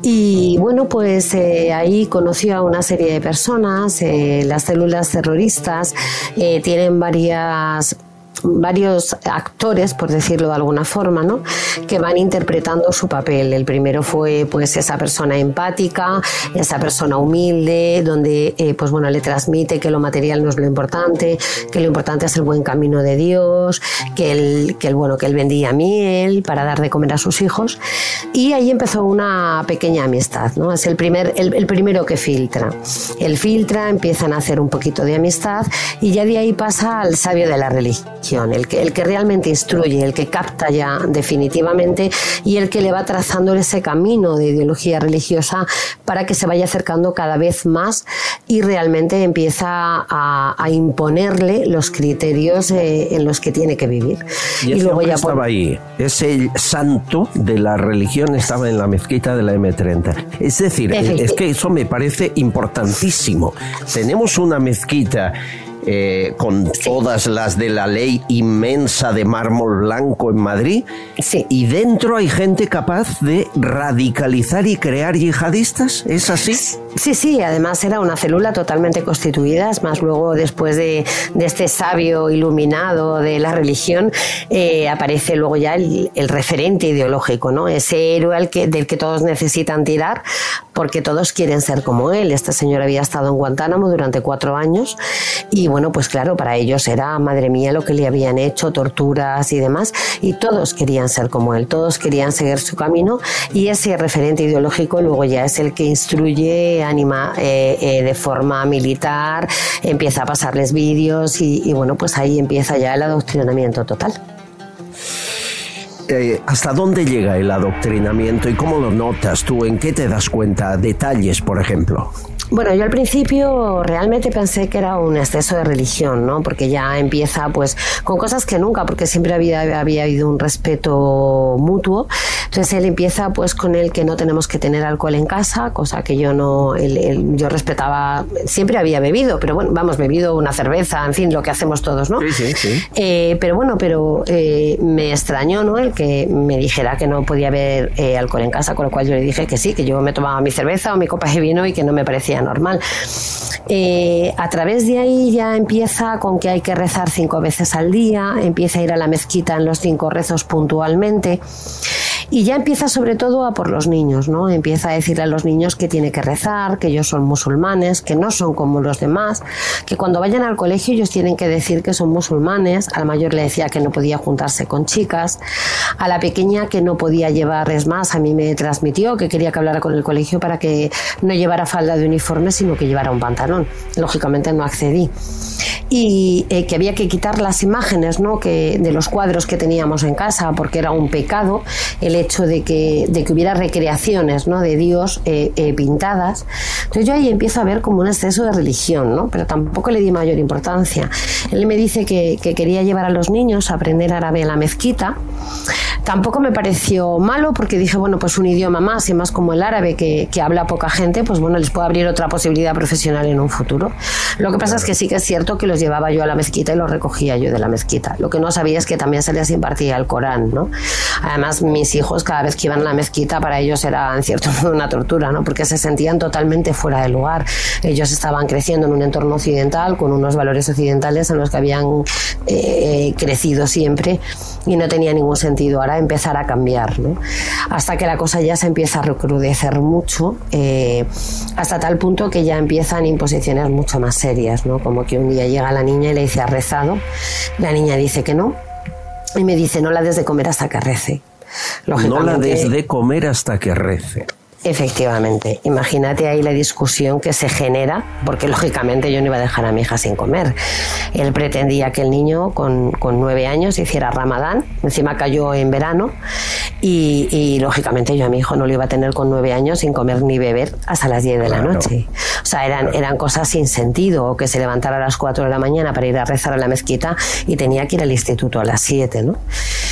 Y bueno, pues eh, ahí conoció a una serie de personas. Eh, las células terroristas eh, tienen varias varios actores, por decirlo de alguna forma, ¿no? que van interpretando su papel. El primero fue pues esa persona empática, esa persona humilde, donde eh, pues bueno le transmite que lo material no es lo importante, que lo importante es el buen camino de Dios, que él, que el bueno que él vendía miel para dar de comer a sus hijos y ahí empezó una pequeña amistad, ¿no? Es el primer el, el primero que filtra. Él filtra, empiezan a hacer un poquito de amistad y ya de ahí pasa al sabio de la religión el que, el que realmente instruye, el que capta ya definitivamente y el que le va trazando ese camino de ideología religiosa para que se vaya acercando cada vez más y realmente empieza a, imponerle los criterios eh, en los que tiene que vivir. Y, luego ya estaba ahí, ese santo de la religión estaba en la mezquita de la M30. Es decir, es que eso me parece importantísimo. Tenemos una mezquita eh, con todas las de la ley inmensa de mármol blanco en Madrid. Y dentro hay gente capaz de radicalizar y crear yihadistas. ¿Es así? Sí, sí, además era una célula totalmente constituida. Es más, luego después de, este sabio iluminado de la religión, eh, aparece luego ya el, referente ideológico, ¿no? Ese héroe al que, del que todos necesitan tirar porque todos quieren ser como él. Este señor había estado en Guantánamo durante cuatro años y bueno, pues claro, para ellos era, madre mía, lo que le habían hecho, torturas y demás, y todos querían ser como él, todos querían seguir su camino, y ese referente ideológico luego ya es el que instruye, anima eh, eh, de forma militar, empieza a pasarles vídeos y bueno, pues ahí empieza ya el adoctrinamiento total. Eh, ¿hasta dónde llega el adoctrinamiento y cómo lo notas tú? ¿En qué te das cuenta? Detalles, por ejemplo. Bueno, yo al principio realmente pensé que era un exceso de religión, ¿no? Porque ya empieza pues con cosas que nunca, porque siempre había, había habido un respeto mutuo. Entonces él empieza pues con el que no tenemos que tener alcohol en casa, cosa que yo no, yo respetaba, siempre había bebido, pero bueno, vamos, bebido una cerveza, en fin, lo que hacemos todos, ¿no? Sí, sí, sí. Eh, pero bueno, pero eh, me extrañó, ¿no? El que me dijera que no podía haber eh, alcohol en casa, con lo cual yo le dije que sí, que yo me tomaba mi cerveza o mi copa de vino y que no me parecía normal. Eh, a través de ahí ya empieza con que hay que rezar cinco veces al día, empieza a ir a la mezquita en los cinco rezos puntualmente. Y ya empieza sobre todo a por los niños, ¿no? Empieza a decirle a los niños que tiene que rezar, que ellos son musulmanes, que no son como los demás, que cuando vayan al colegio ellos tienen que decir que son musulmanes. Al mayor le decía que no podía juntarse con chicas. A la pequeña que no podía llevar, es más, a mí me transmitió que quería que hablara con el colegio para que no llevara falda de uniforme, sino que llevara un pantalón. Lógicamente no accedí y eh, que había que quitar las imágenes ¿no? que, de los cuadros que teníamos en casa porque era un pecado el hecho de que, de que hubiera recreaciones ¿no? de Dios eh, eh, pintadas. Entonces yo ahí empiezo a ver como un exceso de religión, ¿no? pero tampoco le di mayor importancia. Él me dice que, que quería llevar a los niños a aprender árabe en la mezquita. Tampoco me pareció malo porque dije, bueno, pues un idioma más y más como el árabe que, que habla poca gente, pues bueno, les puede abrir otra posibilidad profesional en un futuro. Lo que pasa es que sí que es cierto que los llevaba yo a la mezquita y los recogía yo de la mezquita. Lo que no sabía es que también se les impartía el Corán, ¿no? Además, mis hijos cada vez que iban a la mezquita para ellos era en cierto modo una tortura, ¿no? Porque se sentían totalmente fuera de lugar. Ellos estaban creciendo en un entorno occidental con unos valores occidentales en los que habían eh, crecido siempre y no tenía ningún sentido ahora empezar a cambiar, ¿no? Hasta que la cosa ya se empieza a recrudecer mucho, eh, hasta tal punto que ya empiezan imposiciones mucho más serias, ¿no? Como que un día llega la niña y le dice, ¿ha rezado? La niña dice que no. Y me dice, no la des de comer hasta que rece. No la des de comer hasta que rece. Efectivamente, imagínate ahí la discusión que se genera, porque lógicamente yo no iba a dejar a mi hija sin comer. Él pretendía que el niño con, nueve años hiciera ramadán, encima cayó en verano, y, lógicamente yo a mi hijo no lo iba a tener con nueve años sin comer ni beber hasta las diez de la noche. O sea, eran, eran cosas sin sentido, o que se levantara a las cuatro de la mañana para ir a rezar a la mezquita y tenía que ir al instituto a las siete, ¿no?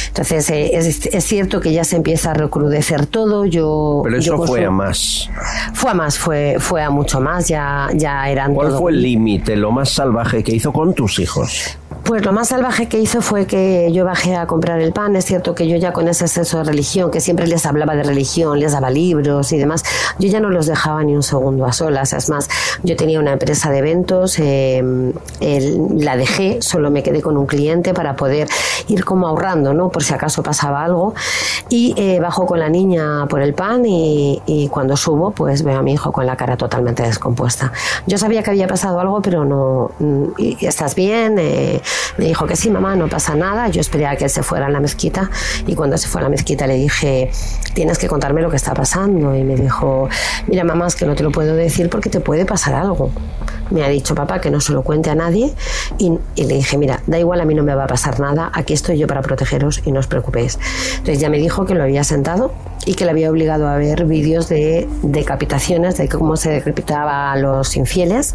Entonces, eh, es, cierto que ya se empieza a recrudecer todo. Yo, Pero eso fue a más. Fue a más, fue, fue a mucho más. Ya, ya eran. ¿Cuál fue el límite, lo más salvaje que hizo con tus hijos? Pues lo más salvaje que hizo fue que yo bajé a comprar el pan. Es cierto que yo ya con ese exceso de religión, que siempre les hablaba de religión, les daba libros y demás, yo ya no los dejaba ni un segundo a solas. Es más, yo tenía una empresa de eventos, eh, la dejé, solo me quedé con un cliente para poder ir como ahorrando, ¿no? Por si acaso pasaba algo. Y eh, bajo con la niña por el pan y, cuando subo, pues veo a mi hijo con la cara totalmente descompuesta. Yo sabía que había pasado algo, pero no. Mm, ¿Estás bien? Eh, me dijo que sí, mamá, no pasa nada. Yo esperé a que él se fuera a la mezquita y cuando se fue a la mezquita le dije, tienes que contarme lo que está pasando. Y me dijo, mira, mamá, es que no te lo puedo decir porque te puede pasar algo. Me ha dicho papá que no se lo cuente a nadie y, le dije, mira, da igual, a mí no me va a pasar nada, aquí estoy yo para protegeros y no os preocupéis. Entonces ya me dijo que lo había sentado y que le había obligado a ver vídeos de decapitaciones, de cómo se decapitaba a los infieles,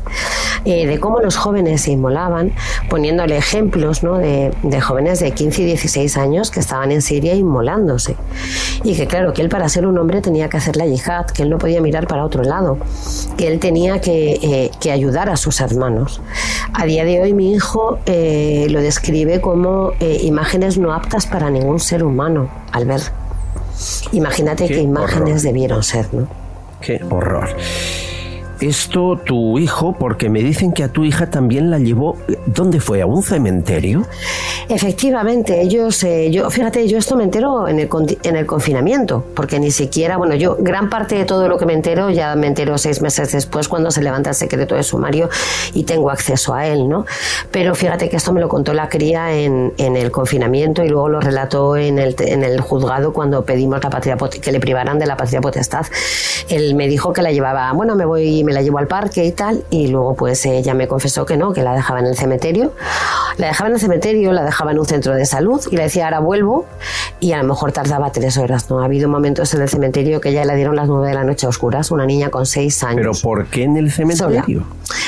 eh, de cómo los jóvenes se inmolaban, poniéndole ejemplos ¿no? de, jóvenes de 15 y 16 años que estaban en Siria inmolándose. Y que claro, que él para ser un hombre tenía que hacer la yihad, que él no podía mirar para otro lado, que él tenía que, eh, ayudar a sus hermanos. A día de hoy mi hijo eh, lo describe como imágenes no aptas para ningún ser humano al ver Imagínate qué, imágenes debieron ser, ¿no? Qué horror esto tu hijo, porque me dicen que a tu hija también la llevó, ¿dónde fue? ¿A un cementerio? Efectivamente, ellos, eh, yo, fíjate, yo esto me entero en el, en el confinamiento, porque ni siquiera, bueno, yo gran parte de todo lo que me entero ya me entero seis meses después cuando se levanta el secreto de sumario y tengo acceso a él, ¿no? Pero fíjate que esto me lo contó la cría en, en el confinamiento y luego lo relató en el, en el juzgado cuando pedimos la patria que le privaran de la patria potestad. Él me dijo que la llevaba, bueno, me voy, me la llevo al parque y tal, y luego pues ella me confesó que no, que la dejaba en el cementerio. La dejaba en el cementerio, la dejaba en un centro de salud y le decía, ahora vuelvo, y a lo mejor tardaba tres horas, ¿no? Ha habido momentos en el cementerio que ya le dieron las nueve de la noche a oscuras, una niña con seis años. ¿Pero por qué en el cementerio?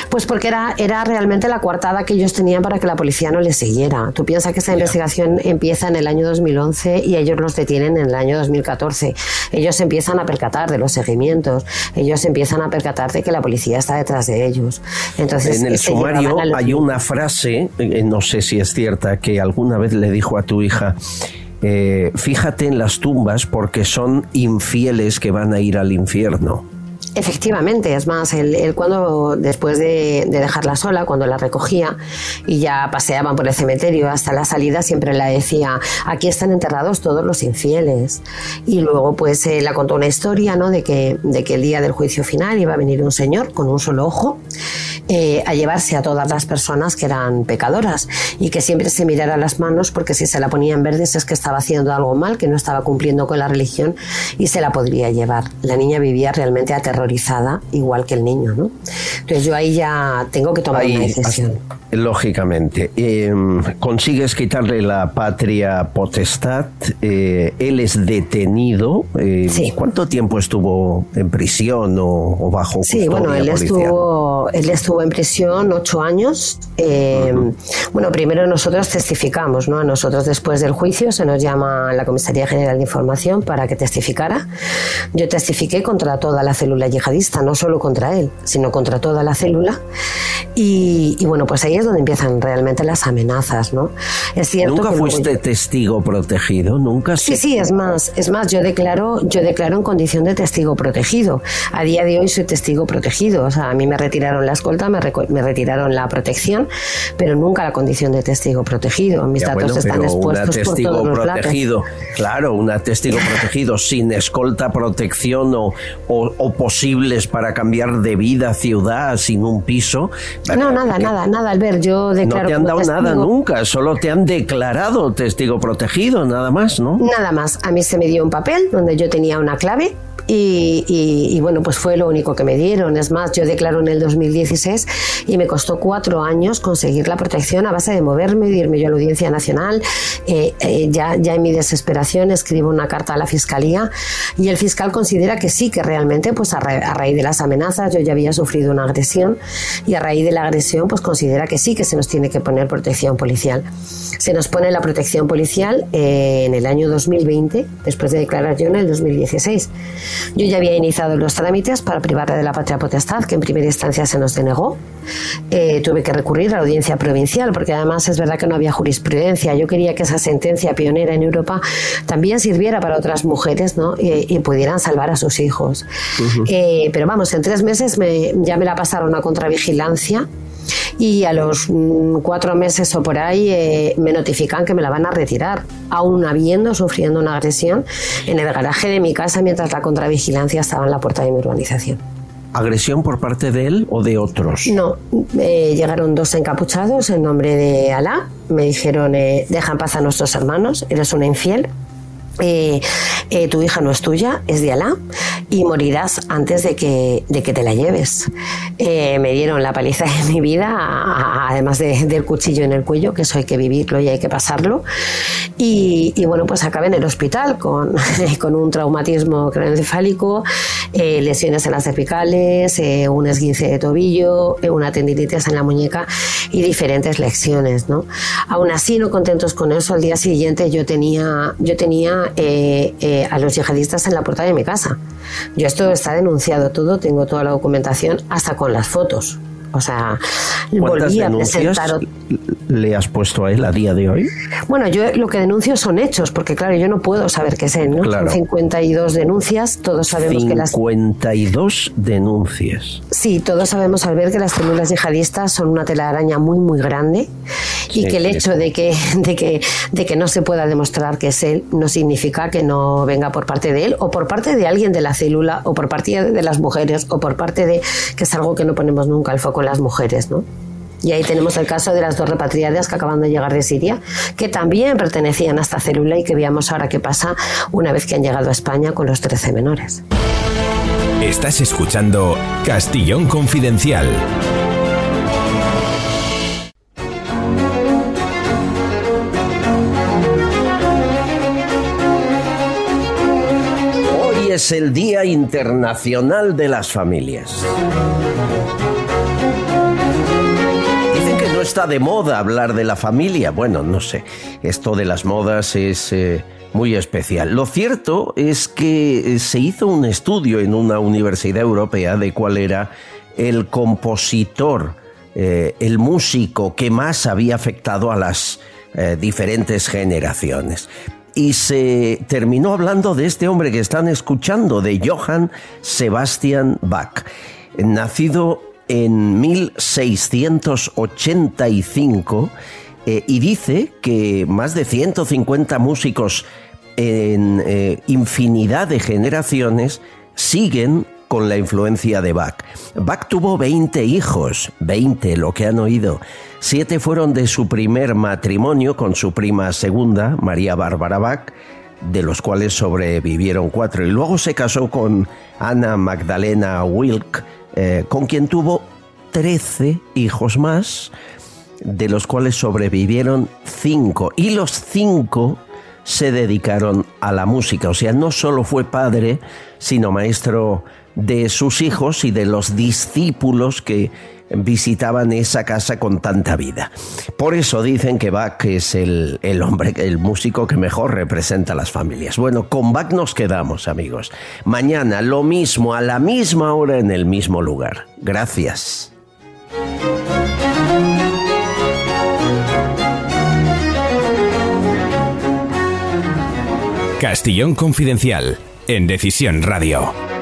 Pues porque era, era realmente la coartada que ellos tenían para que la policía no les siguiera. Tú piensas que esta investigación empieza en el año 2011 y ellos los detienen en el año 2014. Ellos empiezan a percatar de los seguimientos, ellos empiezan a percatar de que la policía está detrás de ellos. Entonces, en el sumario hay una frase, eh, no sé si es cierta, que alguna vez le dijo a tu hija, eh, fíjate en las tumbas porque son infieles que van a ir al infierno. Efectivamente, es más, él, cuando después de, dejarla sola, cuando la recogía y ya paseaban por el cementerio hasta la salida, siempre la decía, aquí están enterrados todos los infieles. Y luego pues eh, la contó una historia, ¿no? De que, de que el día del juicio final iba a venir un señor con un solo ojo eh, a llevarse a todas las personas que eran pecadoras y que siempre se mirara las manos porque si se la ponían verdes es que estaba haciendo algo mal, que no estaba cumpliendo con la religión y se la podría llevar. La niña vivía realmente aterrorizada, igual que el niño, ¿no? Entonces yo ahí ya tengo que tomar una decisión. Lógicamente. Em, consigues quitarle la patria potestad, eh, él es detenido. Eh, ¿Cuánto tiempo estuvo en prisión o, bajo custodia Sí, bueno, él estuvo, él estuvo en prisión ocho años. Eh, bueno, primero nosotros testificamos, ¿no? A nosotros después del juicio se nos llama la Comisaría General de Información para que testificara. Yo testifiqué contra toda la célula yihadista, no solo contra él, sino contra toda la célula. Y, bueno, pues ahí es donde empiezan realmente las amenazas, ¿no? Es cierto ¿Nunca fuiste testigo protegido? ¿Nunca? Sí, sí, es más, es más, yo declaro, yo declaro en condición de testigo protegido. A día de hoy soy testigo protegido, o sea, a mí me retiraron la escolta escolta, me, retiraron la protección, pero nunca la condición de testigo protegido. Mis datos están expuestos por todos los protegido, claro, un testigo protegido sin escolta, protección o, o, posibles para cambiar de vida, ciudad, sin un piso. No, nada, nada, nada, Albert, yo declaro. No te han dado nada nunca, solo te han declarado testigo protegido, nada más, ¿no? Nada más. A mí se me dio un papel donde yo tenía una clave y, bueno, pues fue lo único que me dieron. Es más, yo declaro en el 2016 y me costó cuatro años conseguir la protección a base de moverme, de irme yo a la Audiencia Nacional. Eh, eh, ya, ya en mi desesperación escribo una carta a la Fiscalía y el fiscal considera que sí, que realmente pues a, raíz de las amenazas yo ya había sufrido una agresión y a raíz de la agresión pues considera que sí, que se nos tiene que poner protección policial. Se nos pone la protección policial eh, en el año 2020, después de declarar en el 2016. Yo ya había iniciado los trámites para privarle de la patria potestad, que en primera instancia se nos denegó. Eh, tuve que recurrir a la audiencia provincial, porque además es verdad que no había jurisprudencia. Yo quería que esa sentencia pionera en Europa también sirviera para otras mujeres ¿no? y, pudieran salvar a sus hijos. Pero vamos, en tres meses me, ya me la pasaron a contravigilancia y a los mm, cuatro meses o por ahí eh, me notifican que me la van a retirar, aún habiendo sufriendo una agresión en el garaje de mi casa mientras la contravigilancia estaba en la puerta de mi urbanización. ¿Agresión por parte de él o de otros? No, eh, llegaron dos encapuchados en nombre de Alá. Me dijeron, eh, deja en paz a nuestros hermanos, eres una infiel. Eh, eh, tu hija no es tuya, es de Alá, y morirás antes de que, de que te la lleves. Eh, me dieron la paliza de mi vida, además del cuchillo en el cuello, que eso hay que vivirlo y hay que pasarlo. Y, bueno, pues acabé en el hospital con, con un traumatismo craneoencefálico, lesiones en las cervicales, un esguince de tobillo, una tendinitis en la muñeca y diferentes lecciones. ¿no? Aún así, no contentos con eso, al día siguiente yo tenía, yo tenía eh, eh, a los yihadistas en la puerta de mi casa. Yo esto está denunciado todo, tengo toda la documentación, hasta con las fotos. O sea, volví a presentar. ¿Le has puesto a él a día de hoy? Bueno, yo lo que denuncio son hechos, porque claro, yo no puedo saber qué es él, ¿no? Son 52 denuncias, todos sabemos que las. 52 denuncias. Sí, todos sabemos al ver que las células yihadistas son una telaraña muy, muy grande y que el hecho de que, de, que, de que no se pueda demostrar que es él no significa que no venga por parte de él o por parte de alguien de la célula o por parte de las mujeres o por parte de. que es algo que no ponemos nunca al foco las mujeres, ¿no? Y ahí tenemos el caso de las dos repatriadas que acaban de llegar de Siria, que también pertenecían a esta célula y que veamos ahora qué pasa una vez que han llegado a España con los 13 menores. Estás escuchando Castillón Confidencial. Hoy es el Día Internacional de las Familias. Está de moda hablar de la familia. Bueno, no sé, esto de las modas es eh, muy especial. Lo cierto es que eh, se hizo un estudio en una universidad europea de cuál era el compositor, eh, el músico que más había afectado a las diferentes generaciones. Y se terminó hablando de este hombre que están escuchando, de Johann Sebastian Bach, nacido en 1685 eh, y dice que más de 150 músicos en eh, infinidad de generaciones siguen con la influencia de Bach. Bach tuvo 20 hijos, 20 lo que han oído. Siete fueron de su primer matrimonio con su prima segunda, María Bárbara Bach, de los cuales sobrevivieron cuatro. Y luego se casó con Ana Magdalena Wilk, eh, con quien tuvo 13 hijos más, de los cuales sobrevivieron cinco. Y los cinco se dedicaron a la música. O sea, no solo fue padre, sino maestro de sus hijos y de los discípulos que visitaban esa casa con tanta vida. Por eso dicen que Bach es el, el, hombre, el músico que mejor representa a las familias. Bueno, con Bach nos quedamos, amigos. Mañana lo mismo, a la misma hora, en el mismo lugar. Gracias. Castillón Confidencial, en Decisión Radio.